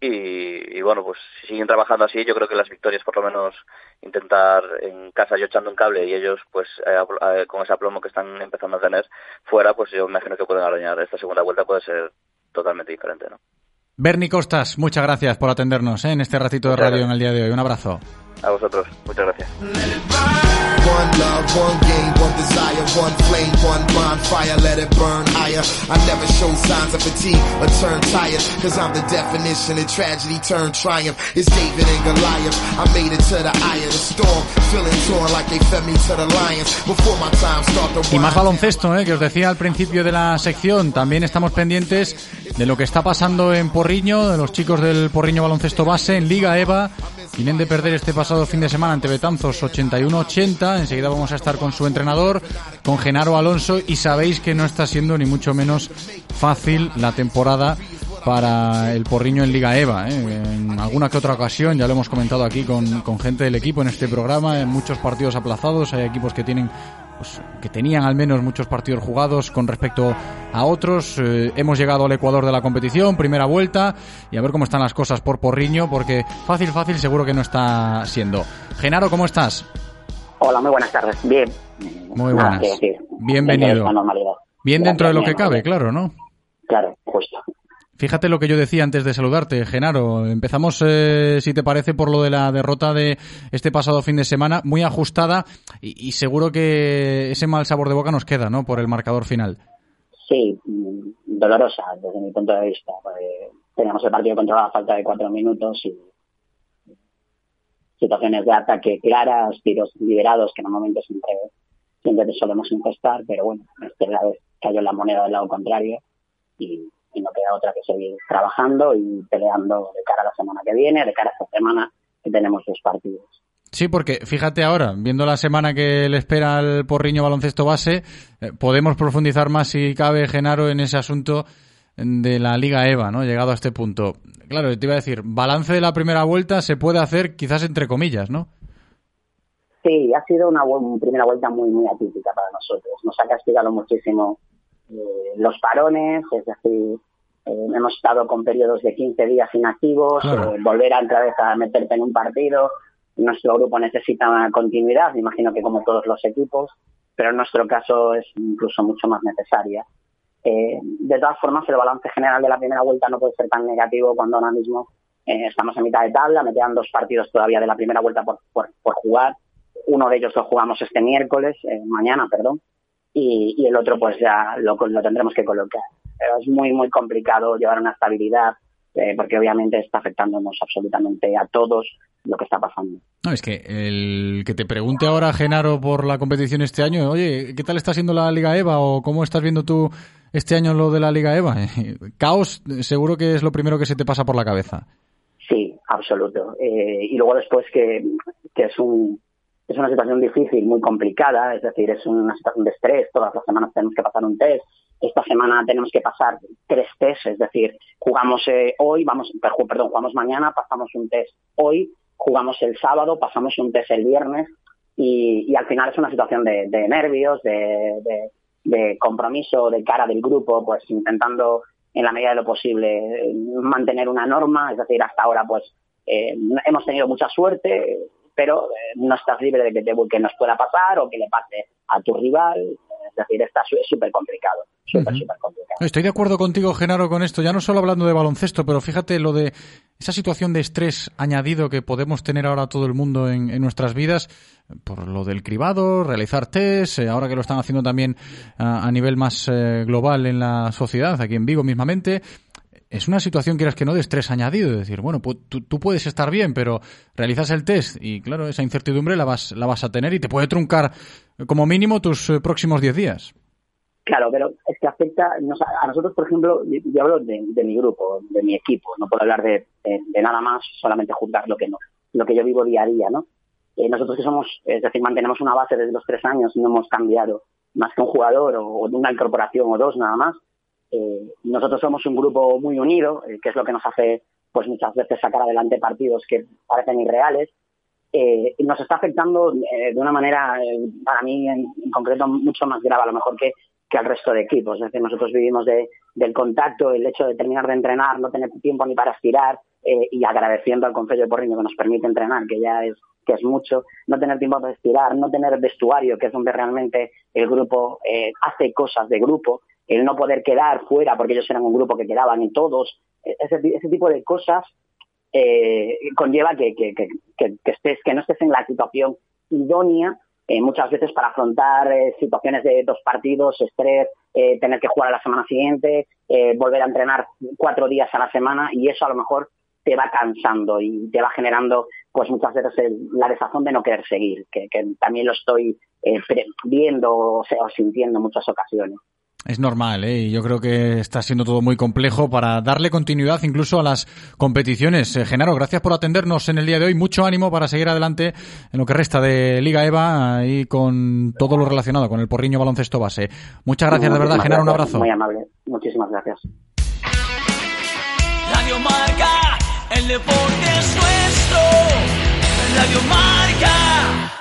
[SPEAKER 26] Y, y, bueno, pues si siguen trabajando así, yo creo que las victorias, por lo menos, intentar en casa yo echando un cable y ellos, pues eh, eh, con ese aplomo que están empezando a tener fuera, pues yo imagino que pueden arañar. Esta segunda vuelta puede ser totalmente diferente, ¿no?
[SPEAKER 2] Bernie Costas, muchas gracias por atendernos ¿eh? en este ratito de radio en el día de hoy. Un abrazo.
[SPEAKER 26] A vosotros, muchas gracias.
[SPEAKER 3] One love, one game, one desire, one flame, one bonfire, let it burn higher. I never show signs of fatigue or turn tired, cause I'm the definition of tragedy turned triumph. It's David and Goliath. I made it to the eye of the storm, feeling torn like they fed me to the lions. Before my time start to
[SPEAKER 2] Y más baloncesto, ¿eh? que os decía al principio de la sección. También estamos pendientes de lo que está pasando en Porriño, de los chicos del Porriño Baloncesto Base en Liga EVA. Vienen de perder este pasado fin de semana ante Betanzos 81-80. Enseguida vamos a estar con su entrenador, con Genaro Alonso, y sabéis que no está siendo ni mucho menos fácil la temporada para el Porriño en Liga EVA. ¿eh? En alguna que otra ocasión, ya lo hemos comentado aquí con, con gente del equipo en este programa, en muchos partidos aplazados, hay equipos que tienen pues, que tenían al menos muchos partidos jugados con respecto a otros. Eh, hemos llegado al Ecuador de la competición, primera vuelta, y a ver cómo están las cosas por Porriño, porque fácil, fácil seguro que no está siendo. Genaro, ¿cómo estás?
[SPEAKER 27] Hola, muy buenas tardes. Bien.
[SPEAKER 2] Muy buenas. Bienvenido. Bien dentro de lo que cabe, claro, ¿no?
[SPEAKER 27] Claro, justo.
[SPEAKER 2] Fíjate lo que yo decía antes de saludarte, Genaro. Empezamos, eh, si te parece, por lo de la derrota de este pasado fin de semana, muy ajustada y, seguro que ese mal sabor de boca nos queda, ¿no? Por el marcador final.
[SPEAKER 27] Sí, dolorosa desde mi punto de vista. Eh, teníamos el partido controlado a falta de cuatro minutos y situaciones de ataque claras, tiros liberados que normalmente siempre, siempre solemos infestar, pero bueno, esta vez cayó la moneda del lado contrario y y no queda otra que seguir trabajando y peleando de cara a la semana que viene, de cara a esta semana que tenemos los partidos.
[SPEAKER 2] Sí, porque fíjate ahora, viendo la semana que le espera al Porriño baloncesto base, eh, podemos profundizar más si cabe, Genaro, en ese asunto de la Liga EVA, ¿no? Llegado a este punto. Claro, te iba a decir, balance de la primera vuelta se puede hacer quizás entre comillas, ¿no?
[SPEAKER 27] Sí, ha sido una primera vuelta muy, muy atípica para nosotros. Nos ha castigado muchísimo eh, los parones, es decir, eh, hemos estado con periodos de 15 días inactivos, claro. eh, volver a otra vez a meterte en un partido. Nuestro grupo necesita una continuidad, me imagino que como todos los equipos, pero en nuestro caso es incluso mucho más necesaria. De todas formas, el balance general de la primera vuelta no puede ser tan negativo cuando ahora mismo estamos en mitad de tabla, me quedan dos partidos todavía de la primera vuelta por, por, por jugar. Uno de ellos lo jugamos este miércoles, eh, mañana, perdón, y, y, el otro pues ya lo, lo tendremos que colocar. Pero es muy, muy complicado llevar una estabilidad eh, porque obviamente está afectándonos absolutamente a todos lo que está pasando.
[SPEAKER 2] No, es que el que te pregunte ahora, Genaro, por la competición este año, oye, ¿qué tal está siendo la Liga EVA o cómo estás viendo tú este año lo de la Liga EVA? Caos seguro que es lo primero que se te pasa por la cabeza.
[SPEAKER 27] Sí, absoluto. Eh, y luego después que, que es un, es una situación difícil, muy complicada, es decir, es una situación de estrés, todas las semanas tenemos que pasar un test, esta semana tenemos que pasar tres tests, es decir, jugamos eh, hoy, vamos, perdón, jugamos mañana, pasamos un test hoy, jugamos el sábado, pasamos un test el viernes y, al final es una situación de, nervios, de compromiso de cara del grupo, pues intentando en la medida de lo posible mantener una norma, es decir, hasta ahora pues eh, hemos tenido mucha suerte, pero eh, no estás libre de que, te, que nos pueda pasar o que le pase a tu rival. Es decir, está súper complicado. Súper, súper complicado.
[SPEAKER 2] Estoy de acuerdo contigo, Genaro, con esto. Ya no solo hablando de baloncesto, pero fíjate lo de esa situación de estrés añadido que podemos tener ahora todo el mundo en, en nuestras vidas por lo del cribado, realizar test, eh, ahora que lo están haciendo también a, a nivel más eh, global en la sociedad, aquí en Vigo mismamente. Es una situación, quieras que no, de estrés añadido. Es decir, bueno, tú, tú, puedes estar bien, pero realizas el test y, claro, esa incertidumbre la vas, la vas a tener y te puede truncar como mínimo tus eh, próximos 10 días.
[SPEAKER 27] Claro, pero es que afecta a nosotros, por ejemplo, yo hablo de, mi grupo, de mi equipo, no puedo hablar de, nada más, solamente juzgar lo que no, lo que yo vivo día a día, ¿no? Eh, nosotros que somos, es decir, mantenemos una base desde los tres años, no hemos cambiado más que un jugador o, o una incorporación o dos nada más. Eh, nosotros somos un grupo muy unido, eh, que es lo que nos hace, pues muchas veces sacar adelante partidos que parecen irreales. Eh, nos está afectando eh, de una manera, eh, para mí en, concreto, mucho más grave a lo mejor que, que al resto de equipos. Es decir, nosotros vivimos de, del contacto, el hecho de terminar de entrenar, no tener tiempo ni para estirar y agradeciendo al Concello de Porriño que nos permite entrenar, que ya es que es mucho, no tener tiempo para estirar, no tener vestuario, que es donde realmente el grupo hace cosas de grupo, el no poder quedar fuera, porque ellos eran un grupo que quedaban en todos, ese, ese tipo de cosas eh, conlleva que, que, que, estés, que no estés en la situación idónea eh, muchas veces para afrontar eh, situaciones de dos partidos, estrés, tener que jugar a la semana siguiente, volver a entrenar cuatro días a la semana y eso a lo mejor te va cansando y te va generando pues muchas veces la desazón de no querer seguir, que, también lo estoy viendo o, sea, o sintiendo en muchas ocasiones.
[SPEAKER 2] Es normal, ¿eh? Y yo creo que está siendo todo muy complejo para darle continuidad incluso a las competiciones. Eh, Genaro, gracias por atendernos en el día de hoy. Mucho ánimo para seguir adelante en lo que resta de Liga EVA y con todo lo relacionado con el porriño baloncesto base. Muchas gracias, de verdad, Genaro. Un abrazo.
[SPEAKER 27] Muy amable. Muchísimas gracias.
[SPEAKER 28] Radio Marca, el deporte es nuestro. Radio Marca.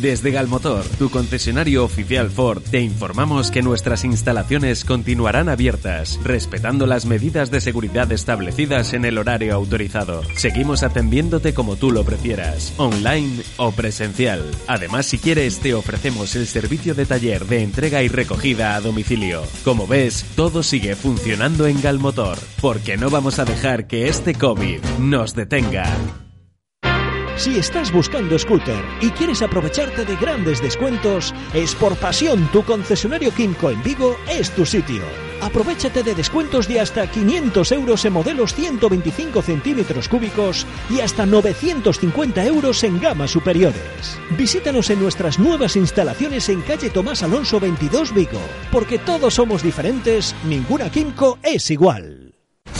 [SPEAKER 4] Desde Galmotor, tu concesionario oficial Ford, te informamos que nuestras instalaciones continuarán abiertas, respetando las medidas de seguridad establecidas en el horario autorizado. Seguimos atendiéndote como tú lo prefieras, online o presencial. Además, si quieres, te ofrecemos el servicio de taller de entrega y recogida a domicilio. Como ves, todo sigue funcionando en Galmotor, porque no vamos a dejar que este COVID nos detenga.
[SPEAKER 29] Si estás buscando scooter y quieres aprovecharte de grandes descuentos, es por pasión tu concesionario Kimco en Vigo es tu sitio. Aprovechate de descuentos de hasta 500 euros en modelos 125 centímetros cúbicos y hasta 950 euros en gamas superiores. Visítanos en nuestras nuevas instalaciones en calle Tomás Alonso 22 Vigo, porque todos somos diferentes, ninguna Kimco es igual.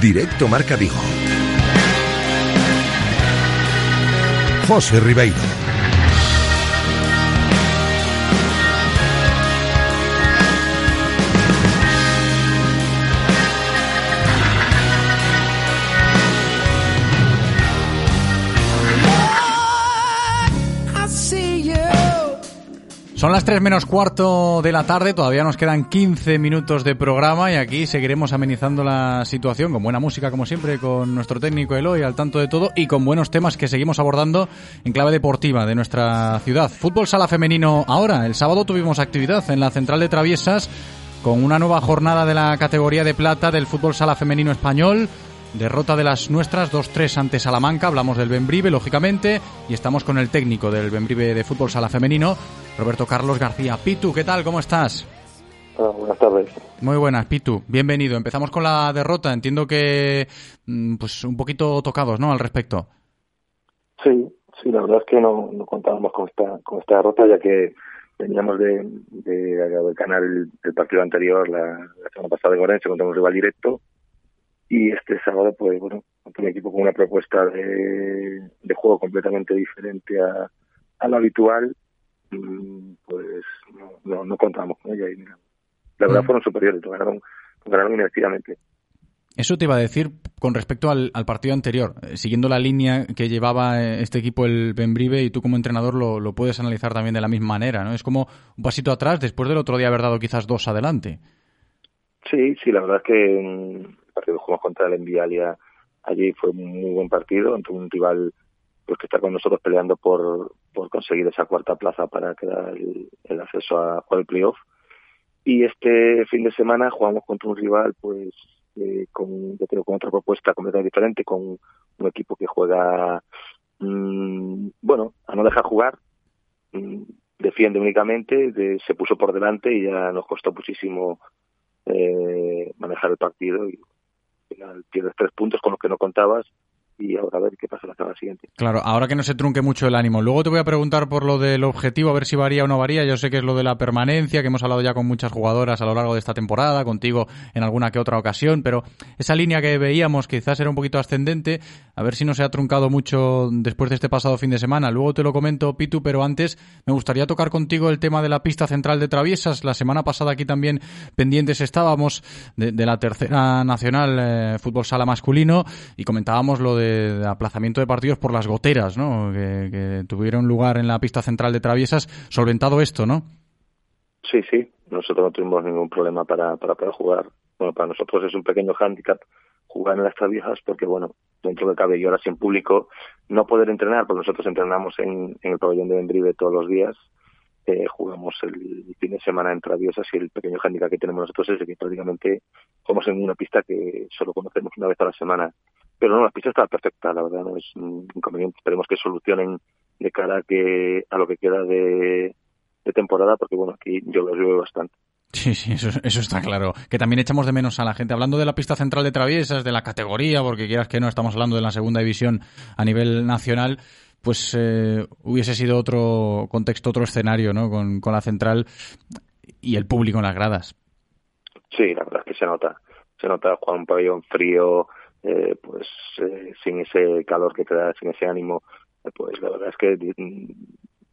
[SPEAKER 21] Directo Marca Vigo. José Ribeiro.
[SPEAKER 2] Son las 3 menos cuarto de la tarde, todavía nos quedan 15 minutos de programa y aquí seguiremos amenizando la situación con buena música como siempre, con nuestro técnico Eloy al tanto de todo y con buenos temas que seguimos abordando en clave deportiva de nuestra ciudad. Fútbol sala femenino ahora, el sábado tuvimos actividad en la central de Traviesas con una nueva jornada de la categoría de plata del fútbol sala femenino español. Derrota de las nuestras, 2-3 ante Salamanca, hablamos del Benbrive, lógicamente, y estamos con el técnico del Benbrive de fútbol sala femenino, Roberto Carlos García. Pitu, ¿qué tal? ¿Cómo estás?
[SPEAKER 30] Hola, buenas tardes.
[SPEAKER 2] Muy buenas, Pitu. Bienvenido. Empezamos con la derrota. Entiendo que, mm, pues, un poquito tocados, ¿no? Al respecto.
[SPEAKER 30] Sí, sí, la verdad es que no, no contábamos con esta, con esta derrota, ya que veníamos de, de, de ganar el, el, partido anterior la, la semana pasada en Orense contra un rival directo y este sábado pues bueno un equipo con una propuesta de, de juego completamente diferente a, a lo habitual mm, pues no, no, no contamos con ella y mira, la verdad fueron superiores ganaron ganaron inmediatamente
[SPEAKER 2] eso te iba a decir con respecto al, al, partido anterior, eh, siguiendo la línea que llevaba eh, este equipo el Benbrive y tú como entrenador lo, lo, puedes analizar también de la misma manera, ¿no? Es como un pasito atrás después del otro día haber dado quizás dos adelante.
[SPEAKER 30] Sí, sí, la verdad es que mm, el partido que jugamos contra el Envialia allí fue un muy buen partido ante un rival pues que está con nosotros peleando por, por conseguir esa cuarta plaza para quedar el, acceso a el playoff. Y este fin de semana jugamos contra un rival pues eh, con, yo creo, con otra propuesta completamente diferente, con un equipo que juega, mmm, bueno, a no dejar jugar, mmm, defiende únicamente, se puso por delante y ya nos costó muchísimo eh, manejar el partido y al final pierdes tres puntos con los que no contabas y ahora a ver qué pasa la semana siguiente.
[SPEAKER 2] Claro, ahora que no se trunque mucho el ánimo. Luego te voy a preguntar por lo del objetivo, a ver si varía o no varía. Yo sé que es lo de la permanencia, que hemos hablado ya con muchas jugadoras a lo largo de esta temporada, contigo en alguna que otra ocasión, pero esa línea que veíamos quizás era un poquito ascendente, a ver si no se ha truncado mucho después de este pasado fin de semana. Luego te lo comento, Pitu, pero antes me gustaría tocar contigo el tema de la pista central de Traviesas. La semana pasada aquí también pendientes estábamos de, la tercera nacional eh, fútbol sala masculino y comentábamos lo de de, aplazamiento de partidos por las goteras, ¿no? Que, que, tuvieron lugar en la pista central de Traviesas, solventado esto, ¿no?
[SPEAKER 30] Sí, sí, nosotros no tuvimos ningún problema para, para poder jugar. Bueno, para nosotros es un pequeño hándicap jugar en las Traviesas porque, bueno, dentro de cabe y ahora sin público, no poder entrenar, porque nosotros entrenamos en, el pabellón de Vendrive todos los días, eh, jugamos el fin de semana en Traviesas y el pequeño hándicap que tenemos nosotros es que prácticamente jugamos en una pista que solo conocemos una vez a la semana pero no, la pista está perfecta, la verdad, no es un inconveniente. Esperemos que solucionen de cara a, que, a lo que queda de, de temporada, porque bueno, aquí yo lo llueve bastante.
[SPEAKER 2] Sí, sí, eso, eso está claro. Que también echamos de menos a la gente. Hablando de la pista central de traviesas, de la categoría, porque quieras que no, estamos hablando de la segunda división a nivel nacional, pues eh, hubiese sido otro contexto, otro escenario, ¿no? Con, con la central y el público en las gradas.
[SPEAKER 30] Sí, la verdad es que se nota. Se nota Juan un pabellón frío, eh, pues eh, sin ese calor que te da, sin ese ánimo, eh, pues la verdad es que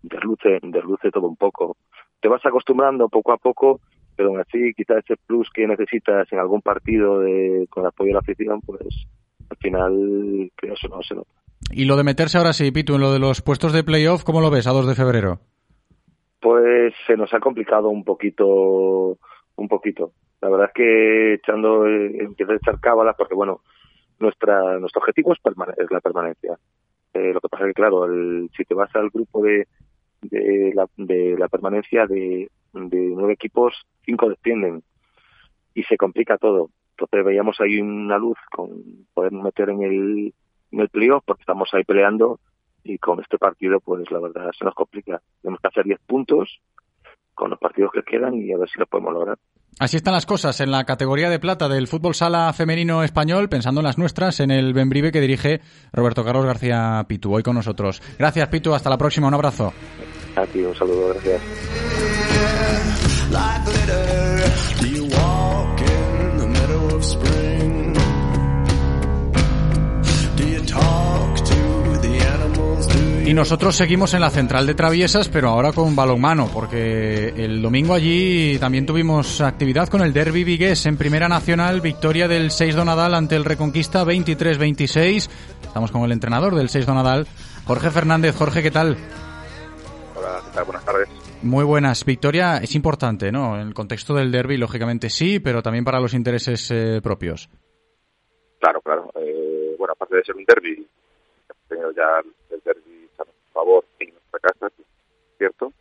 [SPEAKER 30] desluce, desluce todo un poco. Te vas acostumbrando poco a poco, pero aún así quizás ese plus que necesitas en algún partido de, con apoyo de la afición, pues al final creo que eso no se nota.
[SPEAKER 2] Y lo de meterse ahora sí, Pitu, en lo de los puestos de playoff, ¿cómo lo ves a 2 de febrero?
[SPEAKER 30] Pues se nos ha complicado un poquito, un poquito. La verdad es que echando, eh, empieza a echar cábalas porque bueno, nuestra nuestro objetivo es, es la permanencia. Eh, lo que pasa es que, claro, el, si te vas al grupo de, de, la, de la permanencia de, de nueve equipos, cinco descienden y se complica todo. Entonces veíamos ahí una luz con poder meter en el, en el playoff porque estamos ahí peleando y con este partido, pues la verdad se nos complica. Tenemos que hacer 10 puntos con los partidos que quedan y a ver si lo podemos lograr.
[SPEAKER 2] Así están las cosas en la categoría de plata del fútbol sala femenino español, pensando en las nuestras, en el Benbrive que dirige Roberto Carlos García Pitu, hoy con nosotros. Gracias, Pitu, hasta la próxima, un abrazo.
[SPEAKER 30] A ti, un saludo, gracias.
[SPEAKER 2] Y nosotros seguimos en la central de Traviesas, pero ahora con balonmano, porque el domingo allí también tuvimos actividad con el Derby Vigués en Primera Nacional, victoria del 6 Donadal ante el Reconquista 23-26. Estamos con el entrenador del 6 Donadal, Jorge Fernández. Jorge, ¿qué tal?
[SPEAKER 31] Hola, ¿qué tal? Buenas tardes.
[SPEAKER 2] Muy buenas. Victoria es importante, ¿no? En el contexto del derby, lógicamente sí, pero también para los intereses eh, propios.
[SPEAKER 31] Claro, claro. Eh, bueno, aparte de ser un derby, hemos tenido ya el derby favor en nuestra casa, cierto,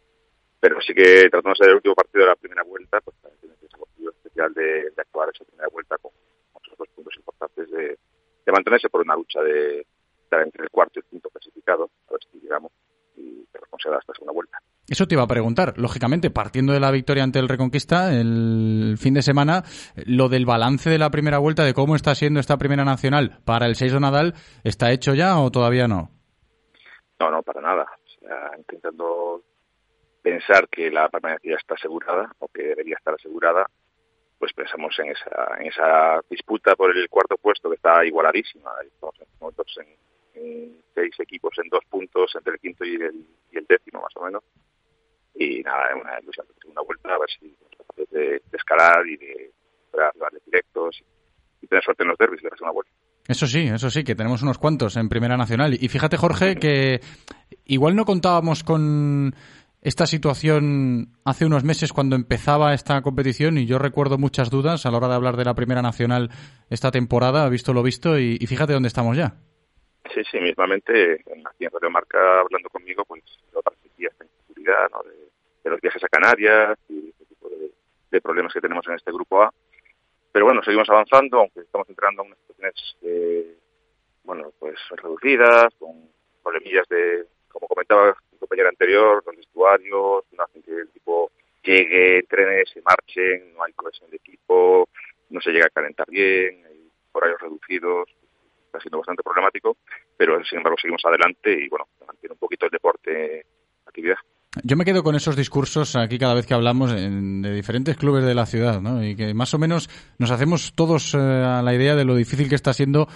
[SPEAKER 31] pero sí que ser el último partido de la primera vuelta, pues también tiene ese motivo especial de, de acabar esa primera vuelta con otros dos puntos importantes de, mantenerse por una lucha de estar entre el cuarto y el quinto clasificado, a ver si llegamos y de responsabilidad hasta segunda vuelta.
[SPEAKER 2] Eso te iba a preguntar. Lógicamente, partiendo de la victoria ante el Reconquista el fin de semana, lo del balance de la primera vuelta, de cómo está siendo esta primera nacional para el 6 de Nadal, ¿está hecho ya o todavía no?
[SPEAKER 31] No, no, para nada. O sea, intentando pensar que la permanencia está asegurada o que debería estar asegurada, pues pensamos en esa, en esa disputa por el cuarto puesto que está igualadísima. Estamos en en, seis equipos en dos puntos entre el quinto y el, décimo más o menos y nada, es una ilusión de segunda vuelta, a ver si de, escalar y de rivales directos y tener suerte en los derbis de la segunda vuelta.
[SPEAKER 2] Eso sí, eso sí, que tenemos unos cuantos en Primera Nacional. Y fíjate, Jorge, que igual no contábamos con esta situación hace unos meses cuando empezaba esta competición y yo recuerdo muchas dudas a la hora de hablar de la Primera Nacional esta temporada, visto lo visto, y, fíjate dónde estamos ya.
[SPEAKER 31] Sí, sí, mismamente aquí en Radio Marca hablando conmigo, pues lo transmitía esta inseguridad, ¿no? De, los viajes a Canarias y este tipo de, problemas que tenemos en este grupo A. Pero bueno, seguimos avanzando, aunque estamos entrando en unas situaciones, eh, bueno, pues reducidas, con problemillas de, como comentaba mi compañero anterior, los vestuarios, no hacen que el equipo llegue, entrene, se marchen, no hay cohesión de equipo, no se llega a calentar bien, hay horarios reducidos, está siendo bastante problemático, pero sin embargo seguimos adelante y bueno, mantiene un poquito el deporte actividad.
[SPEAKER 2] Yo me quedo con esos discursos aquí cada vez que hablamos en, de diferentes clubes de la ciudad, ¿no? Y que más o menos nos hacemos todos eh, a la idea de lo difícil que está siendo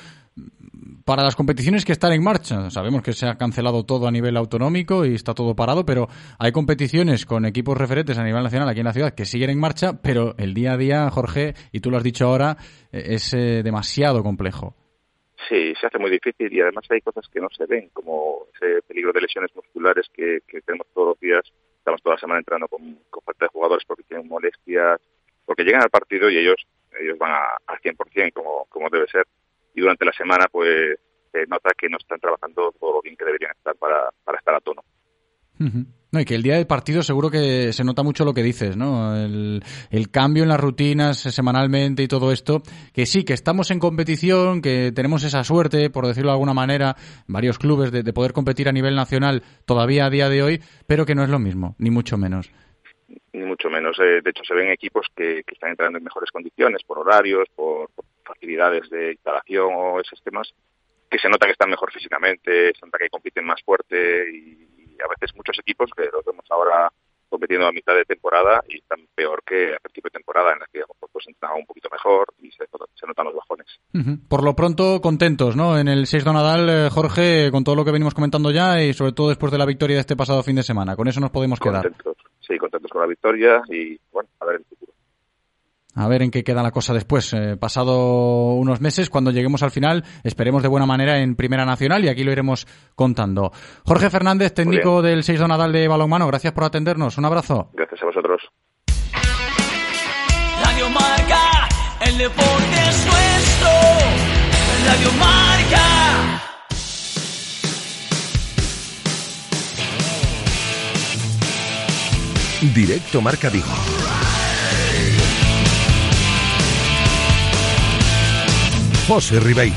[SPEAKER 2] para las competiciones que están en marcha. Sabemos que se ha cancelado todo a nivel autonómico y está todo parado, pero hay competiciones con equipos referentes a nivel nacional aquí en la ciudad que siguen en marcha, pero el día a día, Jorge, y tú lo has dicho ahora, eh, es eh, demasiado complejo.
[SPEAKER 31] Sí, se hace muy difícil y además hay cosas que no se ven, como ese peligro de lesiones musculares que, tenemos todos los días. Estamos toda la semana entrando con, con, falta de jugadores porque tienen molestias, porque llegan al partido y ellos ellos van a, al 100% como, como debe ser. Y durante la semana, pues, se nota que no están trabajando todo lo bien que deberían estar para, para estar a tono.
[SPEAKER 2] Uh. No, y que el día del partido seguro que se nota mucho lo que dices, ¿no? El, cambio en las rutinas semanalmente y todo esto, que sí, que estamos en competición, que tenemos esa suerte, por decirlo de alguna manera, varios clubes de, de poder competir a nivel nacional todavía a día de hoy, pero que no es lo mismo, ni mucho menos.
[SPEAKER 31] Ni mucho menos. Eh, de hecho, se ven equipos que, que, están entrando en mejores condiciones, por horarios, por, por facilidades de instalación o esos temas, que se nota que están mejor físicamente, se nota que compiten más fuerte y a veces muchos equipos que los vemos ahora compitiendo a mitad de temporada y están peor que a principio de temporada en la que a lo mejor pues un poquito mejor y se, se notan los bajones.
[SPEAKER 2] Uh -huh. Por lo pronto contentos, ¿no? En el 6 de Nadal, eh, Jorge, con todo lo que venimos comentando ya y sobre todo después de la victoria de este pasado fin de semana. Con eso nos podemos quedar.
[SPEAKER 31] Contentos, sí, contentos con la victoria y bueno, a ver el futuro.
[SPEAKER 2] A ver en qué queda la cosa después. Eh, pasado unos meses, cuando lleguemos al final, esperemos de buena manera en Primera Nacional y aquí lo iremos contando. Jorge Fernández, técnico del 6 de Nadal de Balonmano, gracias por atendernos. Un abrazo.
[SPEAKER 31] Gracias a vosotros.
[SPEAKER 28] Radio Marca, el deporte es nuestro. Radio Marca.
[SPEAKER 21] Directo Marca Vigo. José Ribeiro.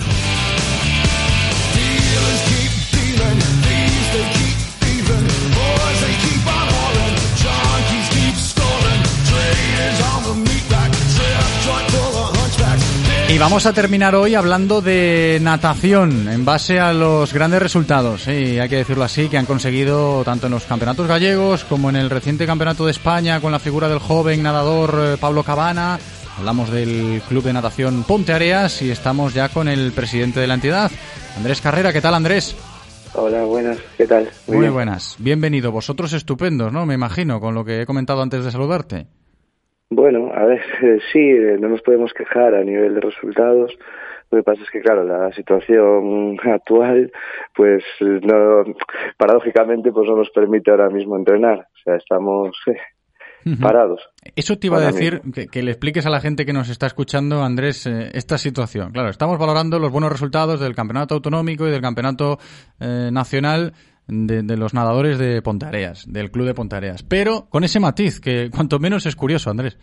[SPEAKER 2] Y vamos a terminar hoy hablando de natación en base a los grandes resultados, sí, hay que decirlo así, que han conseguido tanto en los campeonatos gallegos como en el reciente campeonato de España con la figura del joven nadador Pablo Cabana, Hablamos del Club de Natación Ponte Areas y estamos ya con el presidente de la entidad, Andrés Carrera. ¿Qué tal, Andrés?
[SPEAKER 32] Hola, buenas. ¿Qué tal?
[SPEAKER 2] Muy, Muy buenas. Bienvenido. Vosotros estupendos, ¿no? Me imagino, con lo que he comentado antes de saludarte.
[SPEAKER 32] Bueno, a ver, sí, eh, no nos podemos quejar a nivel de resultados. Lo que pasa es que, claro, la situación actual, pues, no, paradójicamente, pues no nos permite ahora mismo entrenar. O sea, estamos eh, parados.
[SPEAKER 2] Eso te iba a decir, que, que le expliques a la gente que nos está escuchando, Andrés, eh, esta situación. Claro, estamos valorando los buenos resultados del campeonato autonómico y del campeonato eh, nacional de, de los nadadores de Pontareas, del club de Pontareas. Pero con ese matiz, que cuanto menos es curioso, Andrés.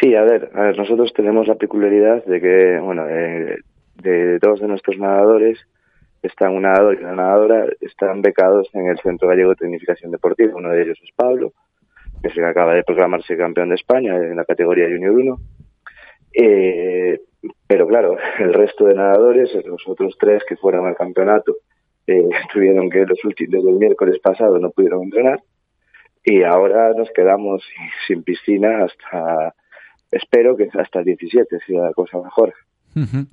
[SPEAKER 32] Sí, a ver, a ver, nosotros tenemos la peculiaridad de que, bueno, eh, de dos de nuestros nadadores, están un nadador y una nadadora, están becados en el Centro Gallego de Tecnificación Deportiva. Uno de ellos es Pablo, que que acaba de proclamarse campeón de España en la categoría Junior 1. Eh, pero claro, el resto de nadadores, los otros tres que fueron al campeonato, eh, tuvieron que los últimos, desde el miércoles pasado no pudieron entrenar y ahora nos quedamos sin piscina hasta, espero que hasta el 17, si la cosa mejor.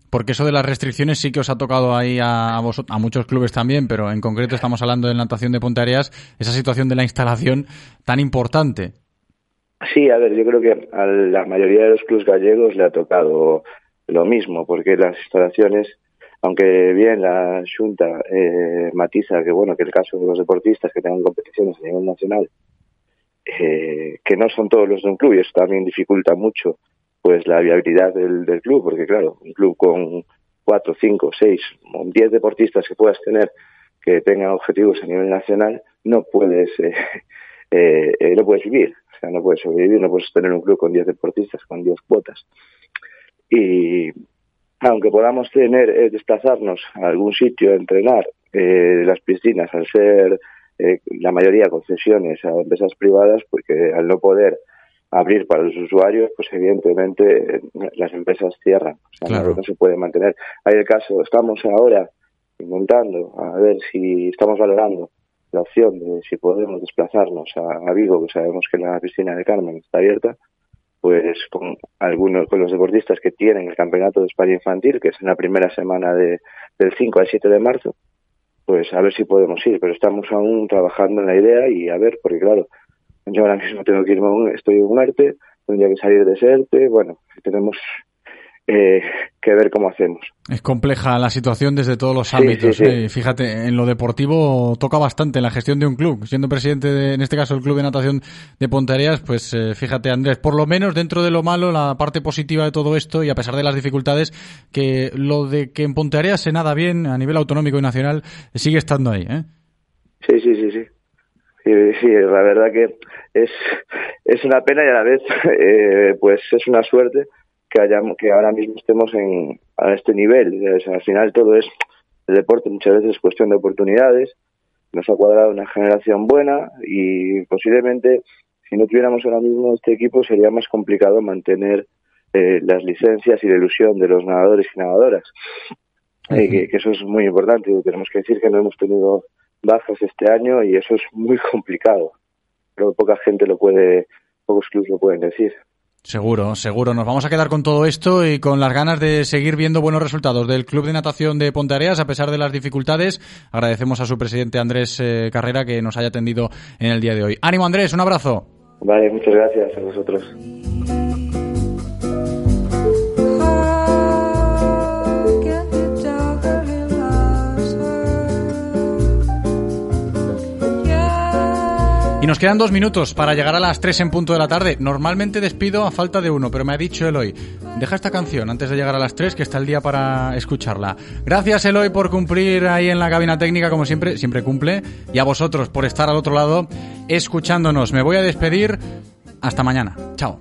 [SPEAKER 2] Porque eso de las restricciones sí que os ha tocado ahí a, vosot- a muchos clubes también, pero en concreto estamos hablando de natación de Pontareas, esa situación de la instalación tan importante.
[SPEAKER 32] Sí, a ver, yo creo que a la mayoría de los clubes gallegos le ha tocado lo mismo, porque las instalaciones, aunque bien la Junta eh, matiza que bueno que el caso de los deportistas que tengan competiciones a nivel nacional, eh, que no son todos los de un club y eso también dificulta mucho pues la viabilidad del, del club, porque claro, un club con cuatro, cinco, seis diez deportistas que puedas tener que tengan objetivos a nivel nacional, no puedes eh, eh, no puedes vivir, o sea, no puedes sobrevivir, no puedes tener un club con 10 deportistas, con 10 cuotas. Y aunque podamos tener, eh, desplazarnos a algún sitio a entrenar, eh, las piscinas, al ser eh, la mayoría concesiones a empresas privadas, porque al no poder abrir para los usuarios, pues evidentemente las empresas cierran, o sea,
[SPEAKER 2] Claro.
[SPEAKER 32] no se puede mantener. Hay el caso, estamos ahora intentando, a ver si estamos valorando la opción de si podemos desplazarnos a, a Vigo, que sabemos que la piscina de Carmen está abierta, pues con algunos, con los deportistas que tienen el campeonato de España infantil, que es en la primera semana de, del 5 al 7 de marzo, pues a ver si podemos ir, pero estamos aún trabajando en la idea y a ver, porque claro, yo ahora mismo tengo que irme, a un- estoy en un ERTE, tendría que salir de ese ERTE, bueno, tenemos eh, que ver cómo hacemos.
[SPEAKER 2] Es compleja la situación desde todos los ámbitos.
[SPEAKER 32] sí, sí.
[SPEAKER 2] ¿eh? Fíjate, en lo deportivo toca bastante en la gestión de un club. Siendo presidente, de, en este caso, el Club de Natación de Pontareas, pues eh, fíjate, Andrés, por lo menos dentro de lo malo, la parte positiva de todo esto, y a pesar de las dificultades, que lo de que en Pontareas se nada bien a nivel autonómico y nacional sigue estando ahí. ¿eh?
[SPEAKER 32] Sí, sí, sí, sí. Sí, sí, la verdad que es, es una pena y a la vez, eh, pues es una suerte que hayamos, que ahora mismo estemos en, a este nivel. O sea, al final todo es, el deporte muchas veces es cuestión de oportunidades. Nos ha cuadrado una generación buena y posiblemente si no tuviéramos ahora mismo este equipo sería más complicado mantener eh, las licencias y la ilusión de los nadadores y nadadoras. Eh, que, que eso es muy importante. Tenemos que decir que no hemos tenido bajas este año y eso es muy complicado. Pero poca gente lo puede, pocos clubes lo pueden decir.
[SPEAKER 2] Seguro, seguro. Nos vamos a quedar con todo esto y con las ganas de seguir viendo buenos resultados del Club de Natación de Pontareas a pesar de las dificultades. Agradecemos a su presidente Andrés eh, Carrera que nos haya atendido en el día de hoy. Ánimo Andrés, un abrazo.
[SPEAKER 32] Vale, muchas gracias a vosotros.
[SPEAKER 2] Nos quedan dos minutos para llegar a las tres en punto de la tarde. Normalmente despido a falta de uno, pero me ha dicho Eloy, deja esta canción antes de llegar a las tres, que está el día para escucharla. Gracias Eloy por cumplir ahí en la cabina técnica, como siempre, siempre cumple. Y a vosotros por estar al otro lado escuchándonos. Me voy a despedir. Hasta mañana. Chao.